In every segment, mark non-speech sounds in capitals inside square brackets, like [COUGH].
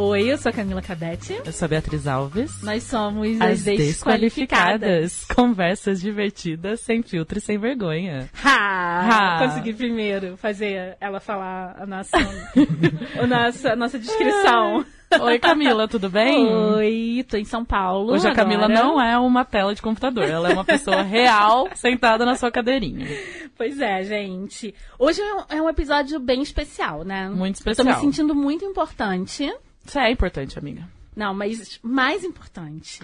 Oi, eu sou a Camila Cabete. Eu sou a Beatriz Alves. Nós somos as, as desqualificadas. desqualificadas. Conversas divertidas, sem filtro e sem vergonha. Ha! ha. Consegui primeiro fazer ela falar a nossa, [LAUGHS] a nossa, a nossa descrição. Oi, Camila, tudo bem? Oi, tô em São Paulo. Hoje agora. a Camila não é uma tela de computador, ela é uma pessoa [LAUGHS] real sentada na sua cadeirinha. Pois é, gente. Hoje é um episódio bem especial, né? Muito especial. tô me sentindo muito importante. Isso é importante, amiga. Não, mas mais importante.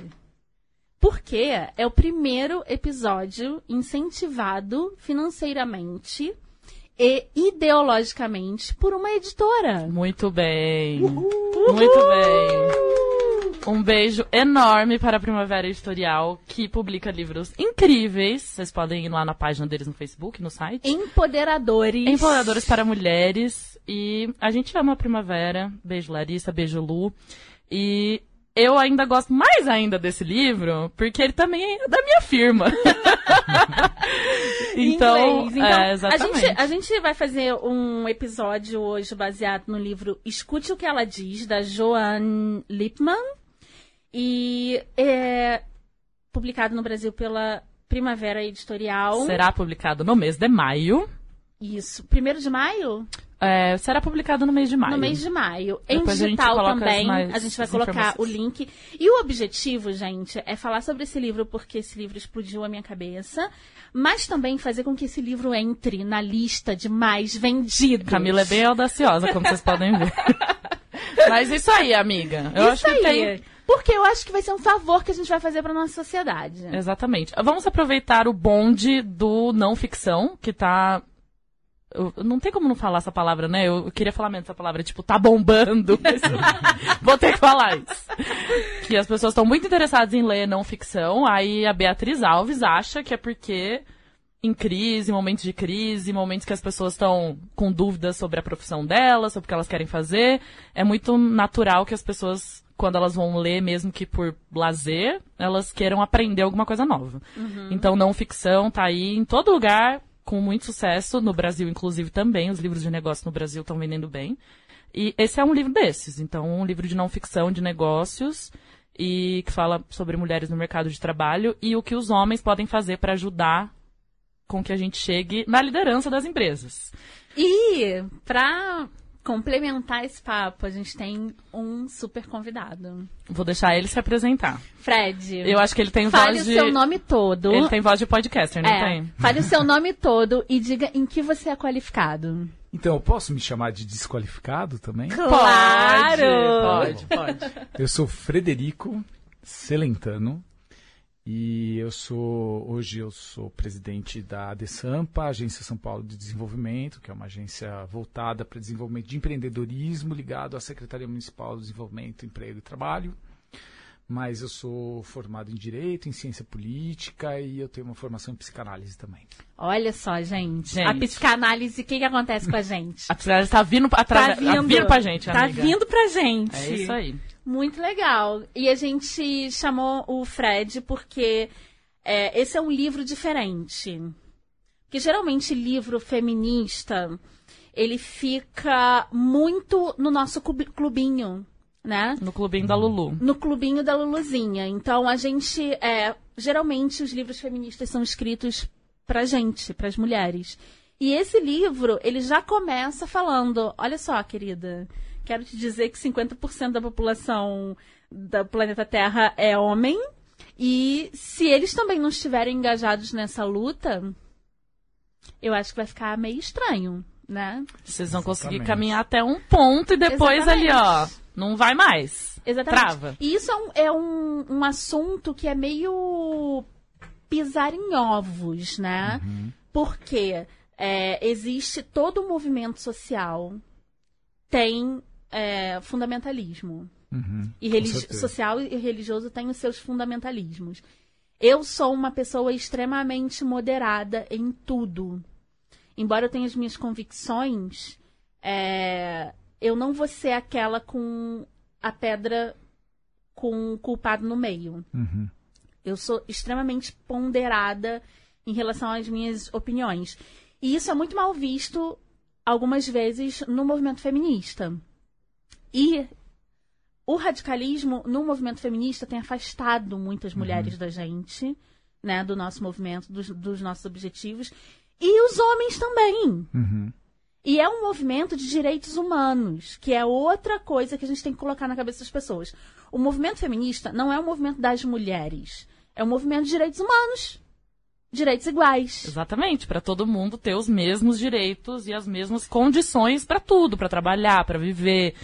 Porque é o primeiro episódio incentivado financeiramente e ideologicamente por uma editora. Muito bem. Uhul. Muito bem. Um beijo enorme para a Primavera Editorial, que publica livros incríveis. Vocês podem ir lá na página deles no Facebook, no site. Empoderadores. Empoderadores para mulheres. E a gente ama a primavera. Beijo, Larissa. Beijo, Lu. E eu ainda gosto mais ainda desse livro, porque ele também é da minha firma. [LAUGHS] então, então é, exatamente. A gente, a gente vai fazer um episódio hoje baseado no livro Escute o que ela diz, da Joanne Lipman. E é publicado no Brasil pela Primavera Editorial. Será publicado no mês de maio. Isso. Primeiro de maio? É, será publicado no mês de maio. No mês de maio. Em Depois digital a também, a gente vai colocar o link. E o objetivo, gente, é falar sobre esse livro, porque esse livro explodiu a minha cabeça, mas também fazer com que esse livro entre na lista de mais vendidos. Camila é bem audaciosa, como vocês podem ver. [LAUGHS] mas isso aí, amiga. Eu isso acho que aí. tem. Porque eu acho que vai ser um favor que a gente vai fazer para nossa sociedade. Exatamente. Vamos aproveitar o bonde do não ficção, que está eu, não tem como não falar essa palavra, né? Eu, eu queria falar menos essa palavra, tipo, tá bombando. [LAUGHS] vou ter que falar isso. Que as pessoas estão muito interessadas em ler não ficção. Aí a Beatriz Alves acha que é porque em crise, momentos de crise, momentos que as pessoas estão com dúvidas sobre a profissão delas, sobre o que elas querem fazer, é muito natural que as pessoas, quando elas vão ler, mesmo que por lazer, elas queiram aprender alguma coisa nova. Uhum. Então, não ficção tá aí em todo lugar, com muito sucesso, no Brasil, inclusive, também. Os livros de negócio no Brasil estão vendendo bem. E esse é um livro desses. Então, um livro de não ficção de negócios e que fala sobre mulheres no mercado de trabalho e o que os homens podem fazer para ajudar com que a gente chegue na liderança das empresas. E para complementar esse papo, a gente tem um super convidado. Vou deixar ele se apresentar. Fred. Eu acho que ele tem fale voz de... Fale o seu nome todo. Ele tem voz de podcaster, não é, tem? Fale o seu [LAUGHS] nome todo e diga em que você é qualificado. Então, eu posso me chamar de desqualificado também? Claro! Pode, pode. pode. Eu sou Frederico Celentano, e eu sou, hoje eu sou presidente da ADESAMPA, Agência São Paulo de Desenvolvimento, que é uma agência voltada para desenvolvimento de empreendedorismo ligado à Secretaria Municipal do Desenvolvimento, Emprego e Trabalho. Mas eu sou formado em Direito, em Ciência Política e eu tenho uma formação em Psicanálise também. Olha só, gente. gente. A psicanálise, o que, que acontece com a gente? A psicanálise está vindo, tá vindo, tá vindo pra gente, Tá vindo pra gente. É isso aí. Muito legal. E a gente chamou o Fred porque é, esse é um livro diferente. Porque geralmente livro feminista ele fica muito no nosso clubinho, né? No clubinho da Lulu. No clubinho da Luluzinha. Então a gente é, geralmente os livros feministas são escritos pra gente, para as mulheres. E esse livro, ele já começa falando, olha só, querida, Quero te dizer que 50% da população do planeta Terra é homem. E se eles também não estiverem engajados nessa luta, eu acho que vai ficar meio estranho, né? Vocês vão conseguir caminhar até um ponto e depois Exatamente. ali, ó, não vai mais. Exatamente. Trava. E isso é um, é um, um assunto que é meio pisar em ovos, né? Uhum. Porque é, existe todo o movimento social tem é, fundamentalismo. Uhum, e religi social e religioso tem os seus fundamentalismos. Eu sou uma pessoa extremamente moderada em tudo. Embora eu tenha as minhas convicções, é, eu não vou ser aquela com a pedra com o culpado no meio. Uhum. Eu sou extremamente ponderada em relação às minhas opiniões. E isso é muito mal visto algumas vezes no movimento feminista. E o radicalismo no movimento feminista tem afastado muitas mulheres da gente, né, do nosso movimento, dos, dos nossos objetivos, e os homens também. Uhum. E é um movimento de direitos humanos, que é outra coisa que a gente tem que colocar na cabeça das pessoas. O movimento feminista não é um movimento das mulheres, é um movimento de direitos humanos. Direitos iguais. Exatamente, para todo mundo ter os mesmos direitos e as mesmas condições para tudo, para trabalhar, para viver.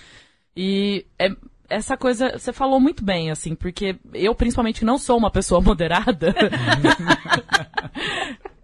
E é- essa coisa, você falou muito bem, assim, porque eu, principalmente, não sou uma pessoa [LAUGHS] moderada,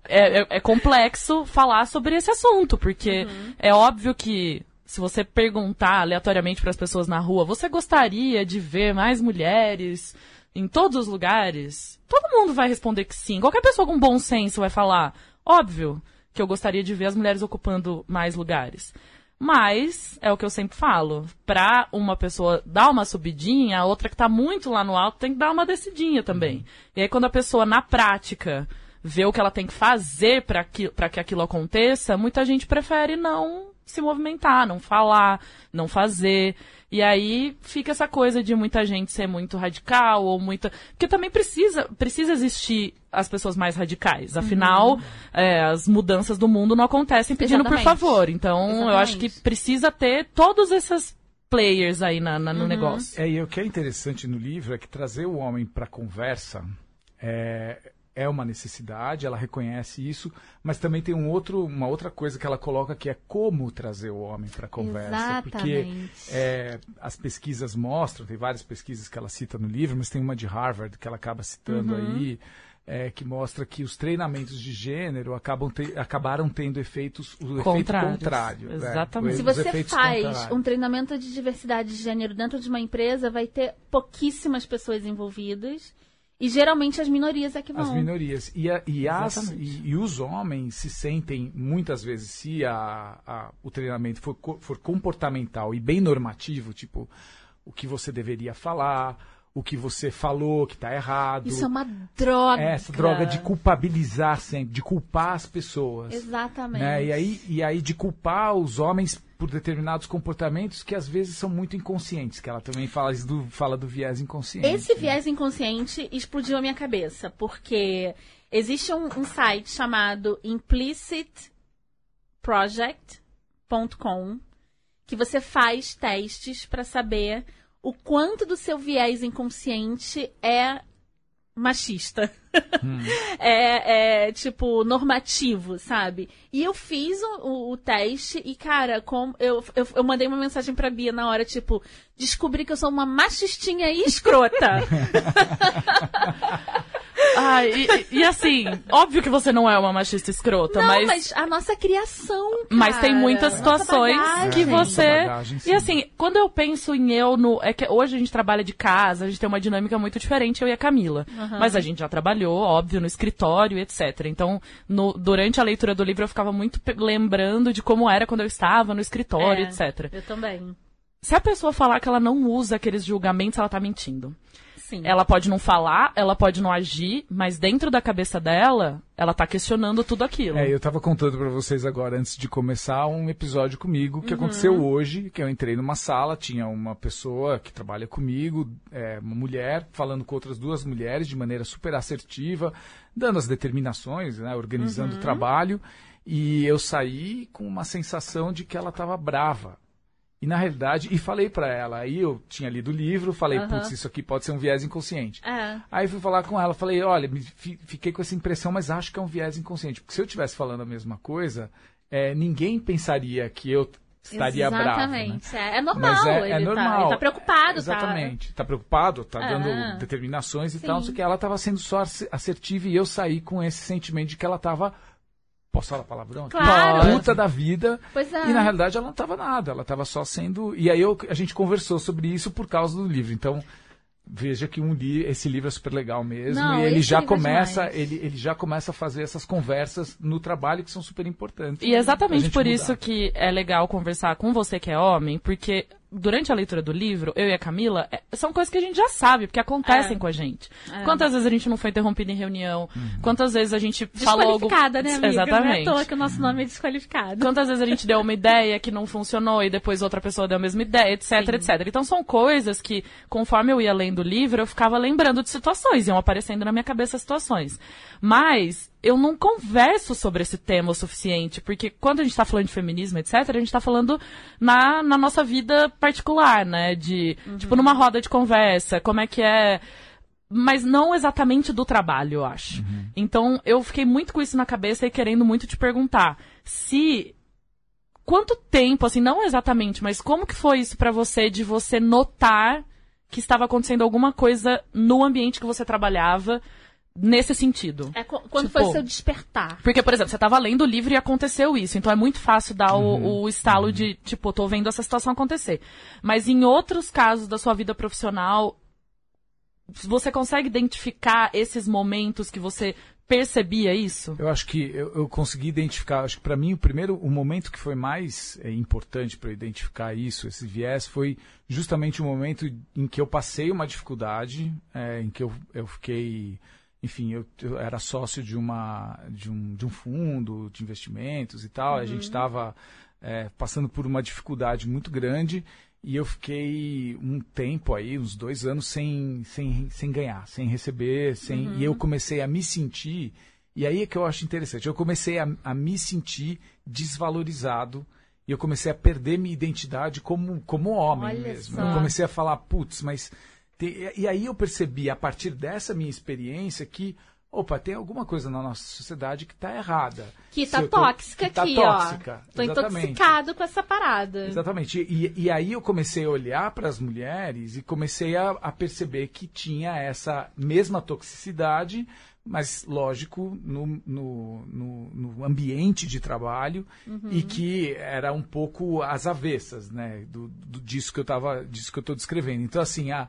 é, é- é complexo falar sobre esse assunto, porque é óbvio que se você perguntar aleatoriamente para as pessoas na rua, você gostaria de ver mais mulheres em todos os lugares? Todo mundo vai responder que sim. Qualquer pessoa com bom senso vai falar, óbvio que eu gostaria de ver as mulheres ocupando mais lugares. Mas, é o que eu sempre falo, pra uma pessoa dar uma subidinha, a outra que tá muito lá no alto tem que dar uma descidinha também. E aí, quando a pessoa, na prática, vê o que ela tem que fazer pra que, pra que aquilo aconteça, muita gente prefere não se movimentar, não falar, não fazer. E aí fica essa coisa de muita gente ser muito radical ou muita. Porque também precisa, precisa existir as pessoas mais radicais. Afinal, é, as mudanças do mundo não acontecem pedindo por Uhum. Exatamente. favor. Então, eu acho que Exatamente. precisa ter todos esses players aí na, na- no Uhum. negócio. É, e o que é interessante no livro é que trazer o homem para conversa é, é uma necessidade, ela reconhece isso, mas também tem um outro, uma outra coisa que ela coloca que é como trazer o homem para conversa. Porque Exatamente. é, as pesquisas mostram, tem várias pesquisas que ela cita no livro, mas tem uma de Harvard que ela acaba citando aí, é, que mostra que os treinamentos de gênero acabam te- acabaram tendo efeitos, o efeito Contrários. contrário. né? Exatamente. Os Se você faz contrários. um treinamento de diversidade de gênero dentro de uma empresa, vai ter pouquíssimas pessoas envolvidas. E geralmente as minorias é que vão. As minorias. E, a- e as, e, e os homens se sentem, muitas vezes, se a, a- o treinamento for, for comportamental e bem normativo, tipo, o que você deveria falar, o que você falou que está errado. Isso é uma droga. É, essa droga de culpabilizar sempre, de culpar as pessoas. Exatamente. Né? E, aí, e aí de culpar os homens por determinados comportamentos que às vezes são muito inconscientes, que ela também fala do, fala do viés inconsciente. Esse viés inconsciente explodiu a minha cabeça, porque existe um, um site chamado implicitproject.com que você faz testes para saber o quanto do seu viés inconsciente é machista. [LAUGHS] é, é, tipo, normativo, sabe? E eu fiz o, o- o teste e, cara, com, eu, eu, eu mandei uma mensagem pra Bia na hora, tipo, descobri que eu sou uma machistinha e escrota. [LAUGHS] Ah, e, e- assim, óbvio que você não é uma machista escrota, Não, mas, mas, a nossa criação, cara. mas tem muitas situações bagagem. que É, você. bagagem. E assim, quando eu penso em eu no. É que hoje a gente trabalha de casa, a gente tem uma dinâmica muito diferente, eu e a Camila. Mas a gente já trabalhou, óbvio, no escritório, etc. Então, no- durante a leitura do livro, eu ficava muito lembrando de como era quando eu estava no escritório, É, etc. Eu também. Se a pessoa falar que ela não usa aqueles julgamentos, ela tá mentindo. Sim. Ela pode não falar, ela pode não agir, mas dentro da cabeça dela, ela tá questionando tudo aquilo. É, eu tava contando pra vocês agora, antes de começar, um episódio comigo Uhum. que aconteceu hoje, que eu entrei numa sala, tinha uma pessoa que trabalha comigo, é, uma mulher, falando com outras duas mulheres de maneira super assertiva, dando as determinações, né, organizando Uhum. o trabalho, e eu saí com uma sensação de que ela estava brava. E na realidade, e falei pra ela, aí eu tinha lido o livro, falei, Aham. putz, isso aqui pode ser um viés inconsciente. É. Aí fui falar com ela, falei, olha, fiquei com essa impressão, mas acho que é um viés inconsciente. Porque se eu estivesse falando a mesma coisa, é, ninguém pensaria que eu estaria bravo. Né? Exatamente. É, é normal. Mas é, ele, é Tá, normal. ele tá preocupado, Exatamente. Tá, preocupado, tá É. dando determinações e Sim. tal. Só que ela tava sendo só assertiva e eu saí com esse sentimento de que ela tava. Posso falar palavrão? aqui? Claro. Puta da vida. Pois é. E na realidade ela não tava nada, ela tava só sendo. E aí eu- a gente conversou sobre isso por causa do livro. Então, veja que um li... esse livro é super legal mesmo. Não, e ele já é começa, ele, ele já começa a fazer essas conversas no trabalho que são super importantes. E é exatamente por mudar. isso que é legal conversar com você que é homem, porque durante a leitura do livro, eu e a Camila, é, são coisas que a gente já sabe, porque acontecem É. com a gente. É. Quantas vezes a gente não foi interrompido em reunião? Quantas vezes a gente falou algo... Desqualificada, né, amiga? Exatamente. Não é à toa que o nosso nome é desqualificado. Quantas vezes a gente deu uma ideia que não funcionou e depois outra pessoa deu a mesma ideia, etc, Sim. etc. Então são coisas que, conforme eu ia lendo o livro, eu ficava lembrando de situações, iam aparecendo na minha cabeça situações. Mas eu não converso sobre esse tema o suficiente, porque quando a gente tá falando de feminismo, etc, a gente tá falando na, na nossa vida particular, né? De, tipo, numa roda de conversa, como é que é mas não exatamente do trabalho, eu acho. Então, eu fiquei muito com isso na cabeça e querendo muito te perguntar se quanto tempo, assim, não exatamente, mas como que foi isso pra você de você notar que estava acontecendo alguma coisa no ambiente que você trabalhava nesse sentido? É, qu- quando Tipo- foi seu despertar? Porque, por exemplo, você estava lendo o livro e aconteceu isso, então é muito fácil dar o, o estalo de, tipo, tô vendo essa situação acontecer. Mas em outros casos da sua vida profissional, você consegue identificar esses momentos que você percebia isso? Eu acho que eu, eu consegui identificar. Acho que para mim o primeiro, o momento que foi mais é, importante para eu identificar isso, esse viés, foi justamente o momento em que eu passei uma dificuldade, é, em que eu, eu fiquei, enfim, eu, eu era sócio de uma de um, de um fundo de investimentos e tal. A gente estava passando por uma dificuldade muito grande. E eu fiquei um tempo aí, uns dois anos, sem, sem, sem ganhar, sem receber, sem, e eu comecei a me sentir. E aí é que eu acho interessante. Eu comecei a, a me sentir desvalorizado e eu comecei a perder minha identidade como, como homem Olha mesmo. só. Eu comecei a falar, putz, mas. E aí eu percebi, a partir dessa minha experiência, que. Opa, tem alguma coisa na nossa sociedade que está errada. Que Se tá eu tô- tóxica que tá aqui, tóxica, ó. Tô exatamente. intoxicado com essa parada. Exatamente. E, e aí eu comecei a olhar para as mulheres e comecei a, a perceber que tinha essa mesma toxicidade, mas lógico, no, no, no, no ambiente de trabalho e que era um pouco às avessas, né? Do, do- disso que eu tava, disso que eu estou descrevendo. Então, assim, a,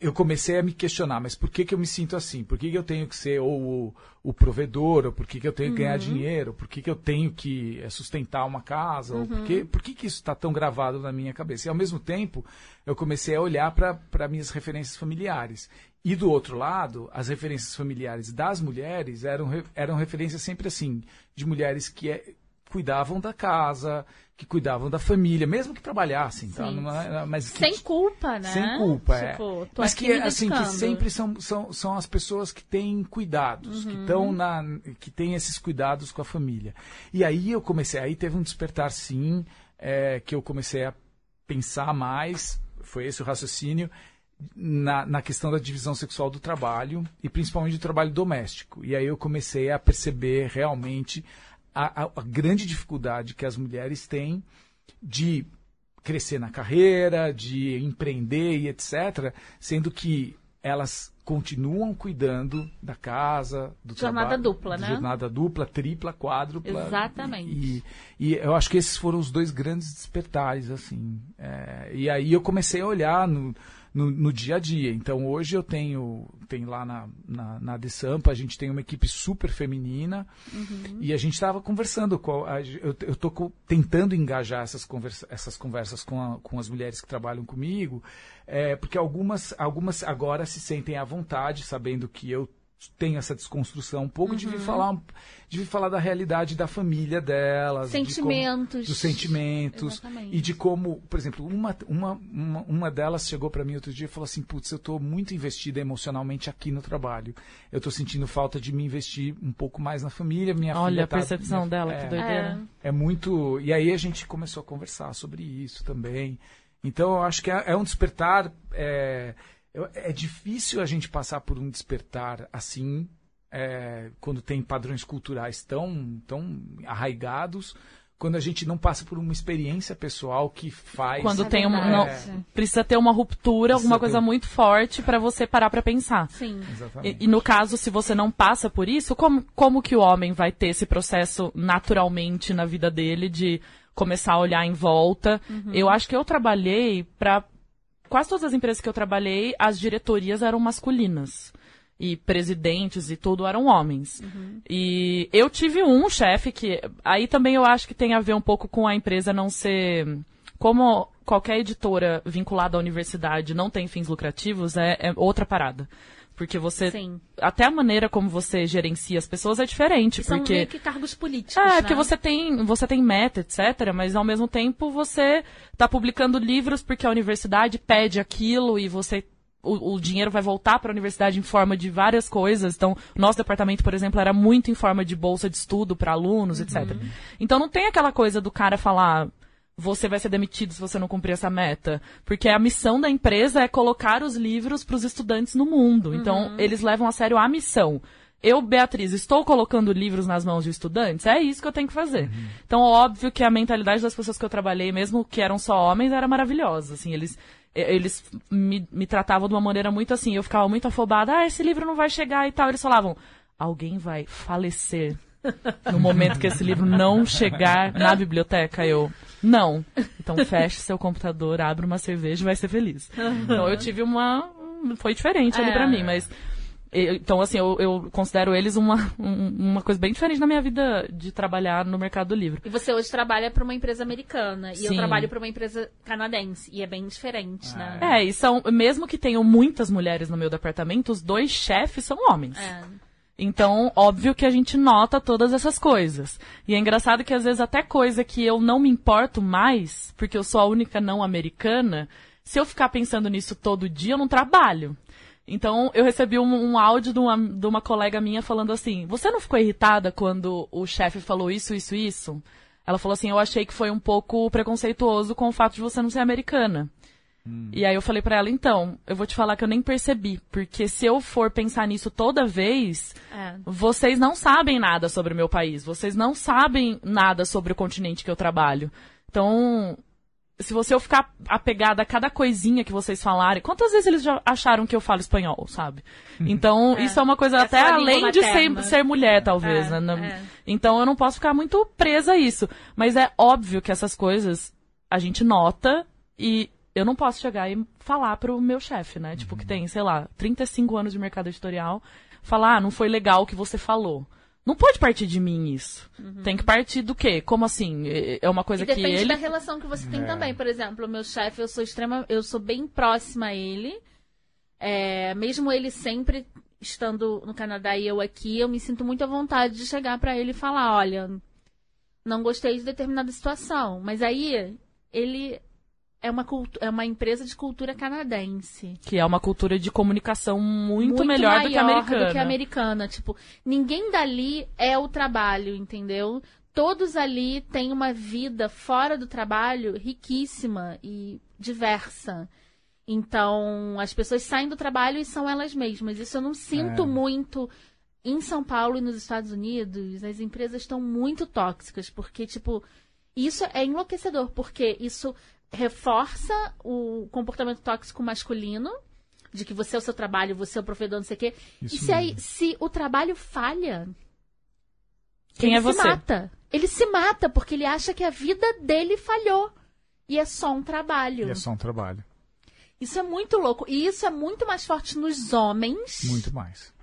eu comecei a me questionar, mas por que, que eu me sinto assim? Por que, que eu tenho que ser ou o, o provedor? Ou por que, que eu tenho que ganhar dinheiro? Por que, que eu tenho que eh, sustentar uma casa? Ou por, que, por que, que isso está tão gravado na minha cabeça? E ao mesmo tempo, eu comecei a olhar para minhas referências familiares. E do outro lado, as referências familiares das mulheres eram, eram referências sempre assim, de mulheres que eh, cuidavam da casa, que cuidavam da família, mesmo que trabalhassem, tá? Sim. É- mas que Sem culpa, né? sem culpa, é. tipo, Tô Mas aqui que me assim que sempre são, são, são as pessoas que têm cuidados, que Uhum. estão na que têm esses cuidados com a família. E aí eu comecei, aí teve um despertar sim, é, que eu comecei a pensar mais, foi esse o raciocínio na, na questão da divisão sexual do trabalho e principalmente do trabalho doméstico. E aí eu comecei a perceber realmente a, a- a grande dificuldade que as mulheres têm de crescer na carreira, de empreender e etc., sendo que elas continuam cuidando da casa, do Jornada trabalho, dupla, né? Jornada dupla, tripla, quádrupla. Exatamente. E, e eu acho que esses foram os dois grandes despertares, assim. É, e aí eu comecei a olhar no, no, no dia a dia. Então hoje eu tenho, tenho lá na, na, na De Sampa, a gente tem uma equipe super feminina e a gente estava conversando, com a- eu estou tentando engajar essas, conversa, essas conversas com, a- com as mulheres que trabalham comigo, é, porque algumas, algumas agora se sentem à vontade, sabendo que eu tenho essa desconstrução um pouco de vir falar de vir falar da realidade da família delas de como- Sentimentos. dos sentimentos Exatamente. e de como, por exemplo, uma, uma, uma, uma delas chegou para mim outro dia e falou assim: Putz, eu estou muito investida emocionalmente aqui no trabalho. Eu estou sentindo falta de me investir um pouco mais na família. Minha Olha filha a tá- percepção minha- dela, é, que doideira. É. é muito. E aí a gente começou a conversar sobre isso também. Então eu acho que é, é um despertar. É, eu- é difícil a gente passar por um despertar assim, é, quando tem padrões culturais tão, tão arraigados, quando a gente não passa por uma experiência pessoal que faz. Quando é tem uma, não, verdade. precisa ter uma ruptura, Precisa alguma ter coisa um- muito forte pra você parar pra pensar. Sim. Exatamente. E, e no caso, se você não passa por isso, como, como que o homem vai ter esse processo naturalmente na vida dele de começar a olhar em volta? Eu acho que eu trabalhei para quase todas as empresas que eu trabalhei, as diretorias eram masculinas. E presidentes e tudo eram homens. E eu tive um chefe que. Aí também eu acho que tem a ver um pouco com a empresa não ser como qualquer editora vinculada à universidade não tem fins lucrativos, é, é outra parada. Porque você. Sim. Até a maneira como você gerencia as pessoas é diferente. São porque meio que cargos políticos, é, né? porque você tem, você tem meta, etc., mas ao mesmo tempo você está publicando livros porque a universidade pede aquilo e você. O, o dinheiro vai voltar para a universidade em forma de várias coisas. Então, nosso departamento, por exemplo, era muito em forma de bolsa de estudo para alunos, etc. Então, não tem aquela coisa do cara falar você vai ser demitido se você não cumprir essa meta. Porque a missão da empresa é colocar os livros para os estudantes no mundo. Então, eles levam a sério a missão. Eu, Beatriz, estou colocando livros nas mãos de estudantes? É isso que eu tenho que fazer. Então, óbvio que a mentalidade das pessoas que eu trabalhei, mesmo que eram só homens, era maravilhosa. Assim, eles, eles me, me tratavam de uma maneira muito assim. Eu ficava muito afobada. Ah, esse livro não vai chegar e tal. Eles falavam, alguém vai falecer no momento que esse livro não chegar na biblioteca, eu. Não. Então feche seu computador, abre uma cerveja e vai ser feliz. Então eu tive uma. Foi diferente ali É. pra mim, mas. eu- Então, assim, eu, eu considero eles uma, um- uma coisa bem diferente na minha vida de trabalhar no mercado do livro. E você hoje trabalha para uma empresa americana. E eu Sim. trabalho para uma empresa canadense. E é bem diferente, né? É, e são, mesmo que tenham muitas mulheres no meu departamento, os dois chefes são homens. É. Então, óbvio que a gente nota todas essas coisas. E é engraçado que às vezes até coisa que eu não me importo mais, porque eu sou a única não americana, se eu ficar pensando nisso todo dia, eu não trabalho. Então, eu recebi um, um áudio de uma, de uma colega minha falando assim: Você não ficou irritada quando o chefe falou isso, isso, isso? Ela falou assim: Eu achei que foi um pouco preconceituoso com o fato de você não ser americana. E aí eu falei pra ela, então, eu vou te falar que eu nem percebi, porque se eu for pensar nisso toda vez, É. vocês não sabem nada sobre o meu país, vocês não sabem nada sobre o continente que eu trabalho. Então, se você eu ficar apegada a cada coisinha que vocês falarem, quantas vezes eles já acharam que eu falo espanhol, sabe? [LAUGHS] Então, É. isso é uma coisa É até língua além de ser, ser mulher, talvez, É, né? É. Então, eu não posso ficar muito presa a isso. Mas é óbvio que essas coisas a gente nota e eu não posso chegar e falar pro meu chefe, né? Tipo, que tem, sei lá, 35 anos de mercado editorial, falar, ah, não foi legal o que você falou. Não pode partir de mim isso. Tem que partir do quê? Como assim? É- É uma coisa E que depende ele. da relação que você tem também. Por exemplo, o meu chefe, eu sou extrema, eu sou bem próxima a ele. É, mesmo ele sempre estando no Canadá e eu aqui, eu me sinto muito à vontade de chegar pra ele e falar, olha, não gostei de determinada situação. Mas aí ele é uma, é uma empresa de cultura canadense. Que é uma cultura de comunicação muito, melhor do que a americana. do que a americana. Tipo, ninguém dali é o trabalho, entendeu? Todos ali têm uma vida fora do trabalho riquíssima e diversa. Então, as pessoas saem do trabalho e são elas mesmas. Isso eu não sinto É. muito em São Paulo e nos Estados Unidos. As empresas estão muito tóxicas, porque, tipo, isso é enlouquecedor, porque isso reforça o comportamento tóxico masculino, de que você é o seu trabalho, você é o provedor, não sei o quê. Isso e se, aí, se o trabalho falha, Quem ele é se você? mata. Ele se mata porque ele acha que a vida dele falhou. E é só um trabalho. E é só um trabalho. Isso é muito louco. E isso é muito mais forte nos homens Muito mais.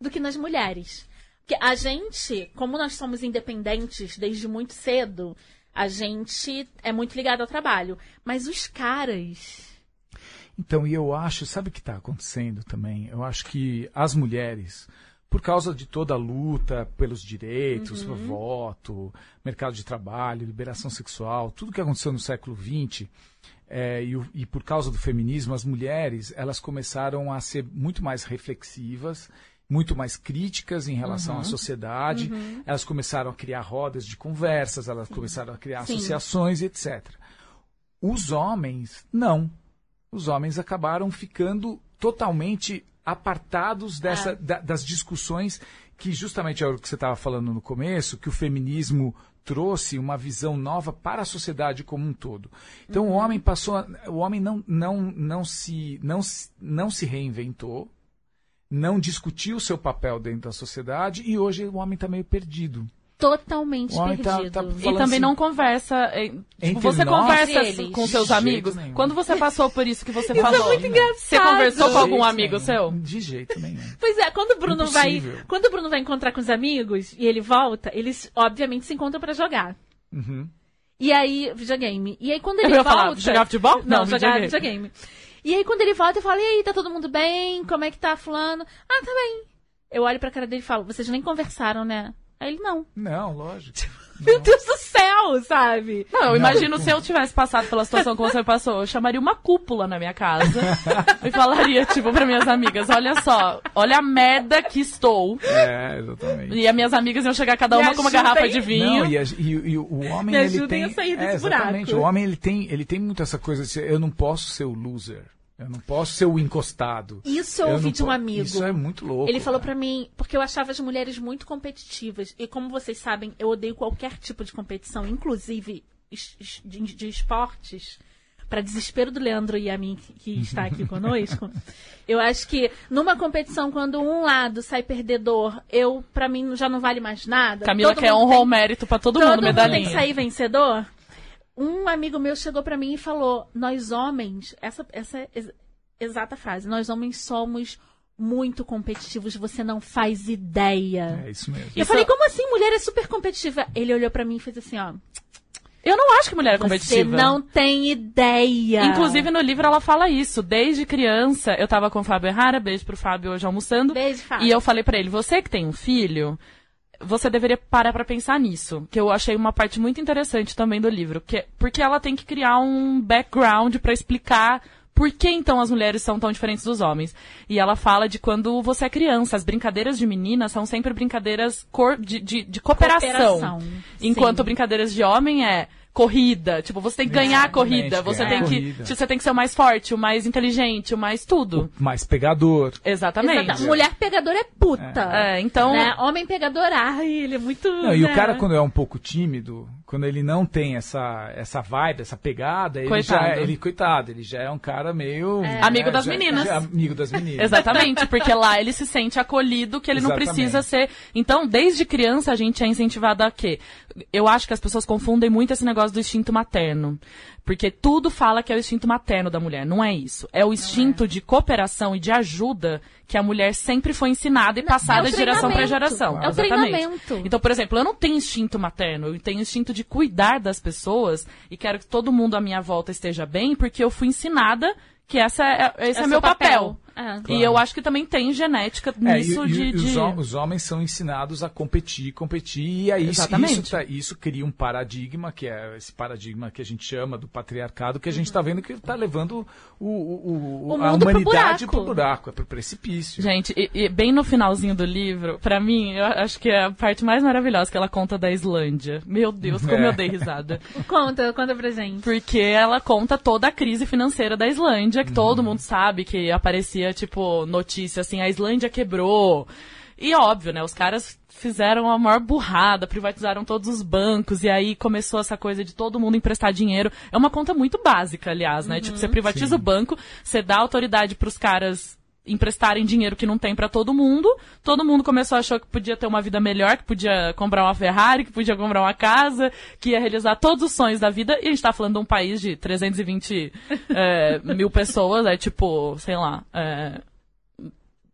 do que nas mulheres. Porque a gente, como nós somos independentes desde muito cedo, a gente é muito ligado ao trabalho. Mas os caras. Então, e eu acho, sabe o que está acontecendo também? Eu acho que as mulheres, por causa de toda a luta pelos direitos, voto, mercado de trabalho, liberação sexual, tudo que aconteceu no século XX, é, e, e por causa do feminismo, as mulheres elas começaram a ser muito mais reflexivas, muito mais críticas em relação à sociedade. Elas começaram a criar rodas de conversas, elas começaram a criar Sim. associações, etc. Os homens, não os homens acabaram ficando totalmente apartados dessa, da- das discussões que justamente é o que você estava falando no começo, que o feminismo trouxe uma visão nova para a sociedade como um todo. Então o homem passou, o homem não, não, não, se, não, não se reinventou, não discutiu o seu papel dentro da sociedade e hoje o homem está meio perdido. Totalmente tá- perdido. tá E falando também assim, não conversa. é, tipo, você nós, conversa eles. com seus amigos. nenhum. Quando você passou por isso que você Isso falou. é muito engraçado. Você conversou com algum amigo nenhum. seu? De jeito nenhum. Pois é, quando o Bruno vai, Impossível. quando o Bruno vai encontrar com os amigos e ele volta, eles obviamente se encontram pra jogar. Uhum. E aí, videogame. E aí quando ele Eu ia volta. falar, jogar futebol? Não, Não, jogar videogame. videogame. E aí quando ele volta, eu falo, e aí, tá todo mundo bem? Como é que tá fulano? Ah, tá bem. Eu olho pra cara dele e falo, vocês nem conversaram, né? Aí ele, não. Não, lógico. [LAUGHS] Meu Deus do céu, sabe? Não, eu imagino se eu tivesse passado pela situação que você passou, eu chamaria uma cúpula na minha casa e falaria, tipo, pra minhas amigas, olha só, olha a merda que estou. É, exatamente. E as minhas amigas iam chegar cada Me uma com uma garrafa de vinho. Não, e, a- e- e o homem Me ele ajudem tem a sair desse é, exatamente. buraco. O homem ele tem ele tem muito essa coisa de ser, eu não posso ser o loser. Eu não posso ser o encostado. Isso eu, Eu ouvi de um po- amigo. Isso é muito louco. Ele falou pra mim, porque eu achava as mulheres muito competitivas. E como vocês sabem, eu odeio qualquer tipo de competição, inclusive de, de esportes. Pra desespero do Leandro e a mim, que- está aqui [LAUGHS] conosco. Eu acho que numa competição, quando um lado sai perdedor, eu, pra mim, já não vale mais nada. Camila Todo quer mundo honrar tem- mérito pra todo, todo mundo, mundo medalhinha. tem que sair vencedor. Um amigo meu chegou pra mim e falou: Nós homens, essa, essa ex- exata frase, nós homens somos muito competitivos, você não faz ideia. É isso mesmo. Eu Isso- falei, como assim? Mulher é super competitiva. Ele olhou pra mim e fez assim, ó. Eu não acho que mulher é Você competitiva. não tem ideia. Inclusive, no livro ela fala isso. Desde criança, eu tava com o Fábio Errara, beijo pro Fábio hoje almoçando. Beijo, Fábio. E eu falei pra ele, você que tem um filho, você deveria parar pra pensar nisso. Que eu achei uma parte muito interessante também do livro. Que, porque ela tem que criar um background pra explicar por que então as mulheres são tão diferentes dos homens. E ela fala de quando você é criança. As brincadeiras de menina são sempre brincadeiras de, de, de cooperação. Cooperação, Enquanto sim. brincadeiras de homem é corrida. Tipo, você tem que ganhar a corrida. Você ganhar tem que. corrida. Você tem que ser o mais forte, o mais inteligente, o mais tudo. Mais pegador. Exatamente. Exata- Mulher pegadora é puta. É, então. Né? Homem pegador, ai, ele é muito. Não, e né? o cara, quando é um pouco tímido, quando ele não tem essa, essa vibe, essa pegada, ele já Coitado. é, ele, coitado, ele já é um cara meio. né, Amigo das já- meninas. já é amigo das meninas. [LAUGHS] Exatamente, porque lá ele se sente acolhido, que ele não Exatamente. precisa ser. Então, desde criança a gente é incentivado a quê? Eu acho que as pessoas confundem muito esse negócio do instinto materno. Porque tudo fala que é o instinto materno da mulher. Não é isso. É o instinto de cooperação e de ajuda que a mulher sempre foi ensinada e passada é de geração para geração. É o Exatamente. treinamento. Então, por exemplo, eu não tenho instinto materno, eu tenho instinto de cuidar das pessoas e quero que todo mundo à minha volta esteja bem, porque eu fui ensinada que essa é, esse é, seu meu papel. É. E eu acho que também tem genética É, nisso e, e- de. e os, de- hom- os homens são ensinados a competir, competir, e aí isso, Exatamente. isso, tá- isso cria um paradigma, que é esse paradigma que a gente chama do patriarcado, que a gente está vendo que está levando o, o- o- O a mundo pro humanidade buraco. pro buraco, é pro precipício. Gente, e, e bem no finalzinho do livro, pra mim, eu acho que é a parte mais maravilhosa que ela conta da Islândia. Meu Deus, como É. eu dei risada. [LAUGHS] Conta, conta pra gente. Porque ela conta toda a crise financeira da Islândia, que Uhum. todo mundo sabe que aparecia, tipo, notícia assim, a Islândia quebrou. E óbvio, né? Os caras fizeram a maior burrada, privatizaram todos os bancos, e aí começou essa coisa de todo mundo emprestar dinheiro. É uma conta muito básica, aliás, né? Tipo, você privatiza o banco, você dá autoridade pros caras emprestarem dinheiro que não tem pra todo mundo. Todo mundo começou a achar que podia ter uma vida melhor, que podia comprar uma Ferrari, que podia comprar uma casa, que ia realizar todos os sonhos da vida. E a gente tá falando de um país de 320 é, mil pessoas, é tipo, sei lá, é,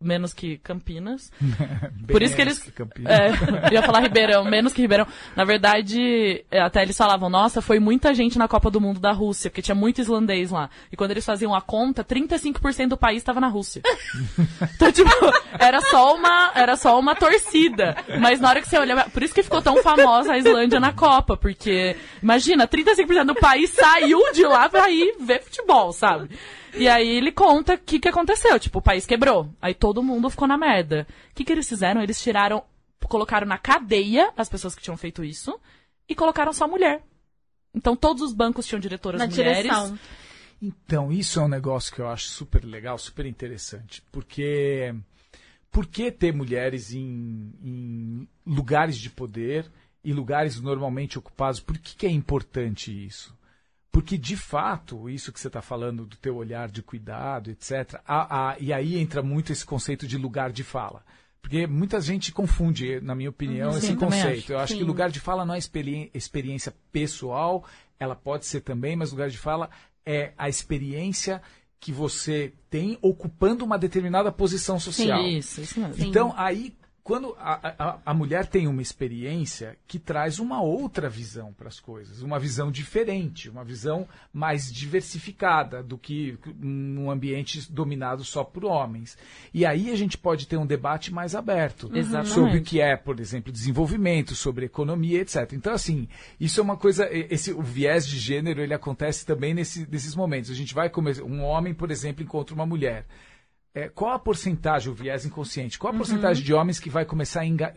menos que Campinas. [LAUGHS] Por isso que eles. Campinas. É, [LAUGHS] ia falar Ribeirão, menos que Ribeirão. Na verdade, é, até eles falavam, nossa, foi muita gente na Copa do Mundo da Rússia, porque tinha muito islandês lá. E quando eles faziam a conta, 35% do país estava na Rússia. [LAUGHS] Então, tipo, era só uma, era só uma torcida. Mas na hora que você olha, por isso que ficou tão famosa a Islândia na Copa, porque imagina, 35% do país saiu de lá pra ir ver futebol, sabe? E aí ele conta o que, que aconteceu. Tipo, o país quebrou. Aí todo mundo ficou na merda. O que, que eles fizeram? Eles tiraram, colocaram na cadeia as pessoas que tinham feito isso e colocaram só mulher. Então todos os bancos tinham diretoras Na mulheres. direção. Então, isso é um negócio que eu acho super legal, super interessante. Porque por que ter mulheres em, em lugares de poder e lugares normalmente ocupados? Por que, que é importante isso? Porque, de fato, isso que você está falando do teu olhar de cuidado, etc., a- a- e aí entra muito esse conceito de lugar de fala. Porque muita gente confunde, na minha opinião, Uhum, esse sim, também conceito. acho. Eu acho Sim. que lugar de fala não é experi- experiência pessoal, ela pode ser também, mas lugar de fala é a experiência que você tem ocupando uma determinada posição social. Sim, isso, isso mesmo. Então, aí, quando a, a, a, mulher tem uma experiência que traz uma outra visão para as coisas, uma visão diferente, uma visão mais diversificada do que num ambiente dominado só por homens. E aí a gente pode ter um debate mais aberto uhum. sobre o que é, por exemplo, desenvolvimento, sobre economia, etc. Então, assim, isso é uma coisa. Esse, o viés de gênero ele acontece também nesse, nesses momentos. A gente vai começar. Um homem, por exemplo, encontra uma mulher é, qual a porcentagem, o viés inconsciente, qual a uhum. porcentagem de homens que vai começar a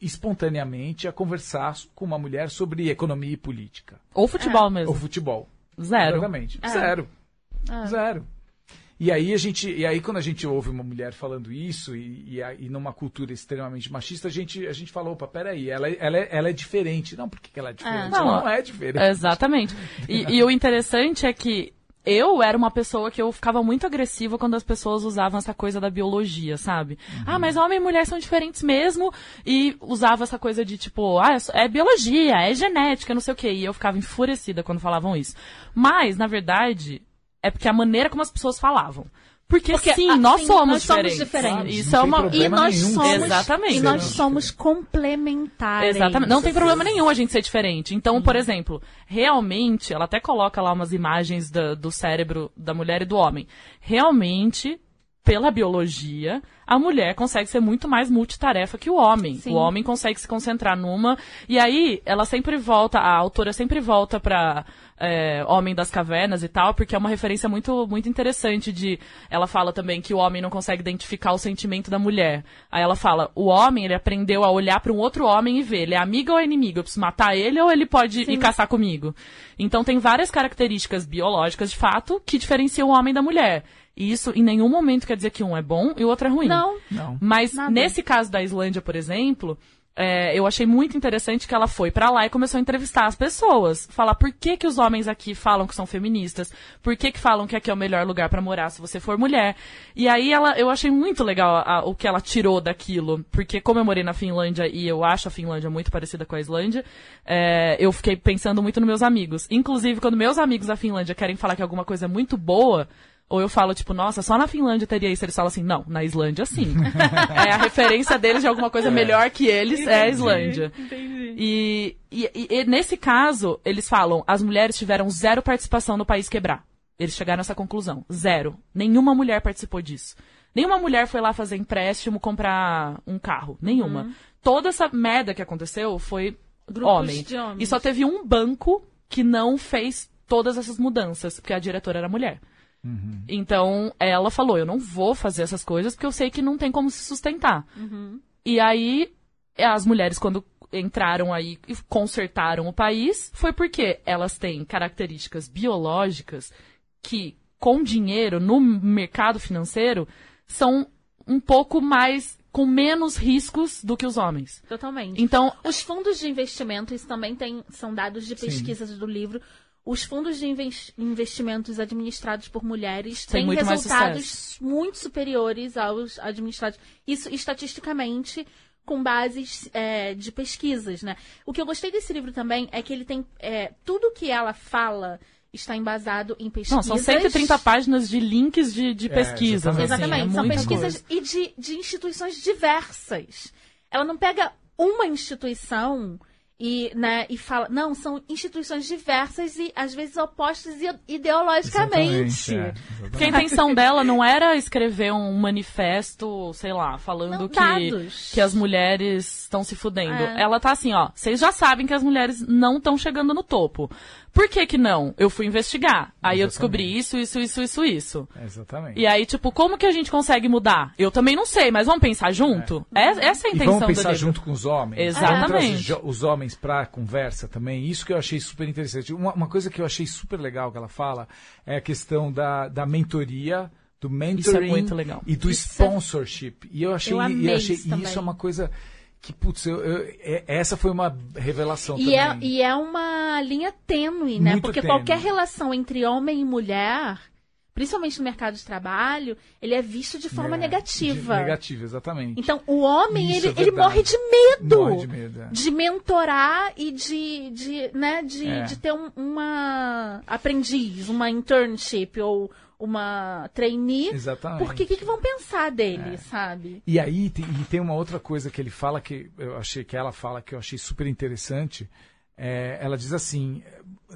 espontaneamente a conversar com uma mulher sobre economia e política? Ou futebol é. mesmo. Ou futebol. Zero. Exatamente. É. Zero. É. Zero. E aí a gente, e aí quando a gente ouve uma mulher falando isso e, e, e numa cultura extremamente machista, a gente, a gente fala, opa, peraí, ela, ela, é, ela é diferente. Não, por que ela é diferente? Não, ela não é diferente. Exatamente. E, e o interessante é que eu era uma pessoa que eu ficava muito agressiva quando as pessoas usavam essa coisa da biologia, sabe? Uhum. Ah, mas homem e mulher são diferentes mesmo. E usava essa coisa de tipo, ah, é biologia, é genética, não sei o quê. E eu ficava enfurecida quando falavam isso. Mas, na verdade, é porque a maneira como as pessoas falavam. Porque, Porque sim, a, nós, sim somos, nós somos diferentes. Isso é uma e nós nenhum, somos exatamente. E nós somos complementares. Exatamente. Não tem problema nenhum a gente ser diferente. Então, por exemplo, realmente, ela até coloca lá umas imagens do, do cérebro da mulher e do homem. Realmente, pela biologia, a mulher consegue ser muito mais multitarefa que o homem. Sim. O homem consegue se concentrar numa. E aí, ela sempre volta, a autora sempre volta pra é, Homem das Cavernas e tal, porque é uma referência muito, muito interessante de. Ela fala também que o homem não consegue identificar o sentimento da mulher. Aí ela fala: o homem, ele aprendeu a olhar para um outro homem e ver, ele é amigo ou é inimigo? Eu preciso matar ele ou ele pode Sim. ir caçar comigo? Então tem várias características biológicas, de fato, que diferenciam o homem da mulher. E isso em nenhum momento quer dizer que um é bom e o outro é ruim. Não. não. Mas Nada. nesse caso da Islândia, por exemplo, é, eu achei muito interessante que ela foi para lá e começou a entrevistar as pessoas. Falar por que, que os homens aqui falam que são feministas, por que, que falam que aqui é o melhor lugar para morar se você for mulher. E aí ela, eu achei muito legal a, o que ela tirou daquilo, porque como eu morei na Finlândia e eu acho a Finlândia muito parecida com a Islândia, é, eu fiquei pensando muito nos meus amigos. Inclusive, quando meus amigos da Finlândia querem falar que alguma coisa é muito boa, ou eu falo, tipo, nossa, só na Finlândia teria isso. Eles falam assim, não, na Islândia sim. [LAUGHS] é a referência deles de alguma coisa é. melhor que eles entendi, é a Islândia. Entendi. E, e, e, nesse caso, eles falam, as mulheres tiveram zero participação no país quebrar. Eles chegaram a essa conclusão. Zero. Nenhuma mulher participou disso. Nenhuma mulher foi lá fazer empréstimo, comprar um carro. Nenhuma. Uhum. Toda essa merda que aconteceu foi Grupos homem. E só teve um banco que não fez todas essas mudanças, porque a diretora era mulher. Uhum. Então, ela falou: eu não vou fazer essas coisas porque eu sei que não tem como se sustentar. Uhum. E aí, as mulheres, quando entraram aí e consertaram o país, foi porque elas têm características biológicas que, com dinheiro, no mercado financeiro, são um pouco mais com menos riscos do que os homens. Totalmente. Então, os fundos de investimento, isso também tem, são dados de pesquisas Sim. do livro, os fundos de investimentos administrados por mulheres têm resultados muito superiores aos administrados. Isso estatisticamente com bases é, de pesquisas, né? O que eu gostei desse livro também é que ele tem é, tudo que ela fala está embasado em pesquisas. Não, são 130 páginas de links de, de é, pesquisas. Exatamente, assim, é são pesquisas coisa. e de, de instituições diversas. Ela não pega uma instituição e, né, e fala, não, são instituições diversas e às vezes opostas ideologicamente. É, Porque a intenção dela não era escrever um manifesto, sei lá, falando não, que, que as mulheres estão se fudendo. É. Ela tá assim, ó, vocês já sabem que as mulheres não estão chegando no topo. Por que que não? Eu fui investigar. Aí Exatamente. eu descobri isso, isso, isso, isso, isso. Exatamente. E aí, tipo, como que a gente consegue mudar? Eu também não sei, mas vamos pensar junto? É. É, essa é a intenção e vamos pensar junto com os homens. Exatamente. Vamos os homens pra conversa também. Isso que eu achei super interessante. Uma, uma, coisa que eu achei super legal que ela fala é a questão da, da mentoria do mentoring é e do isso é sponsorship. E eu achei, eu e achei isso é uma coisa que, putz, eu, eu, é, essa foi uma revelação e também. É, e é uma linha tênue, né? Muito Porque tênue. qualquer relação entre homem e mulher, principalmente no mercado de trabalho, ele é visto de forma é, negativa. De, negativa, exatamente. Então, o homem, ele, é ele morre de medo. Morre de medo, é. De mentorar e de, de, né, de, é. de ter um, uma aprendiz, uma internship ou uma trainee. Exatamente. Porque o que, que vão pensar dele, sabe? E aí tem, e tem uma outra coisa que ele fala que eu achei que ela fala que eu achei super interessante. É, ela diz assim,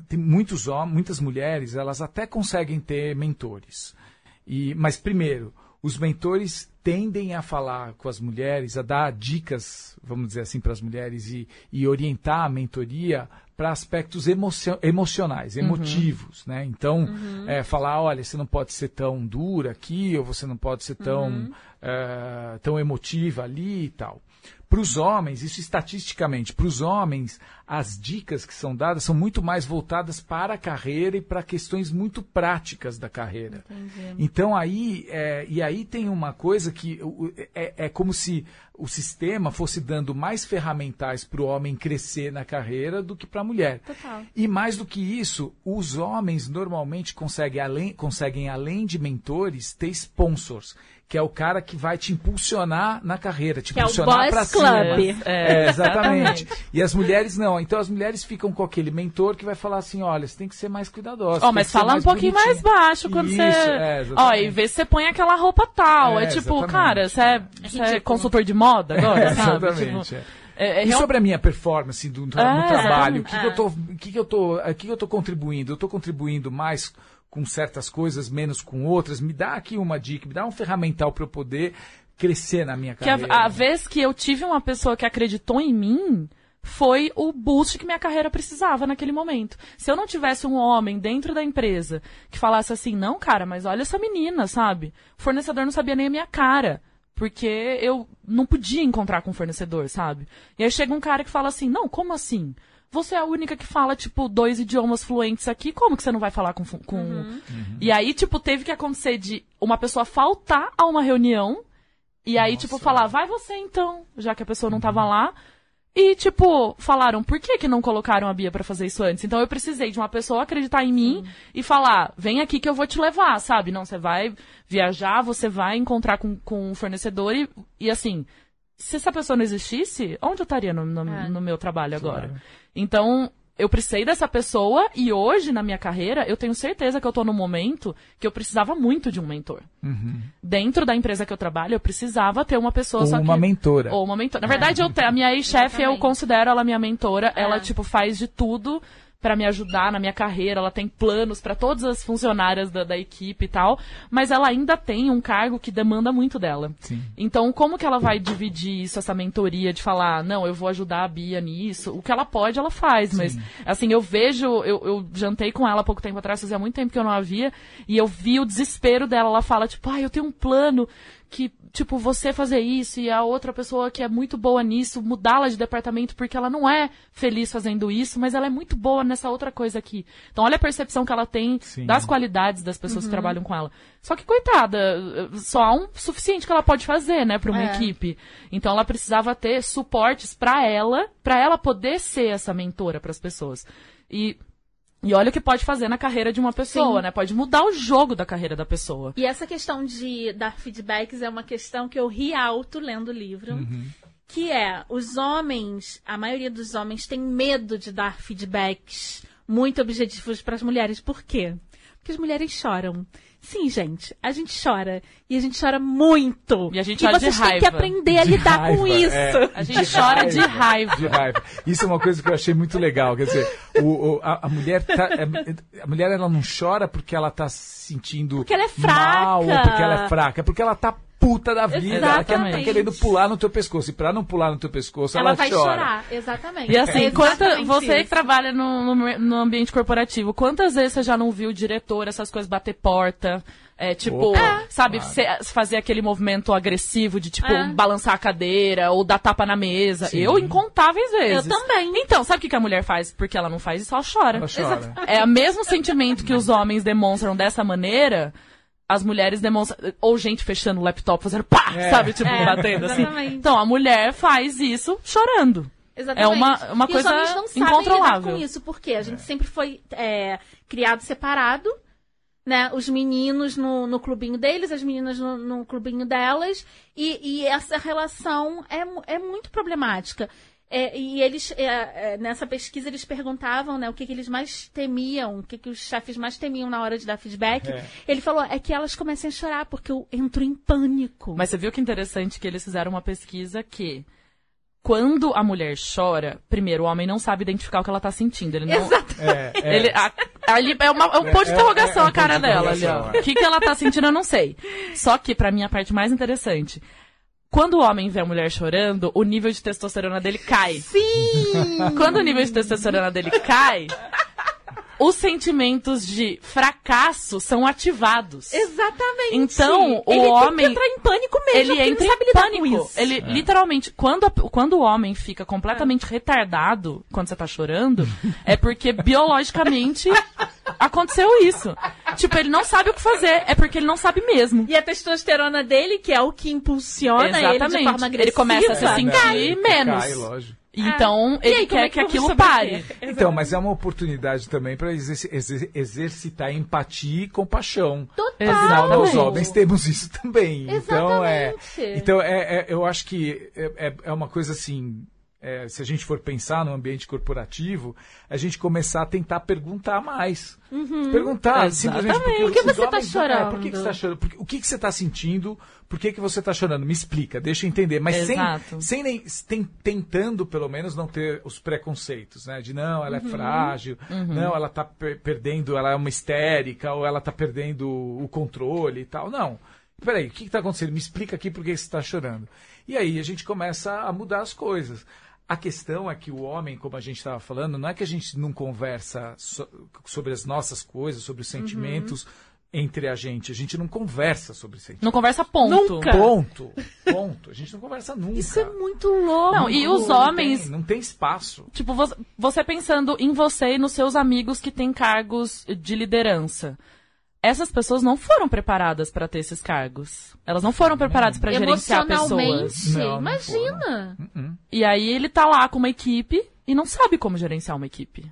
tem muitos homens, muitas mulheres, elas até conseguem ter mentores. E, mas primeiro, os mentores tendem a falar com as mulheres, a dar dicas, vamos dizer assim, para as mulheres e, e orientar a mentoria para aspectos emocio emocionais, emotivos, né? Então, é, falar, olha, você não pode ser tão dura aqui, ou você não pode ser tão, é, tão emotiva ali e tal. Para os homens, isso estatisticamente, para os homens, as dicas que são dadas são muito mais voltadas para a carreira e para questões muito práticas da carreira. Então aí, é, e aí tem uma coisa que é, é como se o sistema fosse dando mais ferramentais para o homem crescer na carreira do que para a mulher. Total. E mais do que isso, os homens normalmente conseguem além, conseguem, além de mentores, ter sponsors, que é o cara que vai te impulsionar na carreira, te Que é impulsionar Boys para cima. Club. É, exatamente. E as mulheres não. Então as mulheres ficam com aquele mentor que vai falar assim: olha, você tem que ser mais cuidadosa. Ó, tem mas fala um pouquinho mais baixo quando Isso, você. é, Ó, e vê se você põe aquela roupa tal. É, É, tipo, exatamente. cara, você é, você é ridículo. consultor de moda agora, É, sabe? exatamente. Tipo, é. é, é E sobre a minha performance do, no É, trabalho, o que, que eu tô, o que, que eu tô, o que, que eu tô contribuindo? Eu tô contribuindo mais com certas coisas, menos com outras. Me dá aqui uma dica, me dá um ferramental para eu poder crescer na minha que a, carreira. a vez que eu tive uma pessoa que acreditou em mim foi o boost que minha carreira precisava naquele momento. Se eu não tivesse um homem dentro da empresa que falasse assim, não, cara, mas olha essa menina, sabe? O fornecedor não sabia nem a minha cara. Porque eu não podia encontrar com o fornecedor, sabe? E aí chega um cara que fala assim, não, como assim? Você é a única que fala, tipo, dois idiomas fluentes aqui, como que você não vai falar com... com... E aí, tipo, teve que acontecer de uma pessoa faltar a uma reunião e aí, tipo, falar, vai você então, já que a pessoa não tava lá. E, tipo, falaram, por que que não colocaram a Bia pra fazer isso antes? Então eu precisei de uma pessoa acreditar em mim e falar, vem aqui que eu vou te levar, sabe? Não, você vai viajar, você vai encontrar com, com um fornecedor e, e assim, se essa pessoa não existisse, onde eu estaria no, no, É. no meu trabalho agora? Claro. Então, eu precisei dessa pessoa e hoje, na minha carreira, eu tenho certeza que eu tô no momento que eu precisava muito de um mentor. Uhum. Dentro da empresa que eu trabalho, eu precisava ter uma pessoa Ou só uma que... mentora. Ou uma mentora. Na verdade, eu te- a minha ex-chefe, eu considero ela minha mentora. Ela, É. tipo, faz de tudo pra me ajudar na minha carreira. Ela tem planos pra todas as funcionárias da, da equipe e tal. Mas ela ainda tem um cargo que demanda muito dela. Sim. Então, como que ela vai dividir isso, essa mentoria de falar, não, eu vou ajudar a Bia nisso? O que ela pode, ela faz. Mas, assim, eu vejo, eu, eu jantei com ela há pouco tempo atrás, fazia muito tempo que eu não a via, e eu vi o desespero dela. Ela fala, tipo, ah, eu tenho um plano que, tipo, você fazer isso e a outra pessoa que é muito boa nisso, mudá-la de departamento porque ela não é feliz fazendo isso, mas ela é muito boa nessa outra coisa aqui. Então, olha a percepção que ela tem Sim. das qualidades das pessoas que trabalham com ela. Só que, coitada, só há um suficiente que ela pode fazer, né, pra uma É. equipe. Então, ela precisava ter suportes pra ela, pra ela poder ser essa mentora pras pessoas. E, e olha o que pode fazer na carreira de uma pessoa, Sim. né? Pode mudar o jogo da carreira da pessoa. E essa questão de dar feedbacks é uma questão que eu ri alto lendo o livro. Que é, os homens, a maioria dos homens tem medo de dar feedbacks muito objetivos para as mulheres. Por quê? Porque as mulheres choram. Sim, gente, a gente chora. E a gente chora muito. E a gente chora de vocês têm que raiva. aprender a De lidar com raiva, isso. é. A gente chora de raiva. De raiva. Isso é uma coisa que eu achei muito legal. Quer dizer, o- o- a, a mulher tá, é- a mulher ela não chora porque ela tá se sentindo Porque ela é mal ou fraca. porque ela é fraca, é porque ela tá puta da vida. Ela quer, tá Exatamente. querendo pular no teu pescoço. E pra não pular no teu pescoço, Ela ela, vai chora. chorar, exatamente. E assim, É quanta, exatamente você que trabalha no, no, no ambiente corporativo, quantas vezes você já não viu o diretor, essas coisas, bater porta? É, tipo, Opa, sabe, claro. se- fazer aquele movimento agressivo de, tipo, É. balançar a cadeira ou dar tapa na mesa. Sim. Eu, incontáveis vezes. Eu também. Então, sabe o que que a mulher faz? Porque ela não faz isso, ela chora. Ela chora. É o mesmo sentimento que os homens demonstram dessa maneira, as mulheres demonstram. Ou gente fechando o laptop, fazendo pá, É. sabe? Tipo, É, batendo assim. exatamente. Então, a mulher faz isso chorando. Exatamente. É uma- uma e coisa os não incontrolável. com isso, porque a gente sempre foi é, criado separado, né? Os meninos no, no clubinho deles, as meninas no, no clubinho delas, e, e essa relação é, é muito problemática. É, e eles, é, é, nessa pesquisa, eles perguntavam né, o que, que eles mais temiam, o que, que os chefes mais temiam na hora de dar feedback. É. Ele falou, é que elas comecem a chorar, porque eu entro em pânico. Mas você viu que interessante que eles fizeram uma pesquisa que quando a mulher chora, primeiro, o homem não sabe identificar o que ela tá sentindo. Ele não. Exato. É, é. [LAUGHS] Ele, a- ali é, uma, é um ponto de É, interrogação é, é um a cara dela ali, ó. é. O que, que ela tá sentindo, eu não sei. Só que, pra mim, a parte mais interessante. Quando o homem vê a mulher chorando, o nível de testosterona dele cai. Sim! Quando o nível de testosterona dele cai, os sentimentos de fracasso são ativados. Exatamente. Então, o ele homem- tem que entrar em pânico mesmo, Ele entra não sabe em lidar pânico. com isso. Ele, literalmente, quando, a- quando o homem fica completamente retardado quando você tá chorando, é porque biologicamente [LAUGHS] aconteceu isso. Tipo, ele não sabe o que fazer, é porque ele não sabe mesmo. E a testosterona dele, que é o que impulsiona ele de Exatamente. forma agressiva. Ele começa a se É, sentir né? menos. Cai, lógico. Então, E ele aí, quer é que, vamos aquilo pare. Então, mas é uma oportunidade também para exercitar empatia e compaixão. Total. Afinal, nós Exatamente. homens temos isso também. Então, é, Exatamente. então é, é- eu acho que é, é- é uma coisa assim. É, se a gente for pensar no ambiente corporativo, a gente começar a tentar perguntar mais. Perguntar simplesmente porque Exatamente. Por que você tá homens- é, por que, que chorando? você tá chorando? Por o que, que você está sentindo? Por que, que você está chorando? Me explica, deixa eu entender. Mas sem, Exato. sem nem tem- tentando, pelo menos, não ter os preconceitos, né? De não, ela é frágil, não, ela está perdendo, ela é uma histérica, ou ela está perdendo o controle e tal. Não. Peraí, o que está acontecendo? Me explica aqui por que você está chorando. E aí a gente começa a mudar as coisas. A questão é que o homem, como a gente estava falando, não é que a gente não conversa so- sobre as nossas coisas, sobre os sentimentos entre a gente. A gente não conversa sobre sentimentos. Não conversa ponto. Nunca. Ponto. Ponto. A gente não conversa nunca. Isso é muito louco. Não, e os Não homens, tem- não tem espaço. Tipo, vo- você pensando em você e nos seus amigos que têm cargos de liderança. Essas pessoas não foram preparadas para ter esses cargos. Elas não foram preparadas para gerenciar pessoas. Emocionalmente, Não, não imagina. E aí ele tá lá com uma equipe e não sabe como gerenciar uma equipe.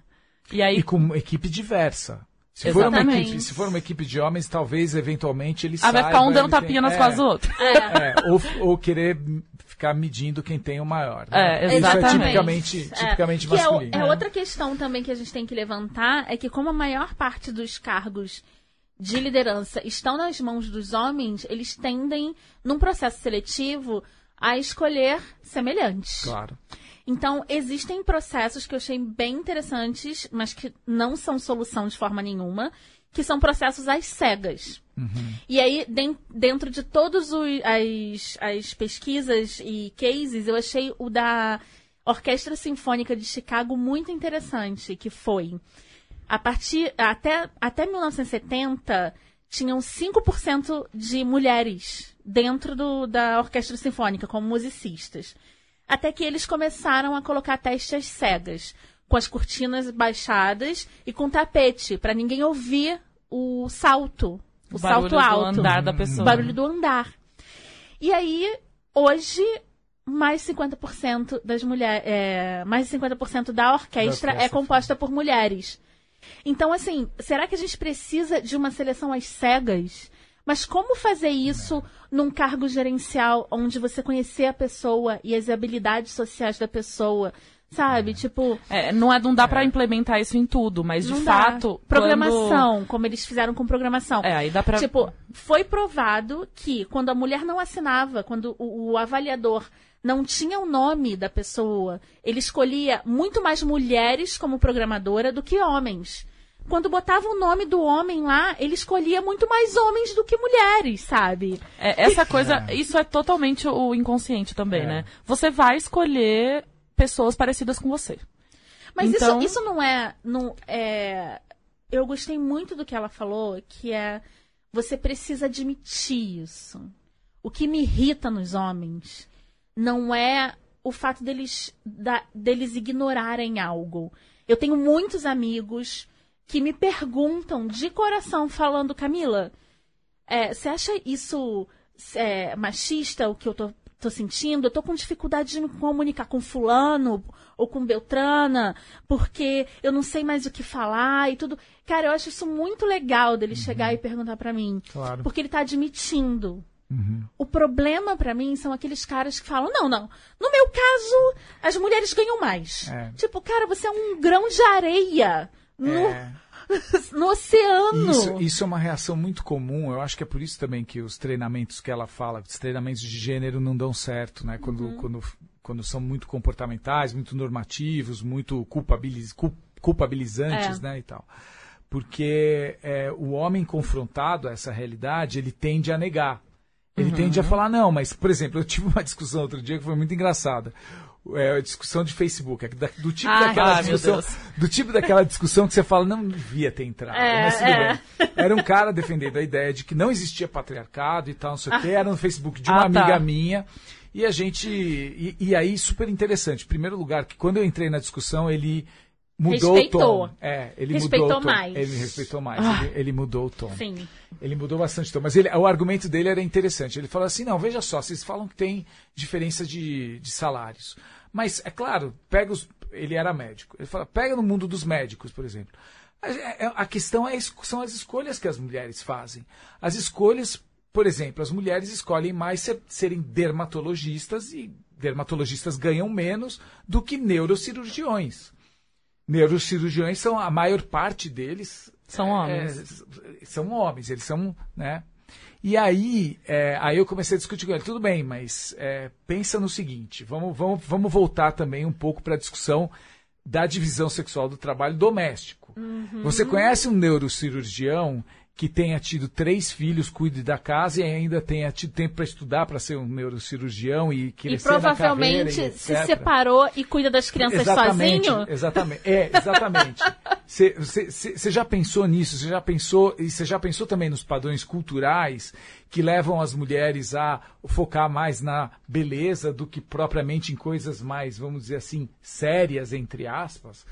E aí E com uma equipe diversa. Se for, uma Exatamente. equipe, se for uma equipe de homens, talvez, eventualmente, ele ah, vai ficar um saiba, dando tapinha tem- nas é, costas do outro. É, ou, ou querer ficar medindo quem tem o maior. né? É, Isso é exatamente. tipicamente, tipicamente que é, o- masculino. é outra questão também que a gente tem que levantar, é que como a maior parte dos cargos de liderança estão nas mãos dos homens, eles tendem, num processo seletivo, a escolher semelhantes. Claro. Então, existem processos que eu achei bem interessantes, mas que não são solução de forma nenhuma, que são processos às cegas. E aí, den- dentro de todas as, as pesquisas e cases, eu achei o da Orquestra Sinfônica de Chicago muito interessante, que foi a partir até, até 1970 tinham 5% de mulheres dentro do- da orquestra sinfônica como musicistas. Até que eles começaram a colocar testes cegas, com as cortinas baixadas e com tapete, para ninguém ouvir o salto, o, O barulho salto alto, do andar da o barulho do andar. E aí, hoje, mais 50% das mulheres, é, mais de 50% da orquestra Da orquestra, é composta por mulheres. Então, assim, será que a gente precisa de uma seleção às cegas? Mas como fazer isso num cargo gerencial onde você conhecer a pessoa e as habilidades sociais da pessoa? Sabe? Tipo, É, não, é, não dá pra implementar isso em tudo, mas de dá. fato. Programação, como eles fizeram com programação. Quando... É, aí dá pra. Tipo, foi provado que quando a mulher não assinava, quando o, o avaliador não tinha o nome da pessoa, ele escolhia muito mais mulheres como programadora do que homens. Quando botava o nome do homem lá, ele escolhia muito mais homens do que mulheres, sabe? É, essa coisa, isso é totalmente o inconsciente também, É. né? Você vai escolher pessoas parecidas com você. Mas Então- isso, isso não é, não é. Eu gostei muito do que ela falou, que é você precisa admitir isso. O que me irrita nos homens não é o fato deles, da- deles ignorarem algo. Eu tenho muitos amigos que me perguntam de coração, falando, Camila, é, você acha isso é, machista, o que eu tô, tô sentindo? Eu tô com dificuldade de me comunicar com fulano ou com Beltrana, porque eu não sei mais o que falar e tudo. Cara, eu acho isso muito legal dele chegar e perguntar pra mim. Claro. Porque ele tá admitindo. O problema pra mim são aqueles caras que falam: não, não, no meu caso, as mulheres ganham mais. É. Tipo, cara, você é um grão de areia no, É. [LAUGHS] no oceano. Isso, isso é uma reação muito comum. Eu acho que é por isso também que os treinamentos que ela fala, os treinamentos de gênero não dão certo, né? Quando, quando, quando são muito comportamentais, muito normativos, muito culpabiliz, cul- culpabilizantes, É. né? E tal. Porque é, o homem confrontado a essa realidade, ele tende a negar. Ele tende a falar, não, mas, por exemplo, eu tive uma [LAUGHS] discussão outro dia que foi muito engraçada. É, a discussão de Facebook, é da- do tipo Ai, daquela meu discussão, do tipo daquela discussão que você fala, não devia ter entrado, É, mas tudo é. bem. Era um cara defendendo a ideia de que não existia patriarcado e tal, não sei o quê. Era no Facebook de uma Ah, tá. amiga minha. E a gente. E, e aí, super interessante. Em primeiro lugar, que quando eu entrei na discussão, ele mudou Respeitou. o tom. É, ele Respeitou mudou mais. Ele respeitou mais. Ah. Ele, ele mudou o tom. Sim. Ele mudou bastante o tom. Mas ele- o argumento dele era interessante. Ele falou assim: não, veja só, vocês falam que tem diferença de, de salários. Mas, é claro, pega os. Ele era médico. Ele fala: pega no mundo dos médicos, por exemplo. A, a- a questão é, são as escolhas que as mulheres fazem. As escolhas, por exemplo, as mulheres escolhem mais ser- serem dermatologistas e dermatologistas ganham menos do que neurocirurgiões. Neurocirurgiões são a maior parte deles São é, homens. são homens, eles são, né? E aí, é, aí eu comecei a discutir com ele, tudo bem, mas é, pensa no seguinte, vamos, vamos, vamos voltar também um pouco para a discussão da divisão sexual do trabalho doméstico. Você conhece um neurocirurgião que tenha tido três filhos, cuide da casa e ainda tenha tido tempo para estudar para ser um neurocirurgião e E crescer carreira provavelmente e se separou e cuida das crianças Exatamente, sozinho. exatamente. É, exatamente. [LAUGHS] Você já pensou nisso? Você já pensou e você já pensou também nos padrões culturais que levam as mulheres a focar mais na beleza do que propriamente em coisas mais, vamos dizer assim, sérias entre aspas?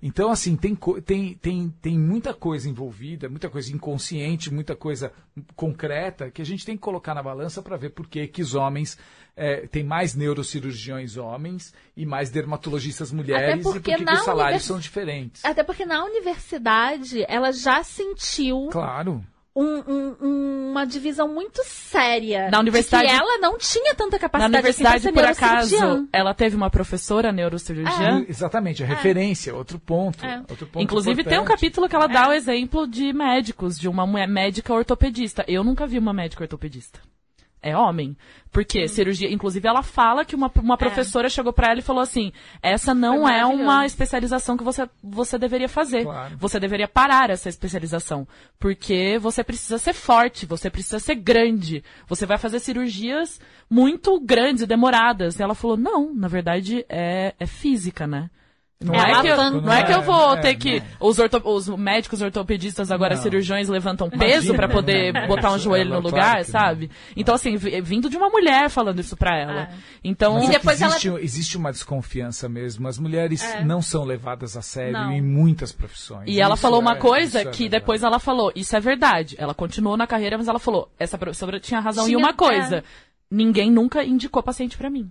Então, assim, tem, tem, tem, tem muita coisa envolvida, muita coisa inconsciente, muita coisa concreta que a gente tem que colocar na balança para ver por que, que os homens eh, têm mais neurocirurgiões homens e mais dermatologistas mulheres e por porque que, os salários univers- são diferentes. Até porque na universidade ela já sentiu Claro. Um- um- uma divisão muito séria. Na universidade- De que ela não tinha tanta Na capacidade universidade, assim por pra ser acaso, ela teve uma professora neurocirurgiã. Exatamente, a referência, outro ponto. É. Outro ponto Inclusive, tem um importante. capítulo que ela dá o exemplo de médicos, de uma mulher médica ortopedista. Eu nunca vi uma médica ortopedista. É homem. Porque Hum. cirurgia. Inclusive, ela fala que uma, uma professora chegou pra ela e falou assim: essa não é uma especialização que você, você deveria fazer. Claro. Você deveria parar essa especialização. Porque você precisa ser forte, você precisa ser grande. Você vai fazer cirurgias muito grandes e demoradas. E ela falou: não, na verdade é, é física, né? Não É é, que eu, não é que eu vou É, ter que. Os, orto- os médicos ortopedistas, agora Não. cirurgiões, levantam peso pra poder não. [LAUGHS] botar um É, joelho no claro lugar, que sabe? não. Então, assim, vi- vindo de uma mulher falando isso pra ela. É. Então, Mas E é depois ela- existe, existe uma desconfiança mesmo. As mulheres É. não são levadas a sério Não. em muitas profissões. E ela Isso falou uma é- coisa é que depois ela falou, isso é verdade. Ela continuou na carreira, mas ela falou, essa professora tinha razão em Tinha- uma coisa. é. Ninguém nunca indicou paciente pra mim.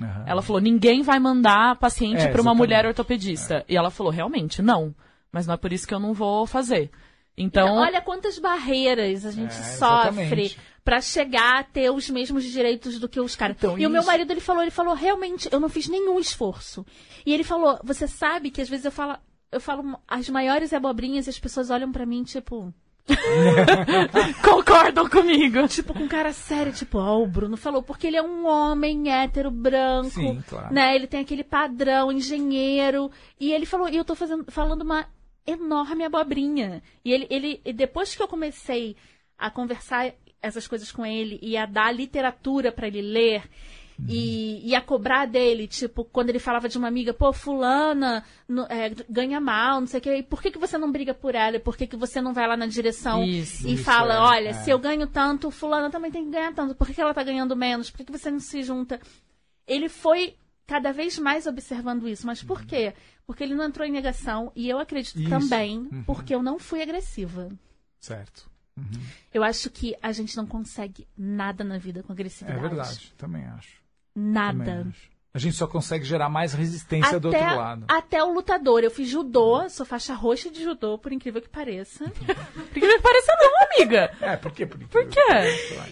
Aham. Ela falou, ninguém vai mandar paciente É, pra uma mulher ortopedista. E ela falou, realmente, não. Mas não é por isso que eu não vou fazer. Então, Então, olha quantas barreiras a gente É, sofre pra chegar a ter os mesmos direitos do que os caras. Então, e o meu isso- marido ele falou, ele falou, realmente, eu não fiz nenhum esforço. E ele falou, você sabe que às vezes eu falo, eu falo as maiores abobrinhas e as pessoas olham pra mim, tipo, [LAUGHS] concordam comigo. tipo com cara sério, tipo, ó, o Bruno falou, porque ele é um homem hétero, branco, Sim, claro. né? Ele tem aquele padrão, engenheiro. E ele falou, e eu tô fazendo, falando uma enorme abobrinha. E ele, ele, e depois que eu comecei a conversar essas coisas com ele e a dar literatura pra ele ler. E, e a cobrar dele, tipo, quando ele falava de uma amiga, pô, fulana no- é, ganha mal, não sei o quê, e por que, que você não briga por ela? E por que, que você não vai lá na direção Isso, e isso, fala, é, olha, é. se eu ganho tanto, fulana também tem que ganhar tanto, por que, que ela tá ganhando menos? Por que, que você não se junta? Ele foi cada vez mais observando isso, mas por quê? Porque ele não entrou em negação, e eu acredito Isso. também, Uhum. porque eu não fui agressiva. Certo. Eu acho que a gente não consegue nada na vida com É agressividade. verdade, também acho. Nada. A gente só consegue gerar mais resistência do outro lado. Até o lutador. Eu fiz judô, sou faixa roxa de judô, por incrível que pareça. por incrível que pareça, não, amiga. [LAUGHS] É, por quê? Por, por quê?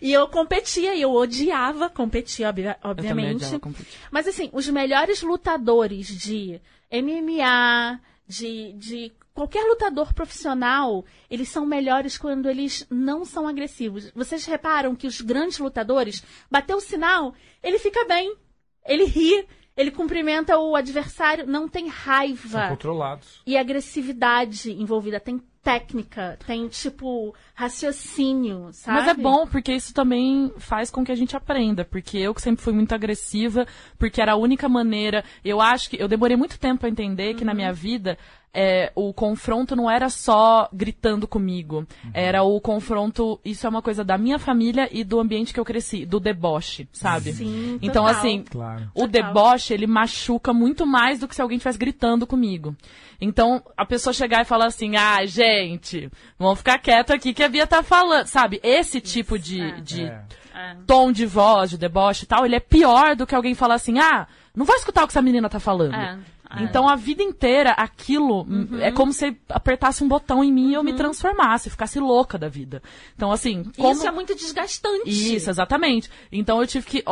E eu competia, e eu odiava competir, obviamente. Eu competir. Mas assim, os melhores lutadores de MMA, de, de qualquer lutador profissional, eles são melhores quando eles não são agressivos. Vocês reparam que os grandes lutadores, bateu o sinal, ele fica bem. Ele ri, ele cumprimenta o adversário, não tem raiva. São controlados. E agressividade envolvida, tem técnica, tem tipo raciocínio, sabe? Mas é bom porque isso também faz com que a gente aprenda, porque eu que sempre fui muito agressiva, porque era a única maneira, eu acho que eu demorei muito tempo a entender uhum. que na minha vida é, o confronto não era só gritando comigo. Uhum. Era o confronto. Isso é uma coisa da minha família e do ambiente que eu cresci, do deboche, sabe? Sim, então, total. assim, claro. o deboche, ele machuca muito mais do que se alguém estivesse gritando comigo. Então, a pessoa chegar e falar assim, ah, gente, vamos ficar quieto aqui que a Bia tá falando. Sabe? Esse tipo de, é. de é. tom de voz, de deboche e tal, ele é pior do que alguém falar assim, ah, não vai escutar o que essa menina tá falando. É. Então a vida inteira aquilo uhum. é como se apertasse um botão em mim uhum. e eu me uhum. transformasse, ficasse louca da vida. Então assim, como... isso é muito desgastante. Isso, exatamente. Então eu tive que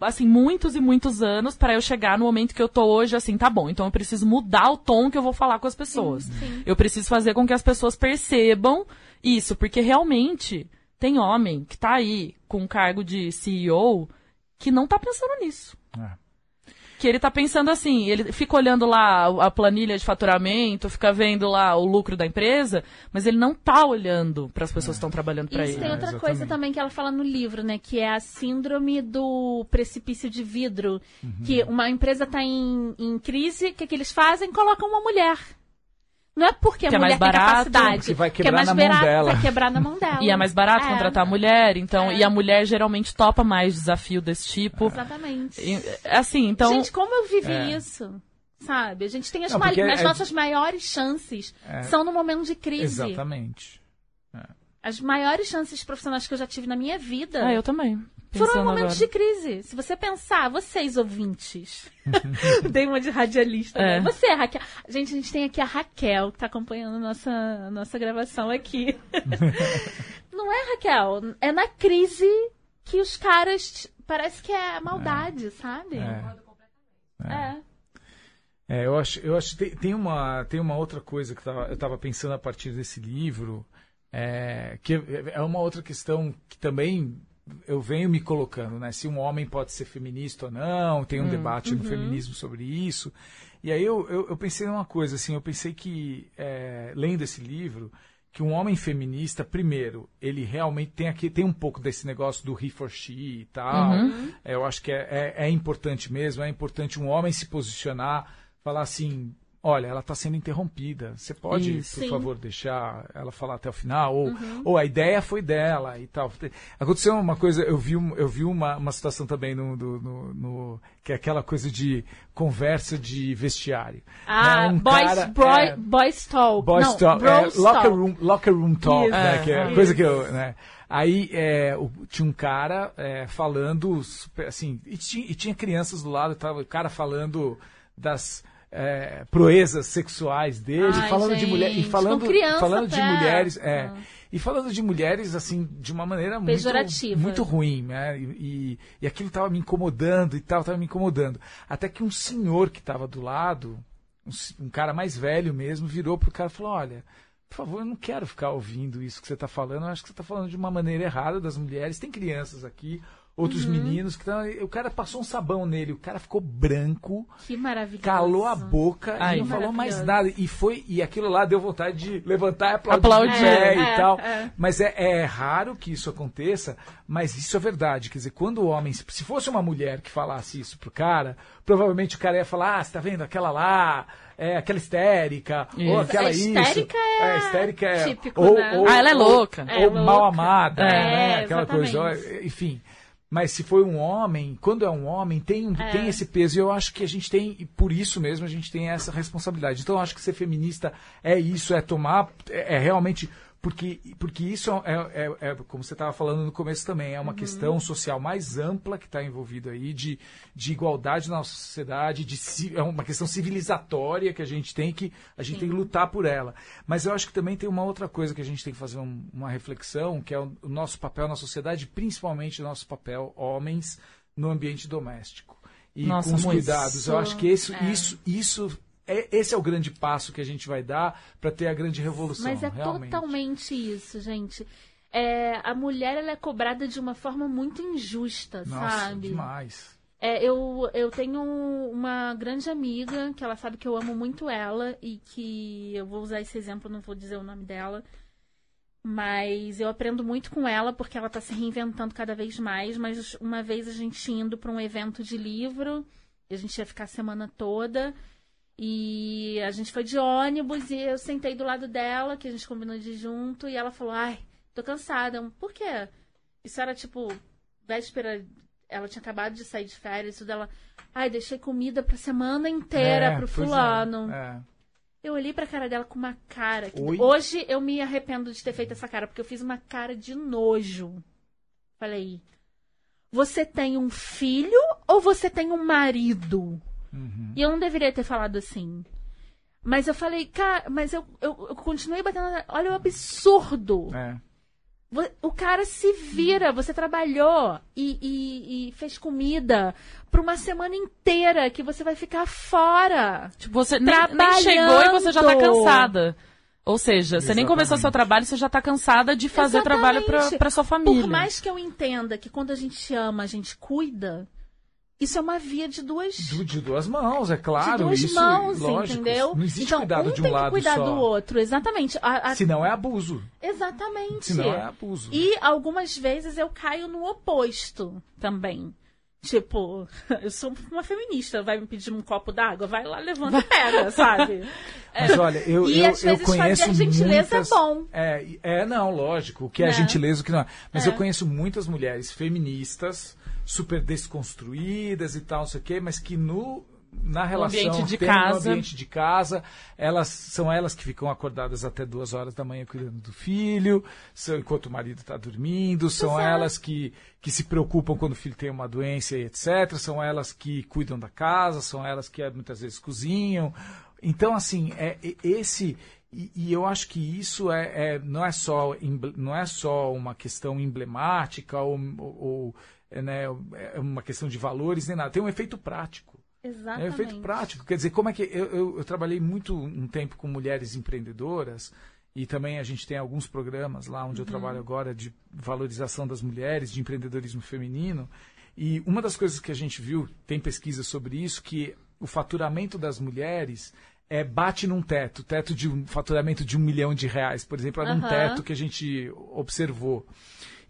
assim muitos e muitos anos para eu chegar no momento que eu tô hoje assim, tá bom. Então eu preciso mudar o tom que eu vou falar com as pessoas. Sim, sim. Eu preciso fazer com que as pessoas percebam isso, porque realmente tem homem que tá aí com um cargo de CEO que não tá pensando nisso. É que ele tá pensando assim, ele fica olhando lá a planilha de faturamento, fica vendo lá o lucro da empresa, mas ele não tá olhando para as pessoas que estão trabalhando para ele. Isso tem outra é, coisa também que ela fala no livro, né, que é a síndrome do precipício de vidro, uhum. que uma empresa está em, em crise, o que, que eles fazem? Colocam uma mulher. Não é porque que a é mulher mais barato, tem capacidade. Que vai quebrar que é mais na barato, mão dela. Vai quebrar na mão dela. [LAUGHS] E é mais barato é. contratar a mulher, então, é. e a mulher geralmente topa mais desafio desse tipo. Exatamente. E, assim, então. Gente, como eu vivi é. isso? Sabe? A gente tem as, Não, as é nossas maiores chances é. são no momento de crise. Exatamente. As maiores chances profissionais que eu já tive na minha vida. Ah, eu também. Foram momentos de crise. Se você pensar, vocês ouvintes. [LAUGHS] Dei uma de radialista. Né? É. Né? Você, Raquel. Gente, a gente tem aqui a Raquel, que tá acompanhando a nossa, nossa gravação aqui. [LAUGHS] Não é, Raquel? É na crise que os caras. Parece que é maldade, é. sabe? É. é. É, eu acho, eu acho que tem, tem, uma, tem uma outra coisa que eu estava pensando a partir desse livro, é, que é uma outra questão que também eu venho me colocando, né? Se um homem pode ser feminista ou não, tem um hum, debate uhum. no feminismo sobre isso. E aí eu, eu, eu, pensei numa coisa, assim, eu pensei que, é, lendo esse livro, que um homem feminista, primeiro, ele realmente tem aqui tem um pouco desse negócio do he for she e tal. Uhum. É, eu acho que é, é, é importante mesmo, é importante um homem se posicionar, falar assim, olha, ela está sendo interrompida. Você pode, Isso, por sim. favor, deixar ela falar até o final? Ou, uhum. ou a ideia foi dela e tal. Aconteceu uma coisa, eu vi, eu vi uma, uma situação também no, no, no, no que é aquela coisa de conversa de vestiário. Ah, né? um boys, cara, boy, é, boys talk. Boys Não, talk. É, locker, talk. Room, locker room talk, Isso, né? Que é é, coisa que eu... Né? Aí é, o, tinha um cara é, falando, assim, e tinha, e tinha crianças do lado, tava o cara falando das é, proezas sexuais dele, Ai, falando gente, de mulher e falando, falando de mulheres, é, ah. e falando de mulheres assim de uma maneira muito muito ruim, né? E, e aquilo estava me incomodando e tal, estava me incomodando. Até que um senhor que estava do lado, um, um, cara mais velho mesmo, virou pro cara e falou: "Olha, por favor, eu não quero ficar ouvindo isso que você está falando. Eu acho que você está falando de uma maneira errada das mulheres. Tem crianças aqui outros uhum. meninos que tão, o cara passou um sabão nele, o cara ficou branco. Que maravilhoso. Calou a boca Ai, e não falou mais nada e foi e aquilo lá deu vontade de levantar e aplaudir, aplaudir. É, e é, tal. É. Mas é, é, raro que isso aconteça, mas isso é verdade, quer dizer, quando o homem, se fosse uma mulher que falasse isso pro cara, provavelmente o cara ia falar: "Ah, você tá vendo aquela lá, é aquela histérica, isso. ou aquela a histérica isso. É, é histérica é típico, ou, né? ou, ah, ela é louca. Ou, é ou mal amada, é, né? Aquela exatamente. coisa, enfim. Mas se foi um homem, quando é um homem, tem, É. tem esse peso. E eu acho que a gente tem, e por isso mesmo, a gente tem essa responsabilidade. Então eu acho que ser feminista é isso, é tomar, é, é realmente porque, porque isso é, é, é como você estava falando no começo também, é uma Uhum. questão social mais ampla que está envolvida aí, de, de igualdade na nossa sociedade, de, é uma questão civilizatória que a gente tem que, a gente tem que lutar por ela. Mas eu acho que também tem uma outra coisa que a gente tem que fazer um- uma reflexão, que é o, o nosso papel na sociedade, principalmente o nosso papel, homens, no ambiente doméstico. E Nossa, com os cuidados. Eu acho que isso, É. isso, isso é, esse é o grande passo que a gente vai dar para ter a grande revolução. Mas é realmente. totalmente isso, gente. É, a mulher ela é cobrada de uma forma muito injusta, Nossa, sabe? demais. É, eu, eu tenho uma grande amiga que ela sabe que eu amo muito ela e que eu vou usar esse exemplo, não vou dizer o nome dela. Mas eu aprendo muito com ela porque ela tá se reinventando cada vez mais. Mas uma vez a gente indo para um evento de livro, a gente ia ficar a semana toda. E a gente foi de ônibus e eu sentei do lado dela, que a gente combinou de ir junto, e ela falou: Ai, tô cansada. Eu, Por quê? Isso era tipo, véspera. Ela tinha acabado de sair de férias, tudo ela. Ai, deixei comida pra semana inteira É, pro é, fulano. é. Eu olhei pra cara dela com uma cara. que-? Hoje eu me arrependo de ter feito essa cara, porque eu fiz uma cara de nojo. Falei: Você tem um filho ou você tem um marido? Uhum. E eu não deveria ter falado assim. Mas eu falei, cara, mas eu, eu, eu continuei batendo. na- Olha o absurdo. É. O cara se vira, você trabalhou e, e- e fez comida por uma semana inteira que você vai ficar fora. Tipo, você nem, nem chegou e você já tá cansada. Ou seja, você nem começou Exatamente. seu trabalho, você já tá cansada de fazer trabalho pra, Exatamente. pra sua família. Por mais que eu entenda que quando a gente ama, a gente cuida, isso é uma via de duas, Du- De duas mãos, é claro. de duas isso, mãos, lógico, entendeu? Não existe então, cuidado um de um tem lado que cuidar só. do outro, exatamente. A- a- Senão é abuso. Exatamente. Senão é abuso. E algumas vezes eu caio no oposto também. Tipo, [LAUGHS] eu sou uma feminista, vai me pedir um copo d'água? Vai lá, levanta e pega, [LAUGHS] sabe? Mas olha, eu, E eu, às eu vezes conheço fazer gentileza muitas... é bom. É, é, não, lógico. O que é, Né? gentileza, o que não é. Mas É. eu conheço muitas mulheres feministas, super desconstruídas e tal, não sei o quê, mas que no, na relação, ambiente de casa. ambiente de casa, elas são elas que ficam acordadas até duas horas da manhã cuidando do filho, são, enquanto o marido está dormindo, são Exato. elas que, que se preocupam quando o filho tem uma doença e etc. São elas que cuidam da casa, são elas que muitas vezes cozinham. Então, assim, é, esse. E, e eu acho que isso é, é- não, é só, não é só uma questão emblemática ou, ou- né, é uma questão de valores nem nada. Tem um efeito prático. É um Exatamente. efeito prático. Quer dizer, como é que. Eu, eu, eu trabalhei muito um tempo com mulheres empreendedoras e também a gente tem alguns programas lá onde eu trabalho agora de valorização das mulheres, de empreendedorismo feminino. E uma das coisas que a gente viu, tem pesquisa sobre isso, que o faturamento das mulheres é, bate num teto, teto de um faturamento de um milhão de reais, por exemplo, era um Aham. teto que a gente observou.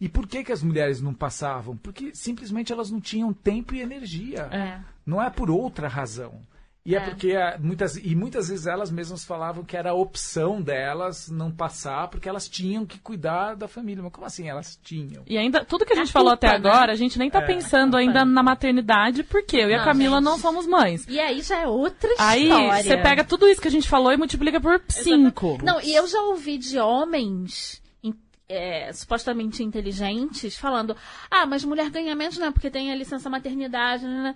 E por que, que as mulheres não passavam? Porque simplesmente elas não tinham tempo e energia. É. Não é por outra razão. E é, É. porque ah, muitas, e muitas vezes elas mesmas falavam que era a opção delas não passar porque elas tinham que cuidar da família. Mas como assim elas tinham? E ainda, tudo que a gente A falou culpa, até né? agora, a gente nem tá É. pensando ainda na maternidade, porque eu e a Não, Camila gente. não somos mães. E aí já é outra Aí história. você pega tudo isso que a gente falou e multiplica por cinco. Não, e eu já ouvi de homens é, supostamente inteligentes falando: ah, mas mulher ganha menos, não, porque tem a licença maternidade. Né, né.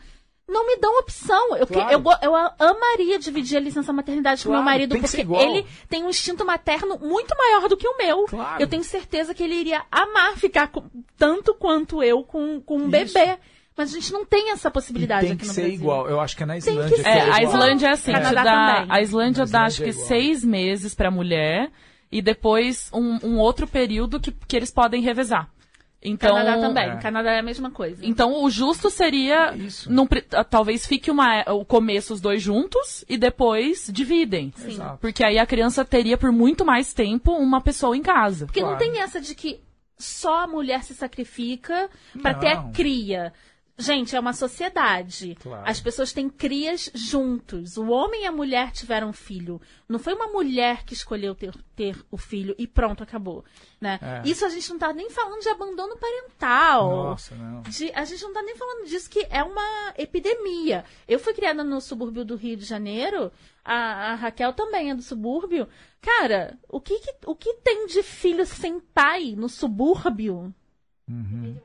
Não me dão opção. Eu, que- Claro. eu, eu a- amaria dividir a licença maternidade com Claro, meu marido, porque ele tem um instinto materno muito maior do que o meu. Claro. Eu tenho certeza que ele iria amar ficar com- tanto quanto eu com, com um Isso. bebê. Mas a gente não tem essa E possibilidade tem que ser Brasil. igual. Eu acho que é na Tem que Islândia ser É, é a. Islândia é assim, te dá, a Islândia A dá Islândia acho é que igual. seis meses pra mulher e depois um, um outro período que, que eles podem revezar. Então, Canadá também. É. Canadá é a mesma coisa. então o justo seria Isso. não pre- talvez fique uma, o começo os dois juntos e depois dividem. Sim. Exato. Porque aí a criança teria por muito mais tempo uma pessoa em casa. Porque não Claro. tem essa de que só a mulher se sacrifica pra ter a Não. cria. Gente, é uma sociedade. Claro. As pessoas têm crias juntos. O homem e a mulher tiveram um filho. Não foi uma mulher que escolheu ter, ter o filho e pronto, acabou. Né? É. Isso a gente não tá nem falando de abandono parental. Nossa, não. De- a gente não tá nem falando disso, que é uma epidemia. Eu fui criada no subúrbio do Rio de Janeiro, a, a Raquel também é do subúrbio. Cara, o que, que- o que tem de filho sem pai no subúrbio? Uhum.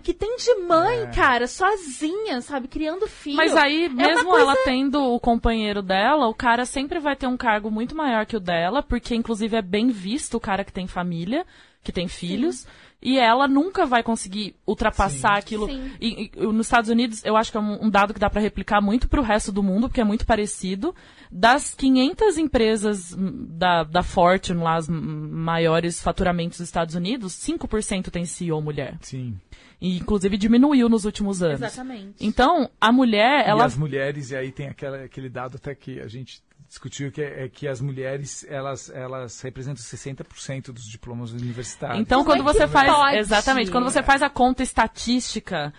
O que tem de mãe, É. cara, sozinha, sabe, criando filho. Mas aí, é mesmo coisa- ela tendo o companheiro dela, o cara sempre vai ter um cargo muito maior que o dela, porque inclusive é bem visto o cara que tem família, que tem filhos, e ela nunca vai conseguir ultrapassar Sim. aquilo. Sim. E, e nos Estados Unidos, eu acho que é um, um dado que dá pra replicar muito pro resto do mundo, porque é muito parecido. Das 500 empresas hum, da, da Fortune, lá, as maiores faturamentos dos Estados Unidos, 5% tem CEO mulher. Sim. E, inclusive, diminuiu nos últimos anos. Exatamente. Então, a mulher, E ela as mulheres, e aí tem aquela, aquele dado até que a gente discutiu, que é, é que as mulheres, elas, elas representam 60% dos diplomas universitários. Então, quando é você faz. pode? Exatamente, quando você faz a conta estatística,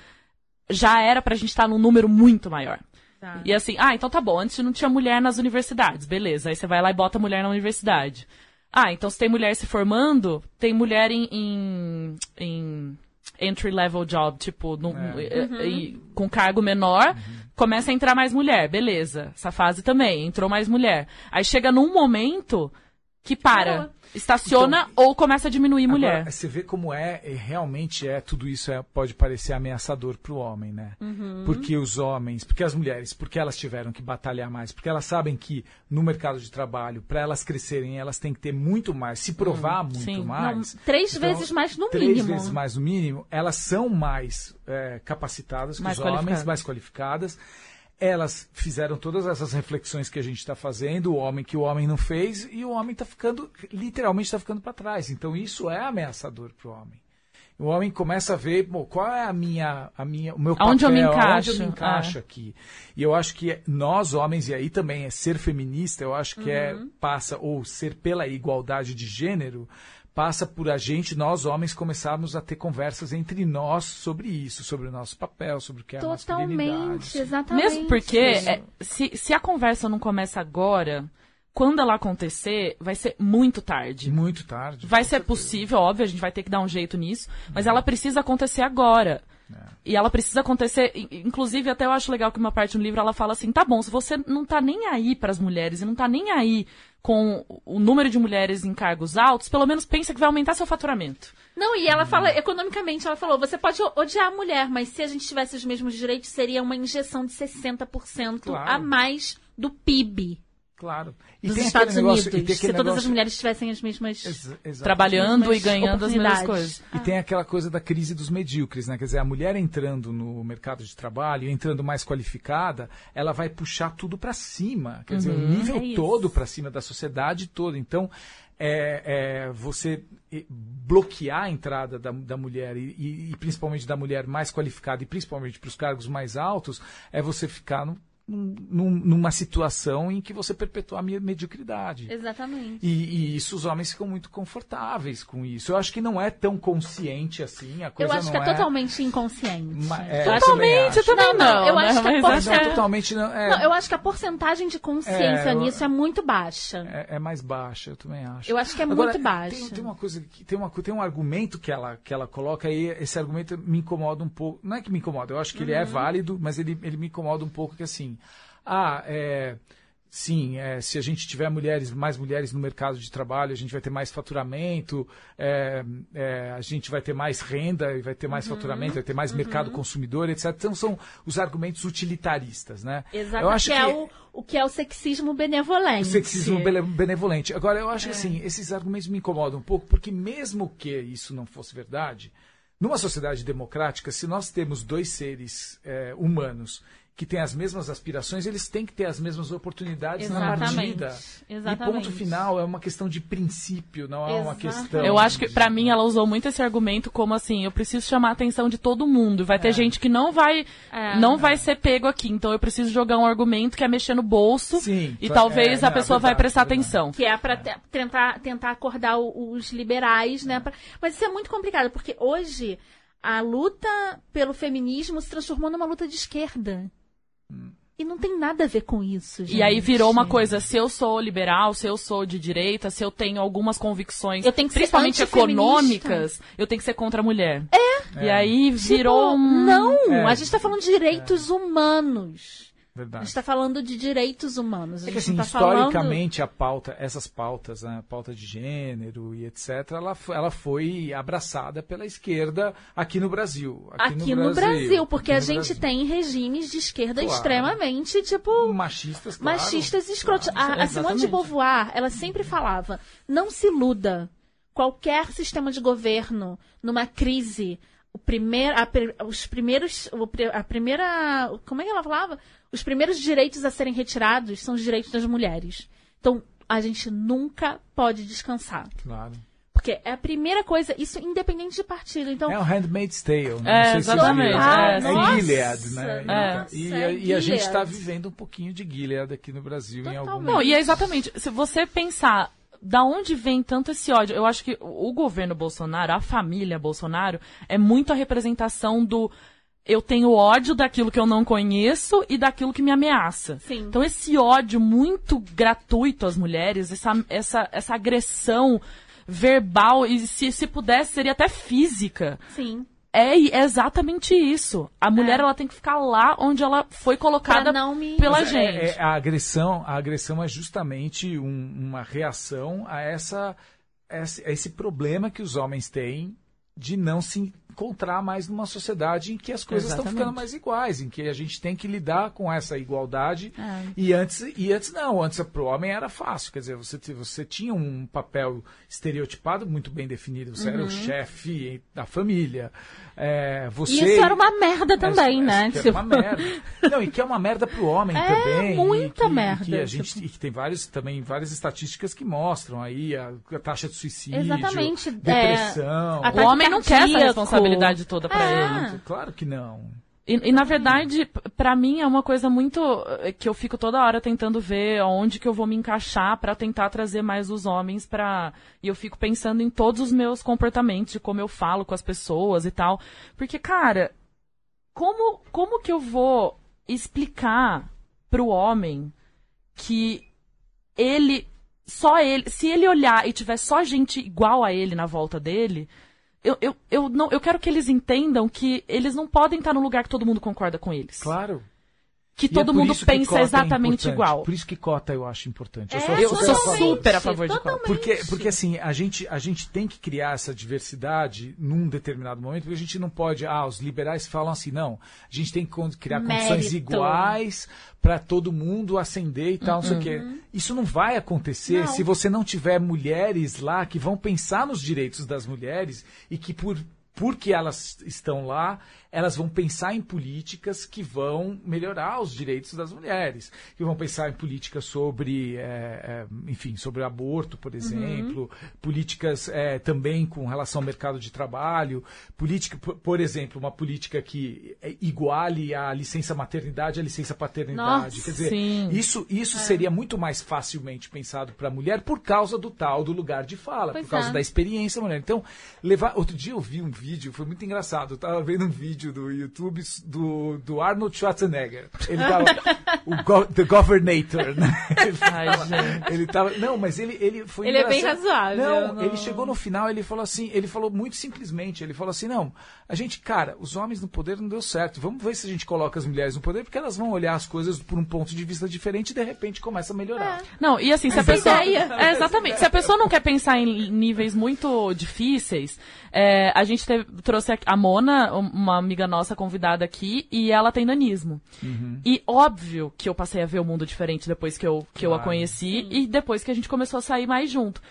já era pra gente estar num número muito maior. Tá. E assim, ah, então tá bom, antes não tinha mulher nas universidades, beleza. Aí você vai lá e bota mulher na universidade. Ah, então se tem mulher se formando, tem mulher em, em, em entry-level job, tipo, num- É. e- e- com cargo menor, começa a entrar mais mulher, beleza. Essa fase também, entrou mais mulher. Aí chega num momento que para, estaciona ou começa a diminuir mulher. Agora, você vê como é, e realmente é, tudo isso é, pode parecer ameaçador para o homem, né? Uhum. Porque os homens, porque as mulheres, porque elas tiveram que batalhar mais, porque elas sabem que no mercado de trabalho, para elas crescerem, elas têm que ter muito mais, se provar muito sim. Não, mais. três Então, vezes mais no três mínimo. vezes mais no mínimo, elas são mais é, capacitadas que Mais os homens, mais qualificadas. Elas fizeram todas essas reflexões que a gente está fazendo, o homem que o homem não fez, e o homem está ficando, literalmente está ficando para trás. Então isso é ameaçador para o homem. O homem começa a ver, qual é a minha, a minha, o meu Aonde eu me papel, encaixo, eu me encaixo aqui. E eu acho que nós homens e aí também é ser feminista, eu acho que é passa ou ser pela igualdade de gênero passa por a gente, nós homens, começarmos a ter conversas entre nós sobre isso, sobre o nosso papel, sobre o que é a masculinidade. Totalmente, exatamente. Mesmo porque é, se, se a conversa não começa agora, quando ela acontecer, vai ser muito tarde. Muito tarde. Vai ser certeza. possível, óbvio, a gente vai ter que dar um jeito nisso, mas ela precisa acontecer agora. E ela precisa acontecer, in- inclusive até eu acho legal que uma parte no livro ela fala assim, tá bom, se você não tá nem aí para as mulheres e não tá nem aí com o número de mulheres em cargos altos, pelo menos pensa que vai aumentar seu faturamento. Não, e ela fala, economicamente, ela falou, você pode odiar a mulher, mas se a gente tivesse os mesmos direitos, seria uma injeção de 60% Claro. a mais do PIB Claro. E dos tem Estados aquele negócio, Unidos. e tem Se todas as negócio- mulheres tivessem as mesmas... Ex-. Trabalhando e mesmas ganhando as mesmas coisas. E tem aquela coisa da crise dos medíocres, né? Quer dizer, a mulher entrando no mercado de trabalho, entrando mais qualificada, ela vai puxar tudo para cima. Quer dizer, o nível É todo para cima da sociedade toda. Então, é, é, você bloquear a entrada da, da mulher e, e- e principalmente da mulher mais qualificada e principalmente para os cargos mais altos, é você ficar num- num- numa situação em que você perpetua a me- mediocridade. Exatamente. E, e isso os homens ficam muito confortáveis com isso. Eu acho que não é tão consciente assim. A Eu coisa acho que não é totalmente inconsciente. Ma- é, Eu eu também Totalmente, eu também Não, não. não, eu né? acho que a não é- é totalmente. Não, é, Não, eu acho que a porcentagem de consciência É, eu- nisso é muito baixa. é, é mais baixa, eu também acho. Eu acho que é Agora, muito baixa. Tem, tem uma coisa que tem, uma, tem um argumento que ela, que ela coloca aí, esse argumento me incomoda um pouco. Não é que me incomoda, eu acho que ele Uhum. é válido, mas ele, ele me incomoda um pouco que assim. Ah, é. Sim, é, se a gente tiver mulheres, mais mulheres no mercado de trabalho, a gente vai ter mais faturamento, é, é, a gente vai ter mais renda e vai ter Uhum. mais faturamento, vai ter mais mercado consumidor, etc. Então são os argumentos utilitaristas, né? Exato, Eu acho que, é o, o que é o sexismo benevolente. o sexismo benevolente. Agora, eu É. acho que assim, esses argumentos me incomodam um pouco, porque mesmo que isso não fosse verdade, numa sociedade democrática, se nós temos dois seres é, humanos que têm as mesmas aspirações, eles têm que ter as mesmas oportunidades na Exatamente. partida. E Exatamente. ponto final é uma questão de princípio, não é uma Exatamente. questão. Eu acho que, pra mim, ela usou muito esse argumento como assim, eu preciso chamar a atenção de todo mundo. Vai ter gente que não vai, É. não vai ser pego aqui. Então eu preciso jogar um argumento que é mexer no bolso. Sim, e é, talvez não, a pessoa vai verdade, prestar atenção. Que é pra te- tentar, tentar acordar os liberais, né? Pra- Mas isso é muito complicado, porque hoje a luta pelo feminismo se transformou numa luta de esquerda. E não tem nada a ver com isso, gente. E aí virou uma coisa, se eu sou liberal, se eu sou de direita, se eu tenho algumas convicções, Eu tenho que principalmente econômicas, eu tenho que ser contra a mulher. É. E aí virou Tipo, um... Não, É. a gente tá falando de direitos humanos. A Verdade. gente tá falando de direitos humanos. A É que assim, tá falando... historicamente a pauta, essas pautas, né, a pauta de gênero e etc, ela, foi- ela foi abraçada pela esquerda aqui no Brasil. Aqui no Brasil, porque aqui a gente Brasil. tem regimes de esquerda Claro. extremamente, tipo, machistas, claro. machistas e escrotos. Claro. A, a Simone de. Beauvoir, ela sempre falava: não se iluda. Qualquer sistema de governo, numa crise, o primeiro, a os primeiros, a primeira, como é que ela falava? Os primeiros direitos a serem retirados são os direitos das mulheres. Então, a gente nunca pode descansar. Claro. Porque é a primeira coisa, isso independente de partido. Então, É o Handmaid's Tale, né? É, Não sei se exatamente, viram. é, é nossa. Gilead, né? É. E, Nossa, é e a gente está vivendo um pouquinho de Gilead aqui no Brasil em algum Totalmente. Não, e é exatamente, se você pensar da onde vem tanto esse ódio, eu acho que o governo Bolsonaro, a família Bolsonaro, é muito a representação do eu tenho ódio daquilo que eu não conheço e daquilo que me ameaça. Sim. Então esse ódio muito gratuito às mulheres, essa, essa, essa agressão verbal e se, se pudesse seria até física. sim. É, é exatamente isso. A mulher ela tem que ficar lá onde ela foi colocada me- pela Mas é- gente. é- a agressão, a agressão é justamente um- uma reação a essa, esse, a esse problema que os homens têm de não se encontrar mais numa sociedade em que as coisas estão Exatamente. ficando mais iguais, em que a gente tem que lidar com essa igualdade. É. E antes, e antes não, antes para o homem era fácil, quer dizer, você, você tinha um papel estereotipado muito bem definido, você Uhum. era o chefe da família. É, você, E isso era uma merda também, é, né? É Tipo, uma merda. Não, e que é uma merda pro homem [LAUGHS] É, também. muita e que, merda, E que a gente tipo. e que tem vários, também várias estatísticas que mostram aí a, a taxa de suicídio, Exatamente, é, depressão. a O homem não quer essa cardíaco. Responsabilidade toda pra É. ele. Claro que não. E, e, na verdade, p- pra mim é uma coisa muito eh, que eu fico toda hora tentando ver onde que eu vou me encaixar pra tentar trazer mais os homens pra. E eu fico pensando em todos os meus comportamentos, de como eu falo com as pessoas e tal. Porque, cara, como como que eu vou explicar pro homem que ele só ele, se ele olhar e tiver só gente igual a ele na volta dele, eu, eu, eu, não, eu quero que eles entendam que eles não podem estar no lugar que todo mundo concorda com eles. Claro. Que é todo por mundo pensa é exatamente importante. igual. Por isso que cota eu acho importante. Eu É, sou, Eu super sou super a favor de cota. Porque, porque assim, a gente, a gente tem que criar essa diversidade num determinado momento, porque a gente não pode. Ah, os liberais falam assim, não. A gente tem que criar condições Mérito. iguais para todo mundo ascender e tal, não sei o Uhum. quê. Isso não vai acontecer Não. se você não tiver mulheres lá que vão pensar nos direitos das mulheres e que por. Porque elas estão lá, elas vão pensar em políticas que vão melhorar os direitos das mulheres, que vão pensar em políticas sobre, é, é, enfim, sobre aborto, por exemplo, políticas é, também com relação ao mercado de trabalho, política, por, exemplo, uma política que é, iguale a licença maternidade à licença paternidade. Nossa, Quer dizer, sim. isso, isso seria muito mais facilmente pensado para a mulher por causa do tal do lugar de fala, Pois por causa é. da experiência da mulher. Então, levar. Outro dia eu vi um vídeo, foi muito engraçado. Eu tava vendo um vídeo do YouTube do, do Arnold Schwarzenegger. Ele tava. [LAUGHS] o go, The Governator, né? Ele Ai, tava, gente. ele tava. Não, mas ele, ele foi. Ele é bem engraçado. razoável, Não, não- ele chegou no final, ele falou assim, ele falou muito simplesmente, ele falou assim, não, a gente, cara, os homens no poder não deu certo. Vamos ver se a gente coloca as mulheres no poder, porque elas vão olhar as coisas por um ponto de vista diferente e de repente começa a melhorar. Não, e assim, se a pessoa. [LAUGHS] É, exatamente. Se a pessoa não quer pensar em níveis muito difíceis, é, a gente teve- trouxe a Mona, um- uma amiga nossa convidada aqui, e ela tem nanismo. E óbvio que eu passei a ver o mundo diferente depois que eu, que eu a Claro. conheci e depois que a gente começou a sair mais junto.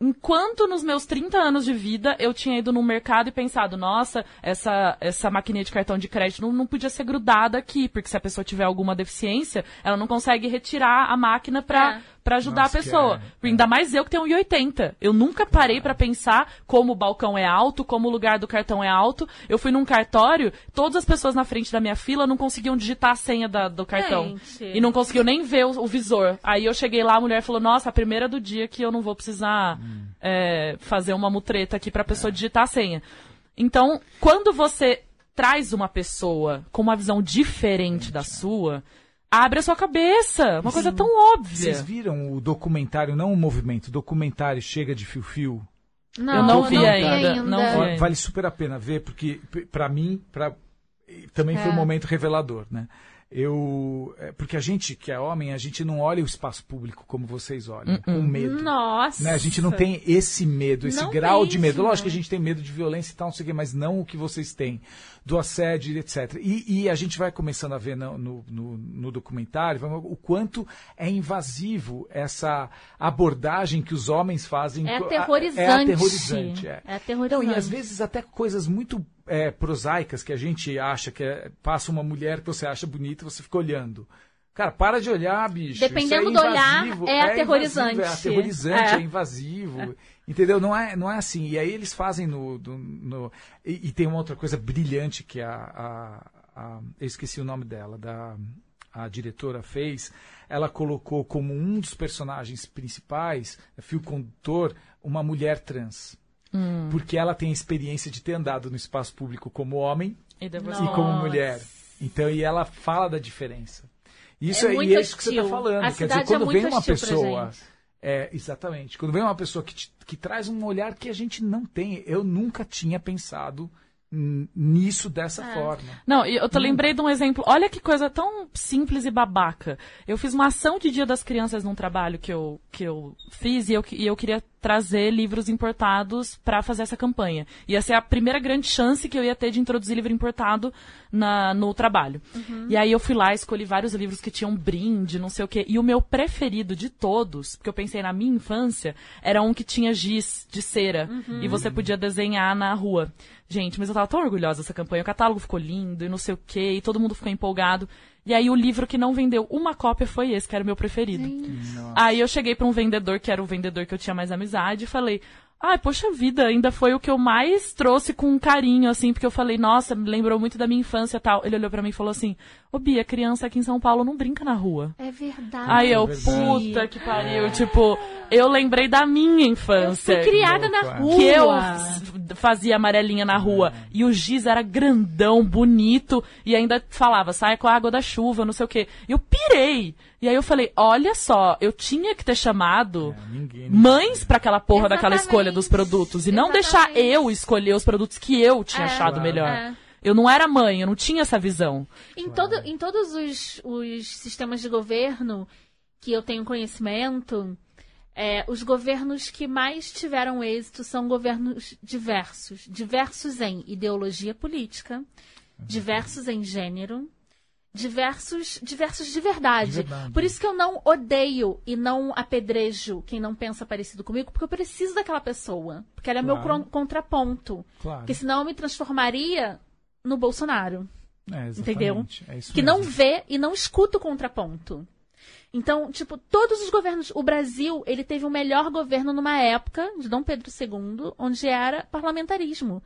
Enquanto nos meus 30 anos de vida eu tinha ido no mercado e pensado, nossa, essa, essa maquininha de cartão de crédito não, não podia ser grudada aqui, porque se a pessoa tiver alguma deficiência, ela não consegue retirar a máquina pra, É. pra ajudar Nossa, a pessoa. que é, Ainda mais eu que tenho 1,80. Eu nunca parei pra pensar como o balcão é alto, como o lugar do cartão é alto. Eu fui num cartório, todas as pessoas na frente da minha fila não conseguiam digitar a senha da- do cartão. Gente. E não conseguiu nem ver o, o visor. Aí eu cheguei lá, a mulher falou, nossa, a primeira do dia que eu não vou precisar é, fazer uma mutreta aqui pra pessoa digitar a senha. Então, quando você traz uma pessoa com uma visão diferente da sua, abre a sua cabeça. Uma coisa tão óbvia. Vocês viram o documentário, não o movimento, o documentário Chega de Fio Fio? Não, Eu não vi ainda, ainda. não vi. Vale super a pena ver, porque p- pra mim, pra, também foi É. um momento revelador, né? Eu, é, porque a gente que é homem, a gente não olha o espaço público como vocês olham, com medo. Nossa. Né? A gente não tem esse medo, esse Não grau de medo. Lógico que a gente tem medo de violência e tal, não sei o quê, mas não o que vocês têm, do assédio, etc. E, e a gente vai começando a ver no, no, no- documentário vamos- o quanto é invasivo essa abordagem que os homens fazem. É aterrorizante. É aterrorizante. É. É aterrorizante. Não, e às vezes até coisas muito é, prosaicas que a gente acha que é, passa uma mulher que você acha bonita e você fica olhando. Cara, para de olhar, bicho. Dependendo é do olhar, invasivo, é aterrorizante. invasivo, É aterrorizante, É. é, invasivo. Entendeu? Não é, não é assim. E aí eles fazem no. do- no- e, e tem uma outra coisa brilhante que a, a- a- Eu esqueci o nome dela, da. A diretora fez, ela colocou como um dos personagens principais, fio condutor, uma mulher trans. Porque ela tem a experiência de ter andado no espaço público como homem E e como mulher. Então, e ela fala da diferença. Isso É é, muito e é isso que você está falando. A Quer dizer, é quando vem muito uma pessoa. É, exatamente. Quando vem uma pessoa que, te- que traz um olhar que a gente não tem. Eu nunca tinha pensado nisso dessa É. forma. Não, eu te lembrei de um exemplo. Olha que coisa tão simples e babaca. Eu fiz uma ação de Dia das Crianças num trabalho que eu, que eu fiz e eu, e eu queria trazer livros importados para fazer essa campanha. Ia ser a primeira grande chance que eu ia ter de introduzir livro importado na, no trabalho. E aí eu fui lá, escolhi vários livros que tinham brinde, não sei o quê. E o meu preferido de todos, porque eu pensei na minha infância, era um que tinha giz de cera. E você podia desenhar na rua. Gente, mas eu tava tão orgulhosa dessa campanha. O catálogo ficou lindo e não sei o quê, e todo mundo ficou empolgado. E aí o livro que não vendeu uma cópia foi esse, que era o meu preferido. Aí eu cheguei pra um vendedor, que era o vendedor que eu tinha mais amizade, e falei: Ai, poxa vida, ainda foi o que eu mais trouxe com carinho, assim, porque eu falei, nossa, me lembrou muito da minha infância e tal. Ele olhou pra mim e falou assim: Ô Bia, criança aqui em São Paulo não brinca na rua. É verdade. Aí eu, verdade. puta que pariu. Tipo, eu lembrei da minha infância. Fui criada na é. rua. Que eu fazia amarelinha na rua. E o giz era grandão, bonito. E ainda falava, sai com a água da chuva, não sei o quê. E eu pirei. E aí eu falei, olha só, eu tinha que ter chamado É, ninguém. mães pra aquela porra daquela Exatamente. escolha dos produtos. E não deixar Exatamente. eu escolher os produtos que eu tinha É, achado claro. melhor. É. Eu não era mãe, eu não tinha essa visão. Em, todo, em todos os, os sistemas de governo que eu tenho conhecimento, é, os governos que mais tiveram êxito são governos diversos. Diversos em ideologia política, diversos em gênero, diversos, diversos de verdade. De verdade. Por isso que eu não odeio e não apedrejo quem não pensa parecido comigo, porque eu preciso daquela pessoa. Porque ela é meu Claro. cron- contraponto. Claro. Porque senão eu me transformaria no Bolsonaro É, entendeu? É que não mesmo. vê e não escuta o contraponto. Então, tipo, todos os governos. O Brasil, ele teve o melhor governo numa época de Dom Pedro II, onde era parlamentarismo.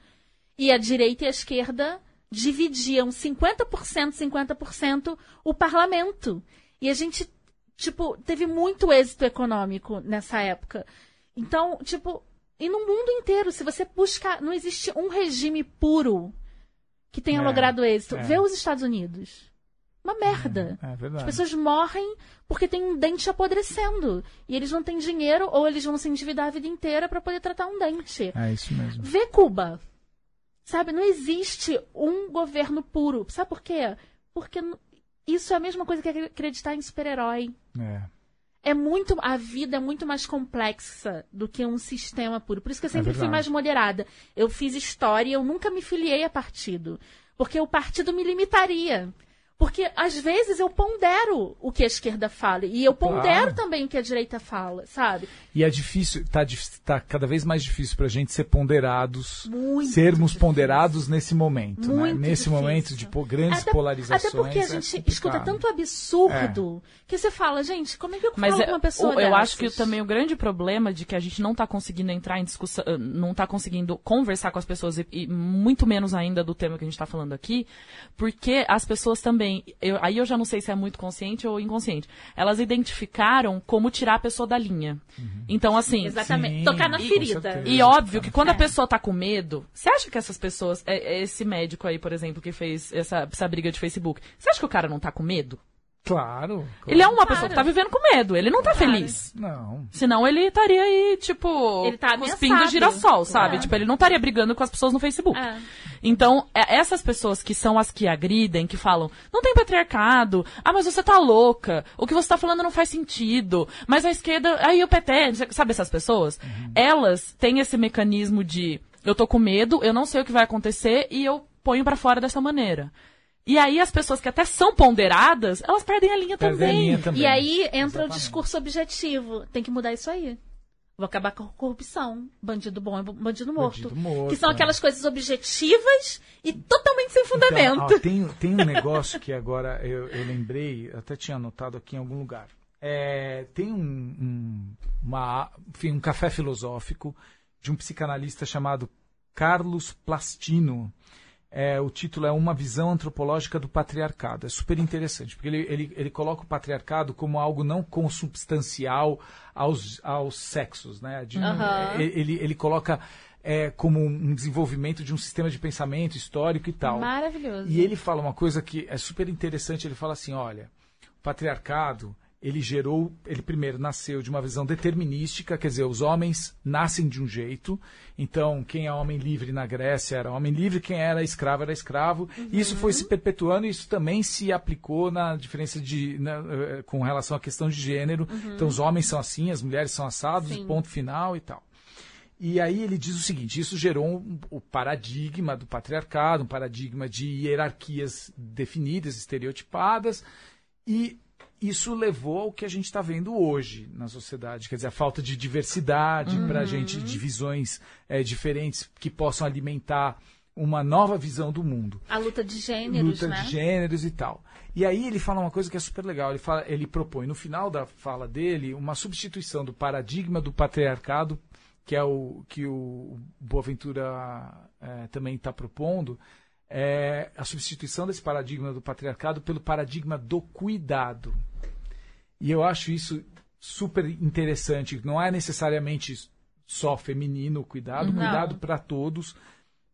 E a direita e a esquerda dividiam 50%, 50% o parlamento. E a gente, tipo, teve muito êxito econômico nessa época. Então, tipo, e no mundo inteiro, se você buscar, não existe um regime puro que tenha É, logrado êxito. é. Vê os Estados Unidos. Uma merda. É verdade. As pessoas morrem porque tem um dente apodrecendo. E eles não têm dinheiro ou eles vão se endividar a vida inteira para poder tratar um dente. É isso mesmo. Vê Cuba. Sabe, não existe um governo puro. Sabe por quê? Porque isso é a mesma coisa que acreditar em super-herói. É. É muito. A vida é muito mais complexa do que um sistema puro. Por isso que eu sempre fui verdade. mais moderada. Eu fiz história, eu nunca me filiei a partido. Porque o partido me limitaria. Porque, às vezes, eu pondero o que a esquerda fala. E eu Claro. pondero também o que a direita fala, sabe? E é difícil, tá, tá cada vez mais difícil pra gente ser ponderados, Muito sermos difícil. ponderados nesse momento, né? Nesse difícil. momento de pô, grandes Até, polarizações. até porque a é gente complicado. escuta tanto absurdo que você fala, gente, como é que eu Mas falo é, com uma pessoa o- eu acho que também o grande problema de que a gente não está conseguindo entrar em discussão, não está conseguindo conversar com as pessoas e, e muito menos ainda do tema que a gente está falando aqui, porque as pessoas também também, eu- aí eu já não sei se é muito consciente ou inconsciente, elas identificaram como tirar a pessoa da linha. Então, assim, Exatamente. Sim, Tocar na ferida. e óbvio que quando a É. pessoa tá com medo, você acha que essas pessoas, é- é esse médico aí, por exemplo, que fez essa, essa briga de Facebook, você acha que o cara não tá com medo? Claro. Ele é uma Claro. pessoa que tá vivendo com medo, ele não tá Claro. feliz. Não. Senão ele estaria aí, tipo, Ele tá cuspindo girassol, sabe? É. Tipo, ele não estaria brigando com as pessoas no Facebook. É. Então, é- essas pessoas que são as que agridem, que falam, não tem patriarcado, ah, mas você tá louca, o que você tá falando não faz sentido, mas a esquerda, aí o PT, sabe essas pessoas? Elas têm esse mecanismo de, eu tô com medo, eu não sei o que vai acontecer e eu ponho pra fora dessa maneira. E aí as pessoas que até são ponderadas, elas perdem a linha Perde a também. linha também. E aí entra o Exatamente. discurso objetivo. Tem que mudar isso aí. Vou acabar com a corrupção. Bandido bom é bandido morto. Bandido morto, que são é. aquelas coisas objetivas e totalmente sem Então, fundamento. ó, tem, tem um negócio que agora eu, eu lembrei, até tinha anotado aqui em algum lugar. É, tem um, um, uma, enfim, um café filosófico de um psicanalista chamado Carlos Plastino. É, o título é Uma Visão Antropológica do Patriarcado. É super interessante, porque ele, ele, ele coloca o patriarcado como algo não consubstancial aos, aos sexos. Né? De- Aham. ele, ele coloca é, como um desenvolvimento de um sistema de pensamento histórico e tal. Maravilhoso. E ele fala uma coisa que é super interessante. Ele fala assim, olha, o patriarcado ele gerou, ele primeiro nasceu de uma visão determinística, quer dizer, os homens nascem de um jeito. Então, quem é homem livre na Grécia era homem livre, quem era escravo era escravo. E isso foi se perpetuando e isso também se aplicou na diferença de na, eh, com relação à questão de gênero. Então, os homens são assim, as mulheres são assados, ponto final e tal. E aí ele diz o seguinte: isso gerou um- o paradigma do patriarcado, um paradigma de hierarquias definidas, estereotipadas, e isso levou ao que a gente está vendo hoje na sociedade, quer dizer, a falta de diversidade para a gente, divisões eh, diferentes que possam alimentar uma nova visão do mundo A luta de gêneros, luta né? de gêneros e tal. E aí ele fala uma coisa que é super legal. Ele, fala, ele propõe no final da fala dele uma substituição do paradigma do patriarcado, que é o que o Boaventura eh, também está propondo, é a substituição desse paradigma do patriarcado pelo paradigma do cuidado. E eu acho isso super interessante. Não é necessariamente só feminino o cuidado, o Não. cuidado para todos.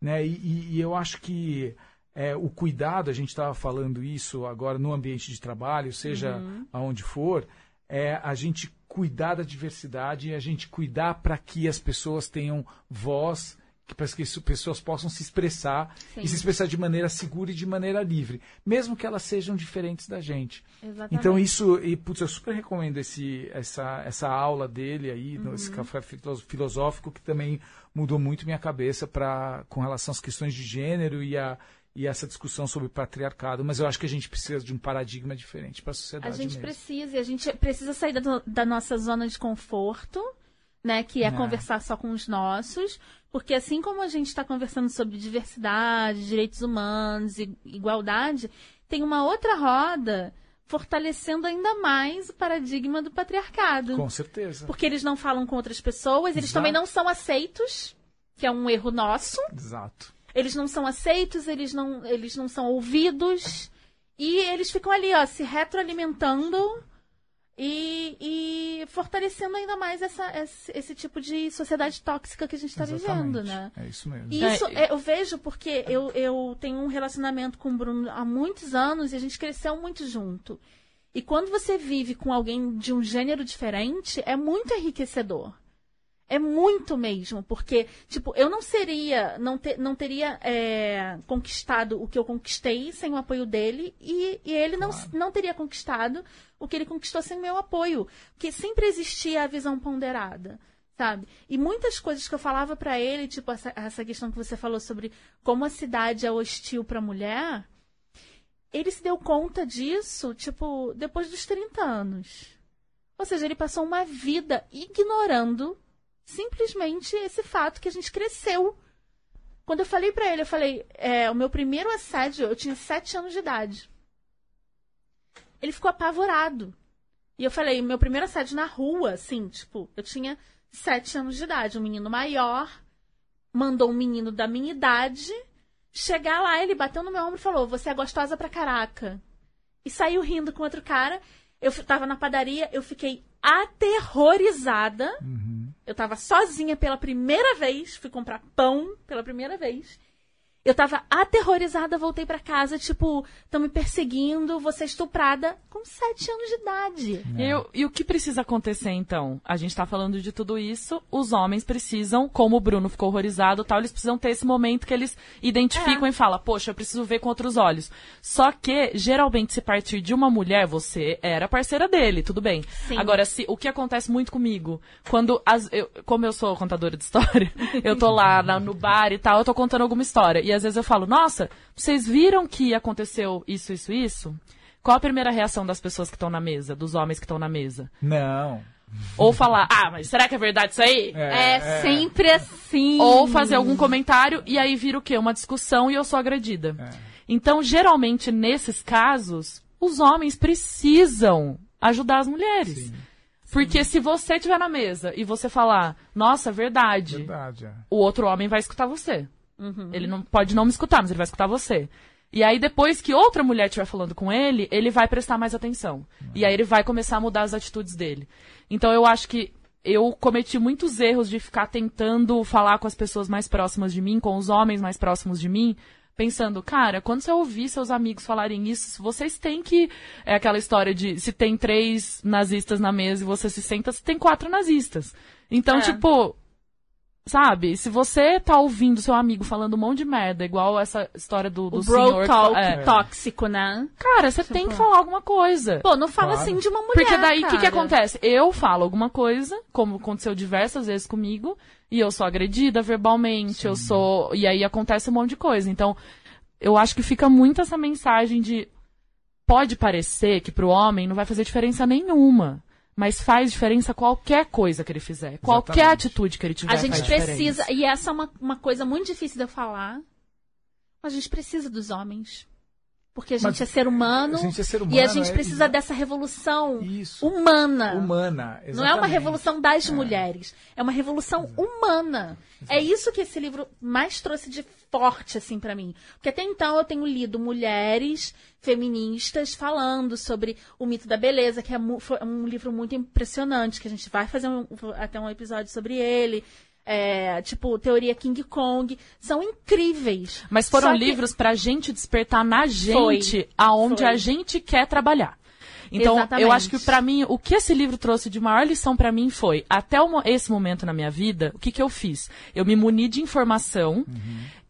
Né? E, e- eu acho que é, o cuidado, a gente estava falando isso agora no ambiente de trabalho, seja aonde for, é a gente cuidar da diversidade e a gente cuidar para que as pessoas tenham voz, para que as pessoas possam se expressar Sim. e se expressar de maneira segura e de maneira livre, mesmo que elas sejam diferentes da gente. Exatamente. Então isso, e putz, eu super recomendo esse, essa, essa aula dele aí, Uhum. esse café filo- filosófico que também mudou muito minha cabeça para com relação às questões de gênero e a e essa discussão sobre patriarcado, mas eu acho que a gente precisa de um paradigma diferente para a A sociedade gente mesmo. precisa, e a gente precisa sair da, da nossa zona de conforto, né? Que é, É. conversar só com os nossos. Porque assim como a gente está conversando sobre diversidade, direitos humanos e igualdade, tem uma outra roda fortalecendo ainda mais o paradigma do patriarcado. Com certeza. Porque eles não falam com outras pessoas, eles Exato. também não são aceitos, que é um erro nosso. Exato. Eles não são aceitos, eles não, eles não são ouvidos. E eles ficam ali, ó, se retroalimentando e, e fortalecendo ainda mais essa, esse, esse tipo de sociedade tóxica que a gente está vivendo, né? É isso mesmo. E isso É, é, eu vejo porque eu, eu tenho um relacionamento com o Bruno há muitos anos e a gente cresceu muito junto. E quando você vive com alguém de um gênero diferente, é muito enriquecedor. É muito mesmo, porque, tipo, eu não seria, não, te- não teria é, conquistado o que eu conquistei sem o apoio dele, e, e ele não, não teria conquistado o que ele conquistou sem o meu apoio. Porque sempre existia a visão ponderada, sabe? E muitas coisas que eu falava pra ele, tipo, essa, essa questão que você falou sobre como a cidade é hostil pra mulher, ele se deu conta disso, tipo, depois dos 30 anos. Ou seja, ele passou uma vida ignorando simplesmente esse fato que a gente cresceu. Quando eu falei pra ele, eu falei, é, o meu primeiro assédio, eu tinha sete anos de idade. Ele ficou apavorado. E eu falei, meu primeiro assédio na rua, assim, tipo, eu tinha sete anos de idade, um menino maior, mandou um menino da minha idade chegar lá, ele bateu no meu ombro e falou, você é gostosa pra caraca. e saiu rindo com outro cara. Eu tava na padaria, eu fiquei aterrorizada. Eu tava sozinha pela primeira vez, fui comprar pão pela primeira vez. Eu tava aterrorizada, voltei pra casa, tipo, estão me perseguindo, vou ser estuprada com sete anos de idade. E, eu- e o que precisa acontecer então? A gente tá falando de tudo isso, os homens precisam, como o Bruno ficou horrorizado e tal, eles precisam ter esse momento que eles identificam É. e falam, poxa, eu preciso ver com outros olhos. Só que, geralmente, se partir de uma mulher, você era parceira dele, tudo bem. Sim. Agora, se, o que acontece muito comigo, quando, as, eu, como eu sou contadora de história, [LAUGHS] eu tô lá na- no bar e tal, eu tô contando alguma história. E às vezes eu falo, nossa, vocês viram que aconteceu isso, isso, isso? Qual a primeira reação das pessoas que estão na mesa, dos homens que estão na mesa? Não. Ou falar, ah, mas será que é verdade isso aí? É, sempre assim. Ou fazer algum comentário e aí vira o quê? Uma discussão e eu sou agredida. Então, geralmente, nesses casos, os homens precisam ajudar as mulheres. Porque se você estiver na mesa e você falar, nossa, verdade, Verdade. é. o outro homem vai escutar você. Ele não pode não me escutar, mas ele vai escutar você. E aí, depois que outra mulher estiver falando com ele, ele vai prestar mais atenção. E aí ele vai começar a mudar as atitudes dele. Então eu acho que eu cometi muitos erros de ficar tentando falar com as pessoas mais próximas de mim, com os homens mais próximos de mim, pensando, cara, quando você ouvir seus amigos falarem isso, vocês têm que. É aquela história de se tem três nazistas na mesa e você se senta, se tem quatro nazistas. Então, É. tipo, Sabe? Se você tá ouvindo seu amigo falando um monte de merda, igual essa história do, do o bro senhor. talk é. tóxico, né? Cara, você tem que falar alguma coisa. Pô, não fala Claro. assim de uma mulher. Porque daí o que, que acontece? Eu falo alguma coisa, como aconteceu diversas vezes comigo, e eu sou agredida verbalmente, eu sou. E aí acontece um monte de coisa. Então, eu acho que fica muito essa mensagem de. Pode parecer que pro homem não vai fazer diferença nenhuma. Mas faz diferença qualquer coisa que ele fizer. Qualquer Exatamente. atitude que ele tiver. A gente faz precisa, diferença. e essa é uma, uma coisa muito difícil de eu falar, a gente precisa dos homens. Porque a gente Mas é ser humano, a gente é ser e a humano, gente é- precisa exa- dessa revolução Isso. humana. Humana. Não é uma exatamente. revolução das mulheres, é uma revolução humana. É isso que esse livro mais trouxe de forte assim pra mim, porque até então eu tenho lido mulheres feministas falando sobre o mito da beleza, que é um livro muito impressionante, que a gente vai fazer um- até um episódio sobre ele. É, tipo, teoria King Kong, são incríveis. Mas foram Só que- livros pra gente despertar na gente aonde Foi. a gente quer trabalhar. Então, Exatamente. eu acho que pra mim, o que esse livro trouxe de maior lição pra mim foi, até o esse momento na minha vida, o que que eu fiz? Eu me muni de informação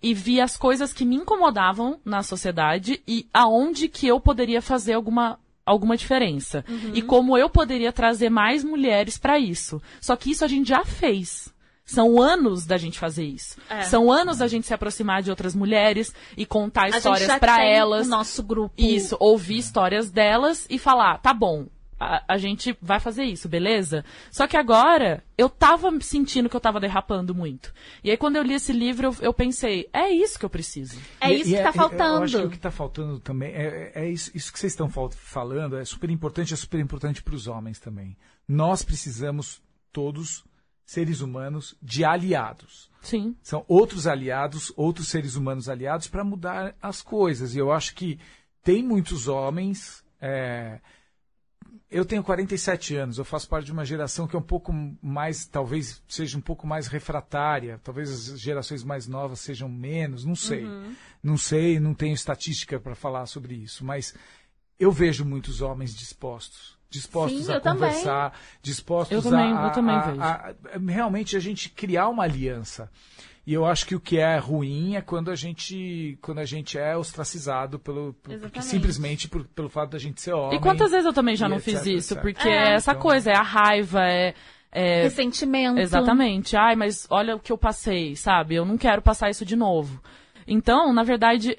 e vi as coisas que me incomodavam na sociedade e aonde que eu poderia fazer alguma alguma diferença. E como eu poderia trazer mais mulheres pra isso. Só que isso a gente já fez. São anos da gente fazer isso. É. São anos da gente se aproximar de outras mulheres e contar A histórias tem elas. o nosso grupo. Isso, ouvir histórias delas e falar, tá bom, a, a gente vai fazer isso, beleza? Só que agora, eu tava sentindo que eu tava derrapando muito. E aí, quando eu li esse livro, eu, eu pensei, é isso que eu preciso. É E- isso e que tá Eu acho faltando. que o que está faltando também é, é isso, isso que vocês estão fal- falando é super importante, é super importante para os homens também. Nós precisamos todos seres humanos de aliados. Sim. São outros aliados, outros seres humanos aliados para mudar as coisas. E eu acho que tem muitos homens. é, Eu tenho 47 anos, eu faço parte de uma geração que é um pouco mais, talvez seja um pouco mais refratária, talvez as gerações mais novas sejam menos, não sei. Uhum. Não sei, não tenho estatística para falar sobre isso, mas eu vejo muitos homens dispostos. Dispostos Sim, a eu também. conversar, dispostos Eu também, a, eu também a- vejo. a- a- realmente a gente criar uma aliança. E eu acho que o que é ruim é quando a gente, quando a gente é ostracizado pelo, por- simplesmente por- pelo fato da gente ser homem. E quantas vezes eu também já não etc, fiz isso? etc. Porque É. é essa Então- coisa, é a raiva, é. é- Ressentimento. Exatamente. Ai, mas olha o que eu passei, sabe? Eu não quero passar isso de novo. Então, na verdade,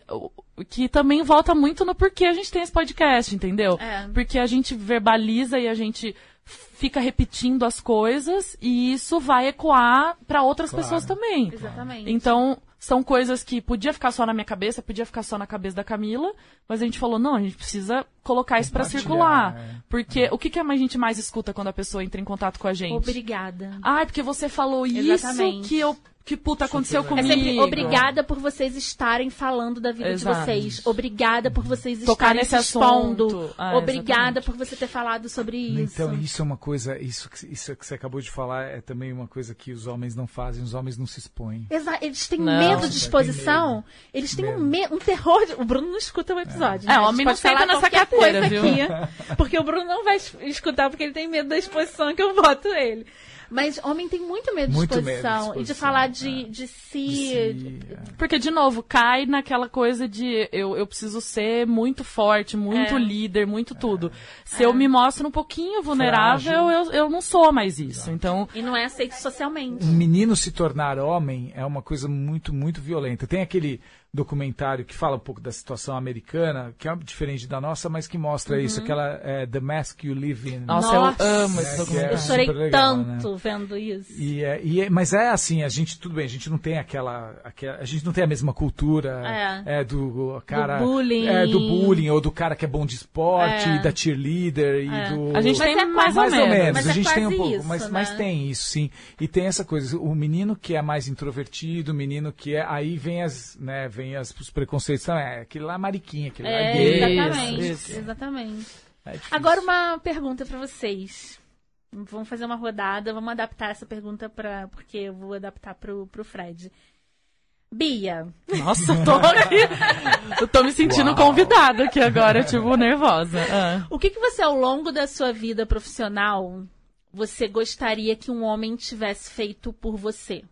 que também volta muito no porquê a gente tem esse podcast, entendeu? É. Porque a gente verbaliza e a gente fica repetindo as coisas e isso vai ecoar para outras Claro. pessoas também. Exatamente. Então, são coisas que podia ficar só na minha cabeça, podia ficar só na cabeça da Camila, mas a gente falou, não, a gente precisa colocar isso pra Compartilhar, circular. é. Porque o que, que a gente mais escuta quando a pessoa entra em contato com a gente? Obrigada. Ai, porque você falou Exatamente. isso que eu. Que puta aconteceu Super É comigo. sempre obrigada por vocês estarem falando da vida Exato. de vocês. Obrigada por vocês Tocar estarem nesse se expondo. Ah, obrigada exatamente. por você ter falado sobre isso. Então, isso é uma coisa, isso, que- isso que você acabou de falar é também uma coisa que os homens não fazem, os homens não se expõem. Exa- Eles têm Não. medo de Tem exposição. medo. Eles têm um, Medo. me- um terror. De... O Bruno não escuta o episódio. É, né? o homem não senta nessa qualquer cadeira, coisa viu? aqui, porque o Bruno não vai es- escutar porque ele tem medo da exposição que eu boto ele. Mas homem tem muito medo de Muito medo de exposição. E de exposição, falar é. de, de si. De- Porque, de novo, cai naquela coisa de eu, eu preciso ser muito forte, muito É. líder, muito tudo. Se eu me mostro um pouquinho vulnerável, eu, eu não sou mais isso. Então, E não é aceito socialmente. um menino se tornar homem é uma coisa muito, muito violenta. Tem aquele documentário que fala um pouco da situação americana, que é diferente da nossa, mas que mostra isso, aquela é, The Mask You Live In. nossa, Nossa. eu amo esse que é- documentário. Eu chorei legal, tanto vendo isso. E, é, e é- mas é assim, a gente, tudo bem, a gente não tem aquela, aquela- a gente não tem a mesma cultura É. é, do cara, bullying. é, do bullying, ou do cara que é bom de esporte, É. da cheerleader e É. do... A gente Mas tem mais, mais ou menos, Mas a é gente tem um pouco, isso, mas, né? mas tem isso, sim. E tem essa coisa, o menino que é mais introvertido, o menino que é, aí vem as, né, vem as, os preconceitos, não, é aquele lá é mariquinha, aquele lá é É, gay. exatamente. Isso. Exatamente. É. Agora uma pergunta pra vocês. Vamos fazer uma rodada, vamos adaptar essa pergunta para porque eu vou adaptar pro, pro Fred. Bia, Nossa, eu tô. [LAUGHS] Eu tô me sentindo Uau. convidada aqui agora, tipo, nervosa. Ah. o que, que você ao longo da sua vida profissional você gostaria que um homem tivesse feito por você?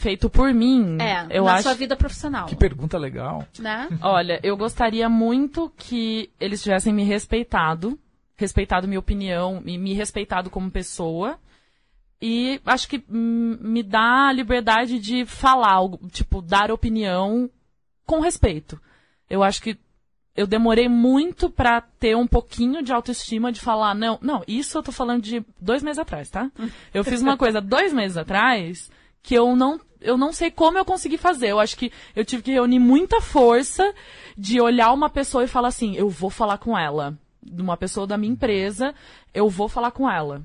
Feito por mim. É, eu na acho. sua vida profissional, Que pergunta legal. né? Olha, eu gostaria muito que eles tivessem me respeitado, respeitado minha opinião e me respeitado como pessoa. E acho que hum, me dá a liberdade de falar, algo, tipo, dar opinião com respeito. Eu acho que eu demorei muito pra ter um pouquinho de autoestima de falar, não, não, isso eu tô falando de dois meses atrás, tá? [LAUGHS] Eu fiz uma coisa dois meses atrás que eu não, eu não sei como eu consegui fazer. Eu acho que eu tive que reunir muita força de olhar uma pessoa e falar assim, eu vou falar com ela. De uma pessoa da minha empresa, eu vou falar com ela.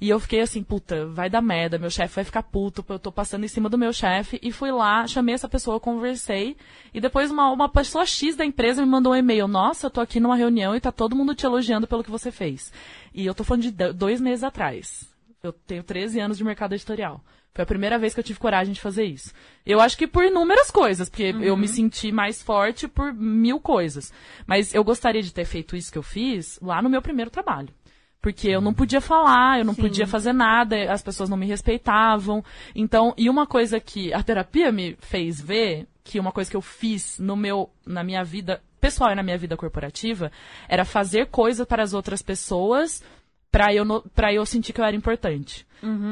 E eu fiquei assim, puta, vai dar merda, meu chefe vai ficar puto, eu tô passando em cima do meu chefe. E fui lá, chamei essa pessoa, conversei. E depois uma, uma pessoa X da empresa me mandou um e-mail. Nossa, eu tô aqui numa reunião e tá todo mundo te elogiando pelo que você fez. E eu tô falando de do- dois meses atrás. Eu tenho 13 anos de mercado editorial. Foi a primeira vez que eu tive coragem de fazer isso. Eu acho que por inúmeras coisas, porque eu me senti mais forte por mil coisas. Mas eu gostaria de ter feito isso que eu fiz lá no meu primeiro trabalho. Porque eu não podia falar, eu não Sim. podia fazer nada, as pessoas não me respeitavam. Então, e uma coisa que a terapia me fez ver, que uma coisa que eu fiz no meu, na minha vida pessoal e na minha vida corporativa, era fazer coisa para as outras pessoas pra eu, no- pra eu sentir que eu era importante.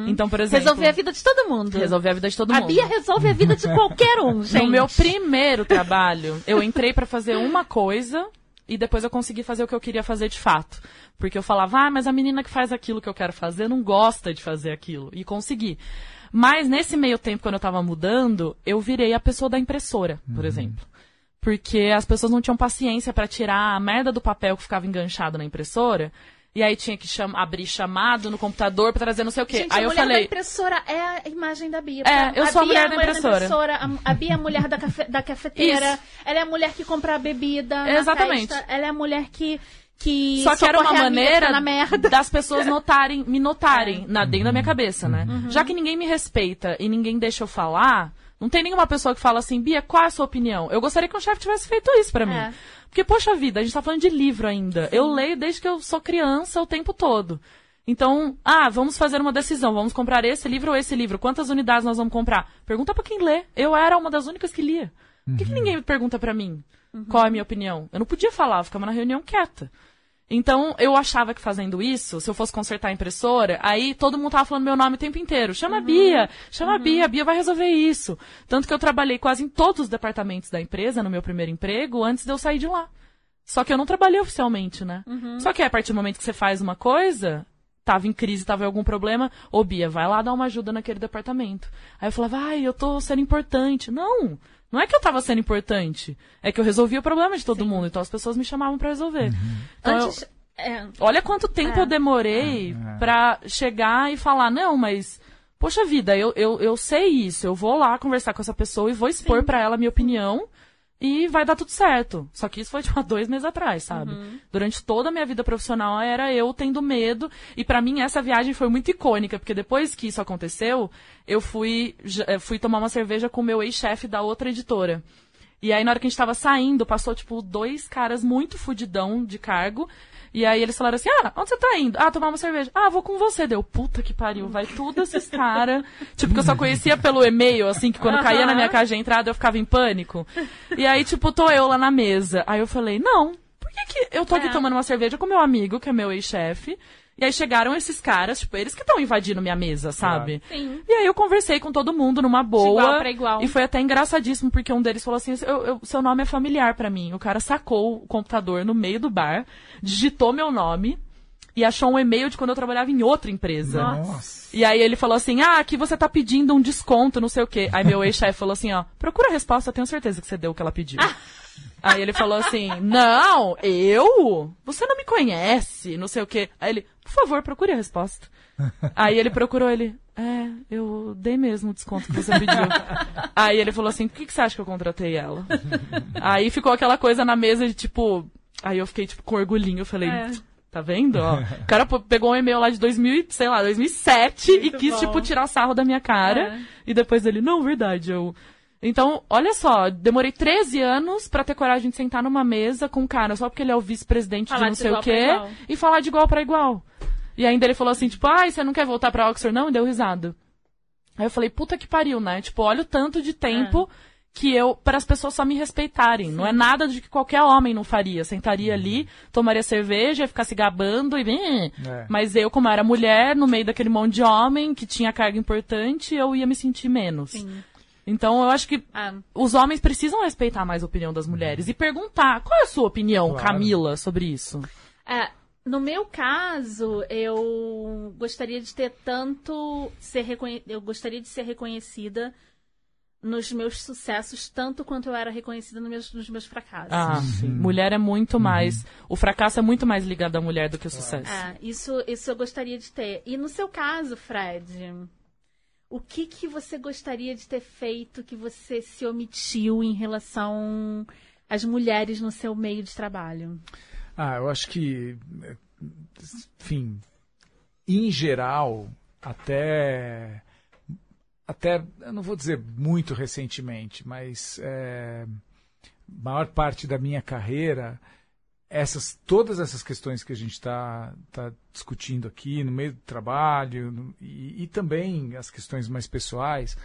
Então, por exemplo... Resolver a vida de todo mundo. resolver a vida de todo a mundo. Bia resolve a vida de qualquer um, gente. [LAUGHS] No meu primeiro [LAUGHS] trabalho, eu entrei pra fazer uma coisa e depois eu consegui fazer o que eu queria fazer de fato. Porque eu falava, ah, mas a menina que faz aquilo que eu quero fazer não gosta de fazer aquilo. E consegui. Mas nesse meio tempo, quando eu tava mudando, eu virei a pessoa da impressora, por exemplo. Porque as pessoas não tinham paciência pra tirar a merda do papel que ficava enganchado na impressora. E aí tinha que cham- abrir chamado no computador pra trazer não sei o quê. Gente, aí a eu mulher da falei, impressora é a imagem da Bia. É, eu sou a Bia mulher é da mulher impressora. A, a Bia é a mulher da, cafe- da cafeteira. Isso. Ela é a mulher que compra a bebida. na Exatamente. festa, Ela é a mulher que. que Só que era uma a maneira na merda. das pessoas notarem, me notarem na, dentro da minha cabeça, né? Já que ninguém me respeita e ninguém deixa eu falar, não tem nenhuma pessoa que fala assim, Bia, qual é a sua opinião? Eu gostaria que um chefe tivesse feito isso pra mim. É. Porque, poxa vida, a gente tá falando de livro ainda. Eu leio desde que eu sou criança o tempo todo. Então, ah, vamos fazer uma decisão. Vamos comprar esse livro ou esse livro. Quantas unidades nós vamos comprar? Pergunta pra quem lê. Eu era uma das únicas que lia. Por que, que ninguém me pergunta pra mim qual é a minha opinião? Eu não podia falar, eu ficava na reunião quieta. Então, eu achava que fazendo isso, se eu fosse consertar a impressora, aí todo mundo tava falando meu nome o tempo inteiro. Chama a Bia, chama a Bia, a Bia vai resolver isso. Tanto que eu trabalhei quase em todos os departamentos da empresa no meu primeiro emprego antes de eu sair de lá. Só que eu não trabalhei oficialmente, né? Só que a partir do momento que você faz uma coisa, tava em crise, tava em algum problema, ô Bia, vai lá dar uma ajuda naquele departamento. Aí eu falava, ai, eu tô sendo importante. Não, não é que eu tava sendo importante, é que eu resolvia o problema de todo Sim. mundo, então as pessoas me chamavam pra resolver. Então, eu- Antes. é, olha quanto tempo É. eu demorei É. pra chegar e falar, não, mas, poxa vida, eu, eu, eu sei isso, eu vou lá conversar com essa pessoa e vou expor pra ela a minha opinião e vai dar tudo certo. Só que isso foi, [LAUGHS] tipo, há dois meses atrás, sabe? Uhum. Durante toda a minha vida profissional era eu tendo medo. E pra mim essa viagem foi muito icônica, porque depois que isso aconteceu, eu fui, eh, fui tomar uma cerveja com o meu ex-chefe da outra editora. E aí, na hora que a gente tava saindo, passou, tipo, dois caras muito fudidão de cargo. E aí eles falaram assim, ah, onde você tá indo? Ah, tomar uma cerveja. Ah, vou com você. Deu, puta que pariu, vai tudo esses caras. [LAUGHS] tipo, que eu só conhecia pelo e-mail, assim, que quando caía na minha caixa de entrada eu ficava em pânico. E aí, tipo, tô eu lá na mesa. Aí eu falei, não, por que que eu tô aqui É. tomando uma cerveja com meu amigo, que é meu ex-chefe? E aí chegaram esses caras, tipo, eles que estão invadindo minha mesa, sabe? sim. E aí eu conversei com todo mundo numa boa. igual pra igual. E foi até engraçadíssimo, porque um deles falou assim: "Eu- eu- seu nome é familiar pra mim. O cara sacou o computador no meio do bar, digitou meu nome e achou um e-mail de quando eu trabalhava em outra empresa. Nossa. E aí ele falou assim: Ah, aqui você tá pedindo um desconto, não sei o quê. Aí meu ex-chefe falou assim: ó, procura a resposta, eu tenho certeza que você deu o que ela pediu. Aí ele falou assim: Não, eu? Você não me conhece, não sei o quê. Aí ele, por favor, procure a resposta. Aí ele procurou ele. É, eu dei mesmo o desconto que você pediu. Aí ele falou assim: por que, que você acha que eu contratei ela? Aí ficou aquela coisa na mesa de tipo. Aí eu fiquei, tipo, com orgulhinho. Eu falei, É. tá vendo? Ó, o cara pegou um e-mail lá de 2000, e, sei lá, 2007 e Muito quis, bom. tipo, tirar sarro da minha cara. É. E depois ele, não, verdade, eu. Então, olha só, demorei 13 anos pra ter coragem de sentar numa mesa com um cara só porque ele é o vice-presidente de não de sei o quê e falar de igual pra igual. E ainda ele falou assim, tipo, ai, você não quer voltar pra Oxford não? E deu risada. Aí eu falei, puta que pariu, né? Tipo, olha o tanto de tempo que eu, para as pessoas só me respeitarem. Não é nada de que qualquer homem não faria. Sentaria ali, tomaria cerveja, ia ficar se gabando e. É. Mas eu, como era mulher, no meio daquele monte de homem que tinha carga importante, eu ia me sentir menos. Sim. Então eu acho que Ah, os homens precisam respeitar mais a opinião das mulheres e perguntar qual é a sua opinião, Claro. Camila, sobre isso. É, no meu caso, eu gostaria de ter tanto ser reconhe... eu gostaria de ser reconhecida nos meus sucessos tanto quanto eu era reconhecida nos meus, nos meus fracassos. Ah, sim. Mulher é muito mais. O fracasso é muito mais ligado à mulher do que o sucesso. É, isso, isso eu gostaria de ter. E no seu caso, Fred, o que que você gostaria de ter feito que você se omitiu em relação às mulheres no seu meio de trabalho? Ah, eu acho que, enfim, em geral, até, até, eu não vou dizer muito recentemente, mas é, maior parte da minha carreira, essas, todas essas questões que a gente está tá discutindo aqui no meio do trabalho no- e, e também as questões mais pessoais,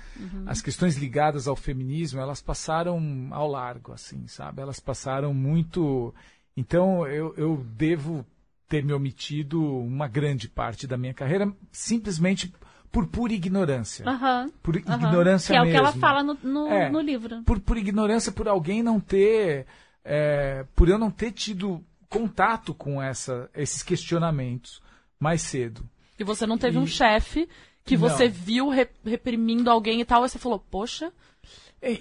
as questões ligadas ao feminismo, elas passaram ao largo, assim, sabe? Elas passaram muito. Então eu, eu devo ter me omitido uma grande parte da minha carreira simplesmente por pura ignorância. Aham. Por ignorância Que é o mesmo. que ela fala no, no, É. no livro. Por, por ignorância, por alguém não ter. é, por eu não ter tido contato com essa, esses questionamentos mais cedo. E você não teve E- um chefe que Não. você viu re- reprimindo alguém e tal, e você falou, poxa,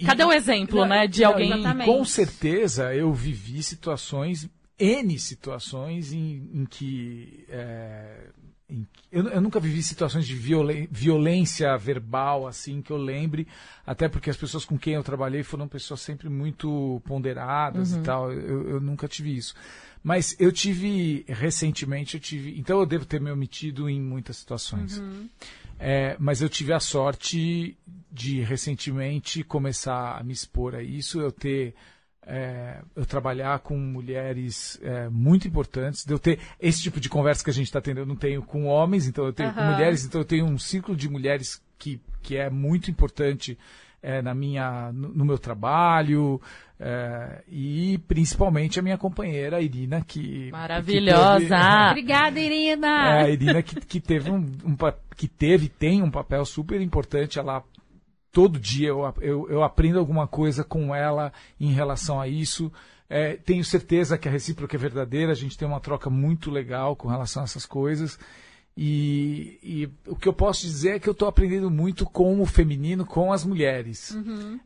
cadê e- o exemplo, né, de não, alguém... e Exatamente. Com certeza eu vivi situações, N situações em, em que. é, em que- eu, eu nunca vivi situações de violen- violência verbal, assim, que eu lembre, até porque as pessoas com quem eu trabalhei foram pessoas sempre muito ponderadas e tal. Eu, eu nunca tive isso. Mas eu tive, recentemente, eu tive. Então eu devo ter me omitido em muitas situações. É, mas eu tive a sorte de recentemente começar a me expor a isso, eu ter é, eu trabalhar com mulheres é, muito importantes, de eu ter esse tipo de conversa que a gente está tendo, eu não tenho com homens, então eu tenho com Aham. mulheres, então eu tenho um círculo de mulheres que, que é muito importante é, na minha, no, no meu trabalho é, e principalmente a minha companheira Irina que que teve- Maravilhosa! [LAUGHS] Obrigada, Irina! é, a Irina que, que teve um, um que teve tem um papel super importante ela todo dia eu, eu, eu aprendo alguma coisa com ela em relação a isso É, tenho certeza que a recíproca é verdadeira a gente tem uma troca muito legal com relação a essas coisas E, e o que eu posso dizer é que eu estou aprendendo muito com o feminino, com as mulheres.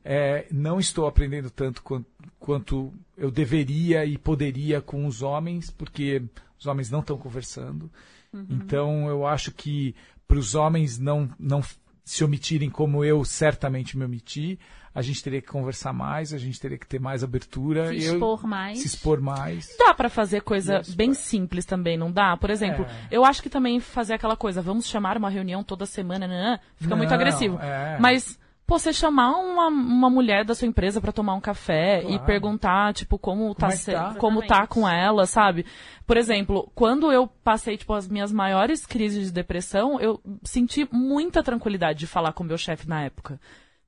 É, não estou aprendendo tanto quanto, quanto eu deveria e poderia com os homens, porque os homens não estão conversando. Então eu acho que para os homens não, não se omitirem como eu certamente me omiti, a gente teria que conversar mais, a gente teria que ter mais abertura. Se eu- expor mais. Se expor mais. Dá pra fazer coisa Yes, bem pra- simples também, não dá? Por exemplo, É. eu acho que também fazer aquela coisa, vamos chamar uma reunião toda semana, né? fica muito Não, agressivo. é. Mas, pô, você chamar uma, uma mulher da sua empresa pra tomar um café e Claro. perguntar, tipo, como, tá, é que se- tá? como tá com ela, sabe? Por exemplo, quando eu passei, tipo, as minhas maiores crises de depressão, eu senti muita tranquilidade de falar com o meu chefe na época.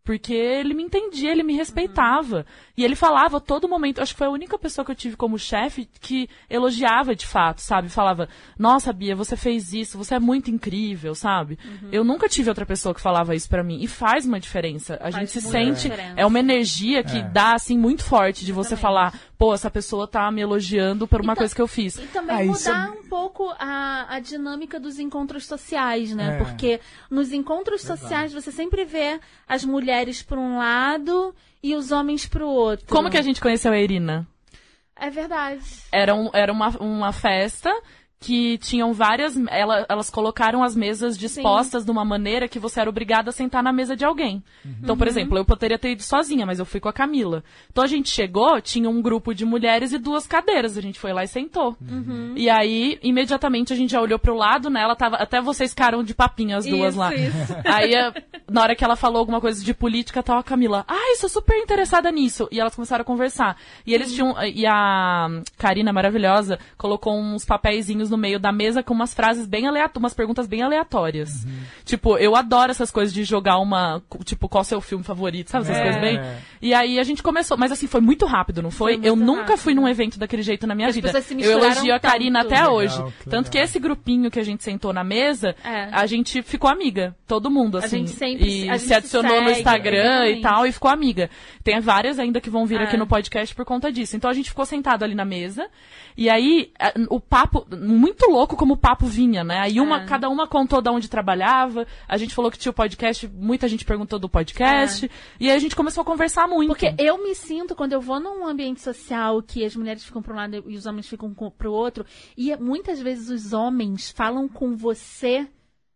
Porque ele me entendia, ele me respeitava. E ele falava a todo momento. Acho que foi a única pessoa que eu tive como chefe que elogiava de fato, sabe? Falava: Nossa, Bia, você fez isso, você é muito incrível, sabe? Eu nunca tive outra pessoa que falava isso pra mim. E faz uma diferença. A gente se sente. diferença. É uma energia que É. dá, assim, muito forte de você falar: Pô, essa pessoa tá me elogiando por uma Então- coisa que eu fiz. E também Ah, mudar é- um pouco a, a dinâmica dos encontros sociais, né? É. Porque nos encontros sociais você sempre vê as mulheres por um lado e os homens pro outro. Como que a gente conheceu a Irina? É verdade. Era, um- era uma, uma festa que tinham várias. ela- elas colocaram as mesas dispostas de uma maneira que você era obrigada a sentar na mesa de alguém. Então, por exemplo, eu poderia ter ido sozinha, mas eu fui com a Camila. Então a gente chegou, tinha um grupo de mulheres e duas cadeiras. A gente foi lá e sentou. E aí, imediatamente, a gente já olhou pro lado, né? Ela tava. Até vocês ficaram de papinho as duas Isso, lá. isso. [LAUGHS] Aí, a- na hora que ela falou alguma coisa de política, tava a Camila, ai, sou super interessada nisso. E elas começaram a conversar. E eles tinham. E a Karina, maravilhosa, colocou uns papeizinhos no meio da mesa com umas frases bem aleatórias, umas perguntas bem aleatórias. Tipo, eu adoro essas coisas de jogar uma. Tipo, qual seu filme favorito, sabe? Essas É. coisas bem. E aí a gente começou. Mas assim, foi muito rápido, não foi? Foi eu muito nunca rápido. fui num evento daquele jeito na minha As vida. Eu elogio a Karina tanto. até Legal, hoje. que Tanto que esse grupinho que a gente sentou na mesa, É. a gente ficou amiga. Todo mundo, assim. gente sempre- e a se adicionou se no segue, Instagram e exatamente. tal, e ficou amiga. Tem várias ainda que vão vir É. aqui no podcast por conta disso. Então a gente ficou sentado ali na mesa. E aí, a- o papo, muito louco como o papo vinha, né? Aí uma, É. cada uma contou de onde trabalhava. A gente falou que tinha o podcast, muita gente perguntou do podcast. E aí a gente começou a conversar muito. É. Porque eu me sinto, quando eu vou num ambiente social que as mulheres ficam para um lado e os homens ficam pro outro, e muitas vezes os homens falam com você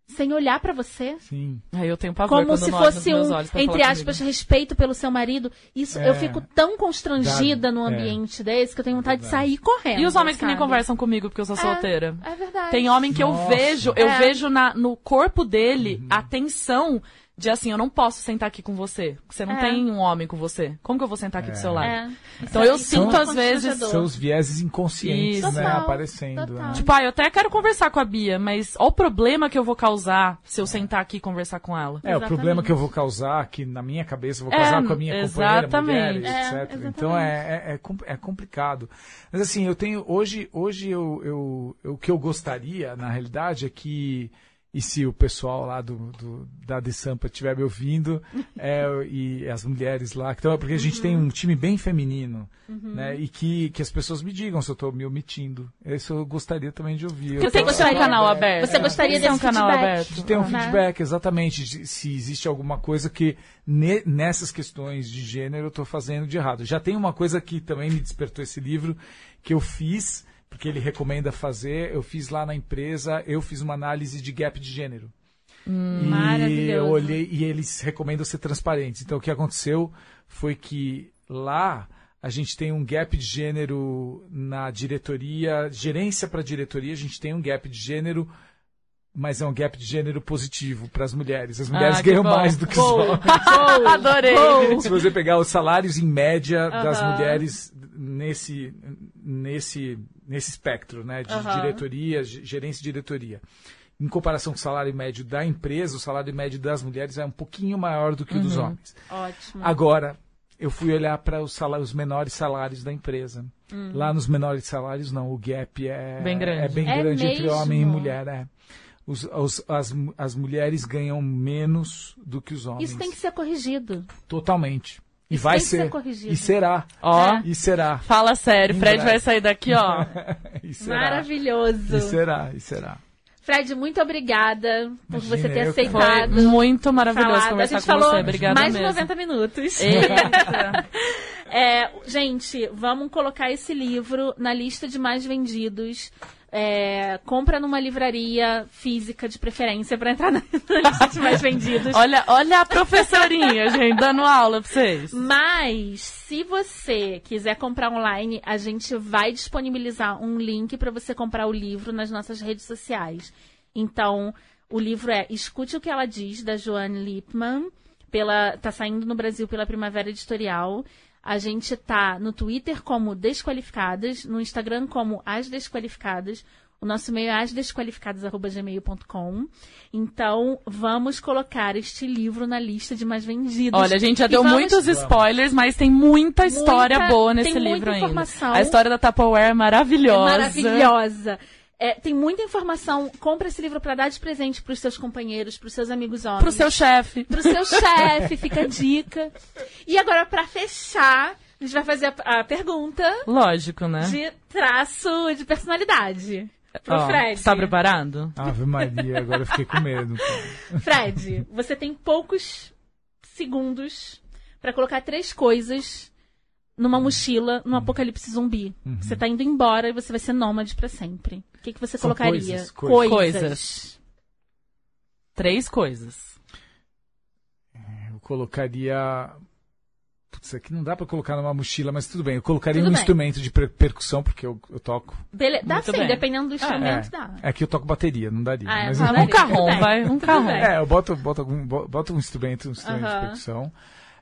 sem olhar para você. Sim. Aí eu tenho pavor Como se fosse um, entre aspas, comigo. respeito pelo seu marido. Isso, É. eu fico tão constrangida num é. ambiente desse que eu tenho vontade de Verdade. sair correndo. E os homens que nem sabe? conversam comigo porque eu sou solteira? É verdade. Tem homem que eu Nossa. vejo, eu É. vejo na, no corpo dele a tensão de assim, eu não posso sentar aqui com você. porque Você não É. tem um homem com você. Como que eu vou sentar aqui do seu lado? É. Então eu é sinto às vezes. São os vieses inconscientes, Isso. né? Total, Aparecendo. total. né? Tipo, ah, eu até quero conversar com a Bia, mas olha o problema que eu vou causar se eu sentar aqui e conversar com ela. É, o Exatamente. problema que eu vou causar, que na minha cabeça eu vou É, causar com a minha companheira, exatamente. mulher, É, etc. exatamente. Então é, é, é, é complicado. Mas assim, eu tenho. Hoje, hoje eu, eu, eu- o que eu gostaria, na realidade, é que. E se o pessoal lá do, do- da De Sampa estiver me ouvindo, [LAUGHS] é, e as mulheres lá, que tão- porque a gente tem Uhum. um time bem feminino, né? E que, que as pessoas me digam se eu estou me omitindo. Isso eu gostaria também de ouvir. Porque Eu tem que tô- ser um canal aberto. Você gostaria tem que ser um canal aberto. de ter um Né? feedback, exatamente, de- se existe alguma coisa que ne- nessas questões de gênero eu estou fazendo de errado. Já tem uma coisa que também me despertou esse livro, que eu fiz, porque ele recomenda fazer, eu fiz lá na empresa, eu fiz uma análise de gap de gênero. e Maravilhoso. eu olhei e eles recomendam ser transparentes. Então o que aconteceu foi que lá a gente tem um gap de gênero na diretoria, gerência para diretoria, a gente tem um gap de gênero mas é um gap de gênero positivo para as mulheres. As mulheres Ah, ganham bom. mais do que os homens. [LAUGHS] Adorei. Se você pegar os salários em média das Aham. mulheres nesse, nesse, nesse espectro, né? De Aham. diretoria, ge- gerência e diretoria. Em comparação com o salário médio da empresa, o salário médio das mulheres é um pouquinho maior do que o dos Uhum. homens. Ótimo. Agora, eu fui olhar para os, salários, os menores salários da empresa. Lá nos menores salários, não. O gap é Bem grande. é bem É grande entre mesmo? homem e mulher. É. Os, os- as, as mulheres ganham menos do que os homens. Isso tem que ser corrigido. Totalmente. E vai ser. ser corrigido. E será. Ó, É. E será. fala sério. Em Fred breve. vai sair daqui, ó. [LAUGHS] E será. Maravilhoso. E será. E será. Fred, muito obrigada por Imagina, você ter que- Foi aceitado. muito maravilhoso falar. A conversar gente com falou você. Obrigada mais de mesmo. 90 minutos. [LAUGHS] É, gente, vamos colocar esse livro na lista de mais vendidos. É, compra numa livraria física de preferência para entrar na [LAUGHS] lista mais vendidos. olha, olha a professorinha, [LAUGHS] gente, dando aula pra vocês. Mas, se você quiser comprar online, a gente vai disponibilizar um link para você comprar o livro nas nossas redes sociais. Então, o livro é Escute o que ela diz, da Joanne Lippmann. Pela, tá saindo no Brasil pela Primavera Editorial. A gente tá no Twitter como Desqualificadas, no Instagram como As Desqualificadas. O nosso e-mail é asdesqualificadas.gmail.com. Então, vamos colocar este livro na lista de mais vendidos. Olha, a gente já E deu vamos- muitos spoilers, mas tem muita história Muita- boa nesse tem muita livro ainda. informação. A história da Tupperware é maravilhosa. É maravilhosa. É, tem muita informação. Compra esse livro para dar de presente pros seus companheiros, pros seus amigos homens. Pro seu chefe. pro seu chefe, fica a dica. E agora, para fechar, a gente vai fazer a, a pergunta Lógico, né? de traço de personalidade. Pro Ó, Fred. Tá preparado? Ave Maria, agora eu fiquei com medo. Fred, você tem poucos segundos para colocar três coisas numa mochila no apocalipse zumbi. Você tá indo embora e você vai ser nômade para sempre. O que, que você São colocaria? coisas, coisas. Coisas. Três coisas. Eu colocaria. Putz, aqui não dá pra colocar numa mochila, mas tudo bem. Eu colocaria Tudo um bem. instrumento de per- percussão, porque eu, eu toco. Bele... Dá Muito sim, bem. dependendo do instrumento, é, dá. é que eu toco bateria, não daria. Ah, é, mas não. Um carrom, bem. vai. Um carrom. bem. É, eu boto, boto, algum, bo- boto um instrumento, um instrumento Aham. de percussão.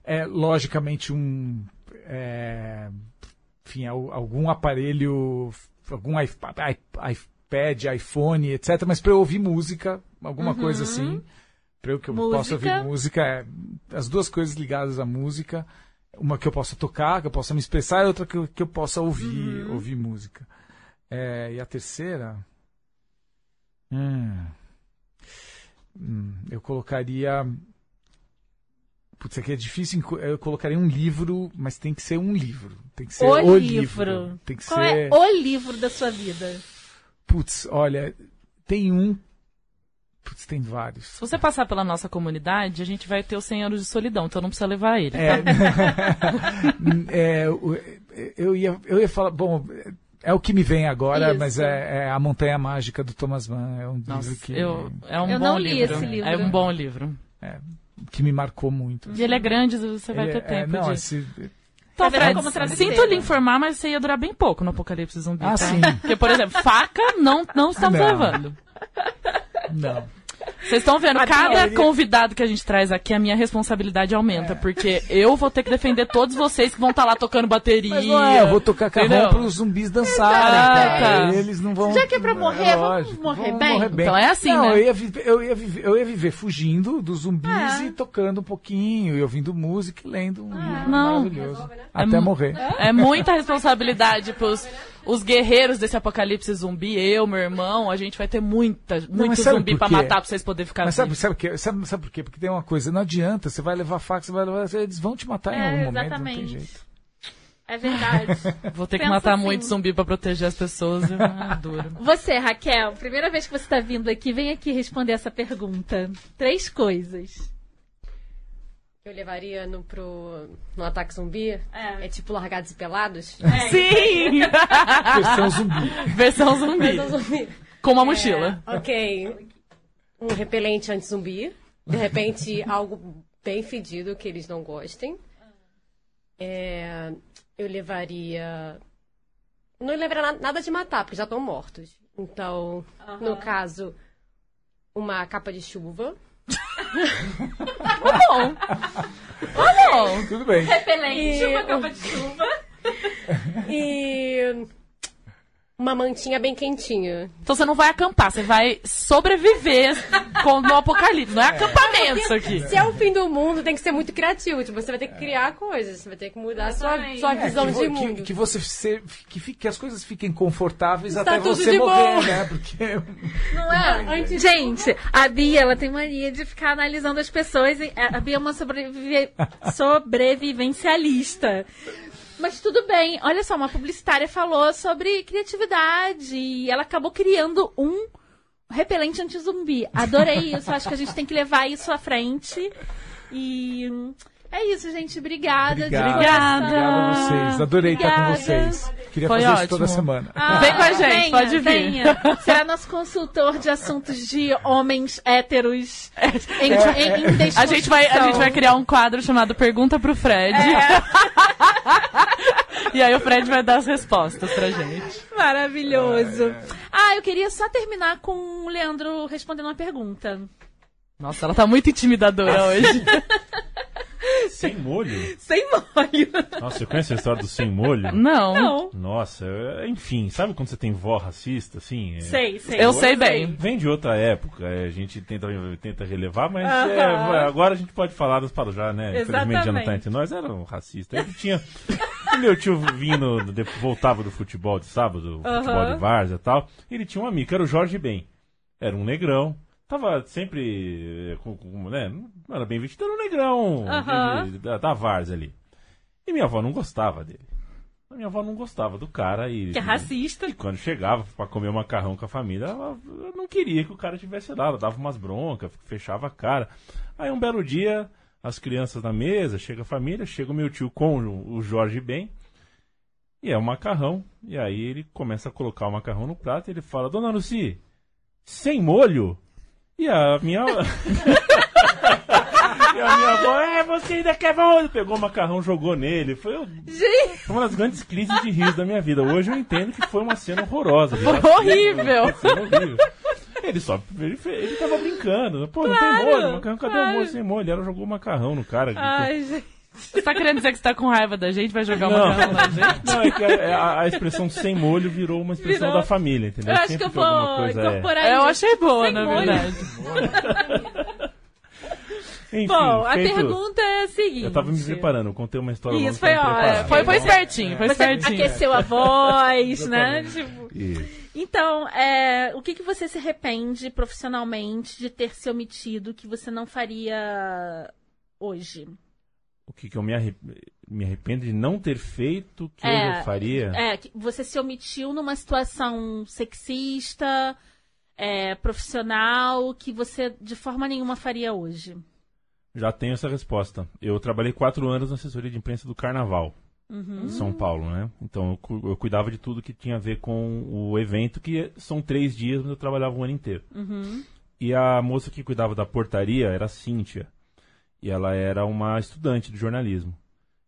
É, logicamente, um. é, enfim, al- algum aparelho, algum iPad, iPhone, etc. Mas para eu ouvir música, alguma coisa assim. Para eu que eu possa Uhum. Música. ouvir música, é, as duas coisas ligadas à música. Uma que eu possa tocar, que eu possa me expressar, e outra que eu, que eu possa ouvir, Uhum. ouvir música. É, e a terceira. Hum, hum, eu colocaria. Putz, aqui é difícil. Eu colocaria um livro, mas tem que ser um livro. Tem que ser O, o, livro. Tem que Qual ser. é o livro da sua vida? Putz, olha, tem um. Putz, tem vários. Se você passar pela nossa comunidade, a gente vai ter os 100 anos de solidão, então não precisa levar ele. É, [LAUGHS] é, o- eu, ia, eu ia falar, bom, é o que me vem agora, Isso. mas é, é A Montanha Mágica do Thomas Mann. É um Nossa, livro que, eu, é um Eu bom não li livro. esse livro. É um bom livro. Que me marcou muito. E ele é grande, você vai Ele ter é- tempo não, de... esse- ver Fred, sinto lhe informar, mas você ia durar bem pouco no Apocalipse Zumbi, Ah, tá? sim. Porque, por exemplo, faca não, não estamos Não. levando. não. Vocês estão vendo, A cada maioria- convidado que a gente traz aqui, a minha responsabilidade aumenta, porque eu vou ter que defender todos vocês que vão estar lá tocando bateria. Mas não é, eu vou tocar carrão para os zumbis dançarem, Ah, cara. tá. Eles não vão. Já que é pra morrer, vamos lógico, morrer vão bem? Então é assim, não, né? Eu ia, viver, eu, ia viver, eu ia viver fugindo dos zumbis É. e tocando um pouquinho, e ouvindo música e lendo um livro Não. maravilhoso. Até É morrer. É muita responsabilidade pros os guerreiros desse apocalipse zumbi. Eu, meu irmão, a gente vai ter muita, muito mas sabe zumbi por pra matar pra vocês poderem ficar Mas sabe, sabe, sabe, sabe por quê? Porque tem uma coisa, não adianta, você vai levar faca, você vai levar. Eles vão te matar em É, algum momento, não tem exatamente. jeito. É verdade. [LAUGHS] Vou ter que matar assim. muito zumbi pra proteger as pessoas. É duro. [LAUGHS] Você, Raquel, primeira vez que você tá vindo aqui, vem aqui responder essa pergunta. Três coisas. Eu levaria no, pro, no ataque zumbi. É. É, tipo largados e pelados. Sim! [LAUGHS] Versão zumbi. Versão zumbi. Não zumbi. Com uma mochila. Ok. Um repelente anti-zumbi. De repente, [LAUGHS] algo bem fedido que eles não gostem. É, eu levaria. Não levaria na- nada de matar, porque já estão mortos. Então, no caso, uma capa de chuva. Bom. Tá bom. Tudo bem. Repelente, E- uma capa de chuva. [LAUGHS] E. Uma mantinha bem quentinha. Então você não vai acampar, você vai sobreviver [LAUGHS] com, no apocalipse. Não é acampamento isso aqui. Se é o fim do mundo, tem que ser muito criativo. Tipo, você vai ter que criar coisas, você vai ter que mudar a sua, Exatamente. sua É, visão que, de vo- que- mundo. que você se- que, fique- que as coisas fiquem confortáveis Está até você morrer, boa. né? Porque [LAUGHS] Não é? Gente, a Bia, ela tem mania de ficar analisando as pessoas. e A Bia é uma sobrevive- [LAUGHS] sobrevivencialista. Mas tudo bem. Olha só, uma publicitária falou sobre criatividade e ela acabou criando um repelente anti-zumbi. Adorei isso. Acho que a gente tem que levar isso à frente. E é isso, gente. Obrigada. coração. Obrigado a vocês. Adorei estar com Obrigada. vocês. Queria Foi fazer ótimo. isso toda semana. Ah, Vem com a gente, venha, pode vir. venha. Será nosso consultor de assuntos de homens héteros em, em, em A gente, vai, a gente vai criar um quadro chamado Pergunta pro Fred. É. [LAUGHS] e aí o Fred vai dar as respostas pra gente. Maravilhoso. Ah, eu queria só terminar com o Leandro respondendo uma pergunta. Nossa, ela tá muito intimidadora [LAUGHS] hoje. Sem molho? [LAUGHS] Sem molho. Nossa, você conhece a história do sem molho? Não. Não. Nossa, é- enfim, sabe quando você tem vó racista, assim? É- Sei, sei. Eu sei bem. Vem de outra época, é, a gente tenta, tenta relevar, mas Aham. é, agora a gente pode falar dos já, né? Infelizmente já não tá Exatamente. entre nós, era um racista. Ele tinha. meu tio vindo, de- voltava do futebol de sábado, futebol de várzea e tal. Ele tinha um amigo, que era o Jorge Ben. Era um negrão. Tava sempre eh, com, com- né? Não era bem vestido, era um negrão de- da, da várzea ali. E minha avó não gostava dele. A minha avó não gostava do cara e. Que é racista. E quando chegava pra comer o macarrão com a família, ela não queria que o cara estivesse lá. Ela dava umas broncas, fechava a cara. Aí um belo dia, as crianças na mesa, chega a família, chega o meu tio com o Jorge bem. E é o macarrão. E aí ele começa a colocar o macarrão no prato e ele fala, Dona Lucy, sem molho? E a minha. [LAUGHS] e a minha avó, é, você ainda quer molho? Pegou o macarrão, jogou nele. Foi, Gente, uma das grandes crises de riso da minha vida. Hoje eu entendo que foi uma cena horrorosa. Foi horrível. Uma cena horrível. Ele só. Ele, fe- ele tava brincando. Pô, não tem molho, macarrão, cadê claro. o molho sem molho? Ela jogou o macarrão no cara. ai, gente. Você tá querendo dizer que você tá com raiva da gente? Vai jogar Não. uma macarrão na gente? [LAUGHS] Não, é que a, a- a expressão sem molho virou uma expressão Virou. da família, entendeu? Eu acho Sempre que eu vou coisa, é. incorporar Eu isso. achei boa, Sem na molho. verdade. [LAUGHS] Enfim, Bom, a feito- pergunta é a seguinte. Eu tava me preparando, eu contei uma história Isso, foi preparado. Foi, foi espertinho, foi Você espertinho. aqueceu a voz, né? Tipo, Isso. Então, é, o que, que você se arrepende profissionalmente de ter se omitido que você não faria hoje? O que, que eu me, arre- me arrependo de não ter feito que É, eu faria? É, você se omitiu numa situação sexista, é, profissional, que você de forma nenhuma faria hoje. Já tenho essa resposta. Eu trabalhei quatro anos na assessoria de imprensa do Carnaval, Uhum. em São Paulo, né? Então eu, cu- eu cuidava de tudo que tinha a ver com o evento, que são três dias, mas eu trabalhava o ano inteiro. Uhum. E a moça que cuidava da portaria era a Cíntia. E ela era uma estudante de jornalismo.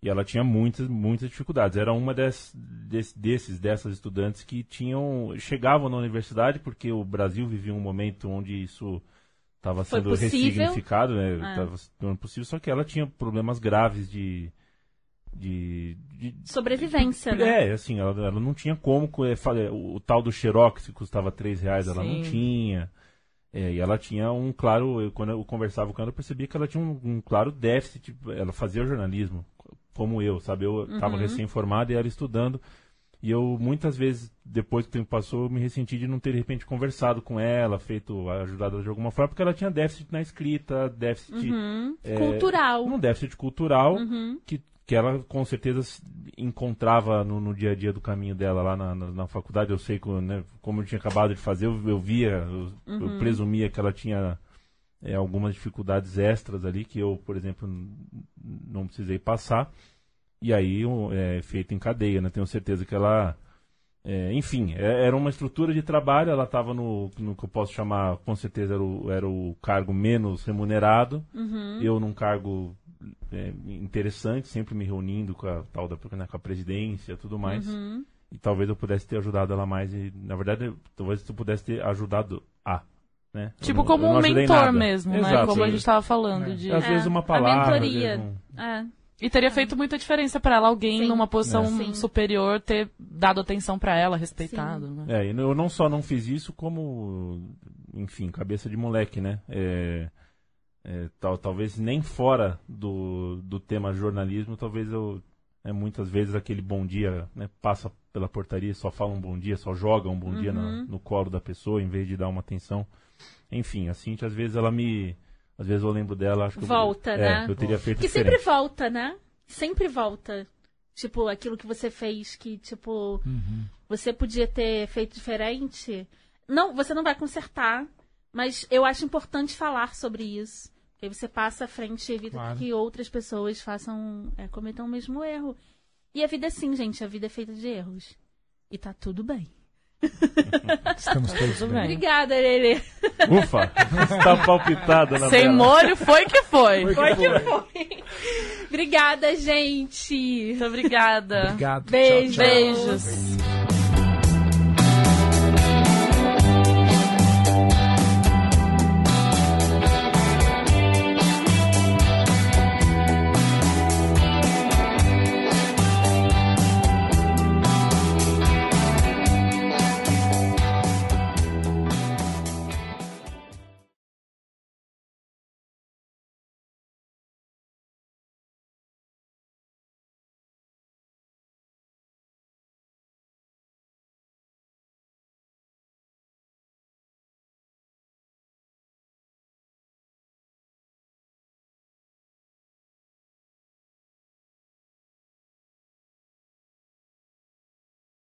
E ela tinha muitas, muitas dificuldades. Era uma des, des- desses, dessas estudantes que tinham chegavam na universidade porque o Brasil vivia um momento onde isso estava sendo ressignificado, né? É. Estava se tornando possível, só que ela tinha problemas graves de... de, de Sobrevivência, né? é, assim, ela, ela não tinha como. co- é, é, O, o tal do Xerox que custava 3 reais, ela não Sim. tinha. É, e ela tinha um claro. eu- quando eu conversava com ela, eu percebia que ela tinha um, um claro déficit. Ela fazia jornalismo, como eu, sabe? Eu estava Uhum. recém-formado e ela estudando. E eu, muitas vezes, depois que o tempo passou, eu me ressenti de não ter, de repente, conversado com ela, feito, ajudado ela de alguma forma, porque ela tinha déficit na escrita, déficit. Uhum. é, Cultural. Um déficit cultural Uhum. que, que ela com certeza se encontrava no, no dia a dia do caminho dela lá na, na, na faculdade. Eu sei que, né, como eu tinha acabado de fazer, eu, eu via, eu, Uhum. eu presumia que ela tinha é, algumas dificuldades extras ali que eu, por exemplo, não precisei passar. E aí, é, feito em cadeia, né? Tenho certeza que ela. é, enfim, é- era uma estrutura de trabalho, ela estava no, no que eu posso chamar, com certeza era o, era o cargo menos remunerado, Uhum. eu num cargo é, interessante, sempre me reunindo com a tal da né, com a presidência e tudo mais. Uhum. E talvez eu pudesse ter ajudado ela mais. E, na verdade, eu- talvez eu pudesse ter ajudado a. Né? Tipo não- como um mentor nada. mesmo, né? Exato. Como a gente tava falando. É. De... Às É, vezes uma a palavra. às mentoria. um- É. E teria feito muita diferença pra ela, alguém Sim. numa posição É. Sim. superior ter dado atenção pra ela, respeitado, né? É, e eu não só não fiz isso, como, enfim, cabeça de moleque, né? É, é, tal, talvez nem fora do, do tema jornalismo, talvez eu, é, muitas vezes aquele bom dia, né? Passa pela portaria, só fala um bom dia, só joga um bom dia na- Uhum. no colo da pessoa, em vez de dar uma atenção. Enfim, a Cintia, às vezes ela me... Às vezes eu lembro dela, acho que eu- Volta, é, né? eu teria feito Que diferente. sempre volta, né? Sempre volta. Tipo, aquilo que você fez que, tipo, Uhum. você podia ter feito diferente. não, você não vai consertar, mas eu acho importante falar sobre isso. Porque aí você passa à frente e evita Claro. que outras pessoas façam, é, cometam o mesmo erro. E a vida é assim, gente, a vida é feita de erros. E tá tudo bem. [LAUGHS] Estamos todos Tudo bem. Obrigada, Lelê. Ufa, está palpitada na Sem tela. molho, foi que foi. Foi que foi. Obrigada, gente. Muito obrigada. Obrigado. Beijo. Tchau, tchau. Beijos.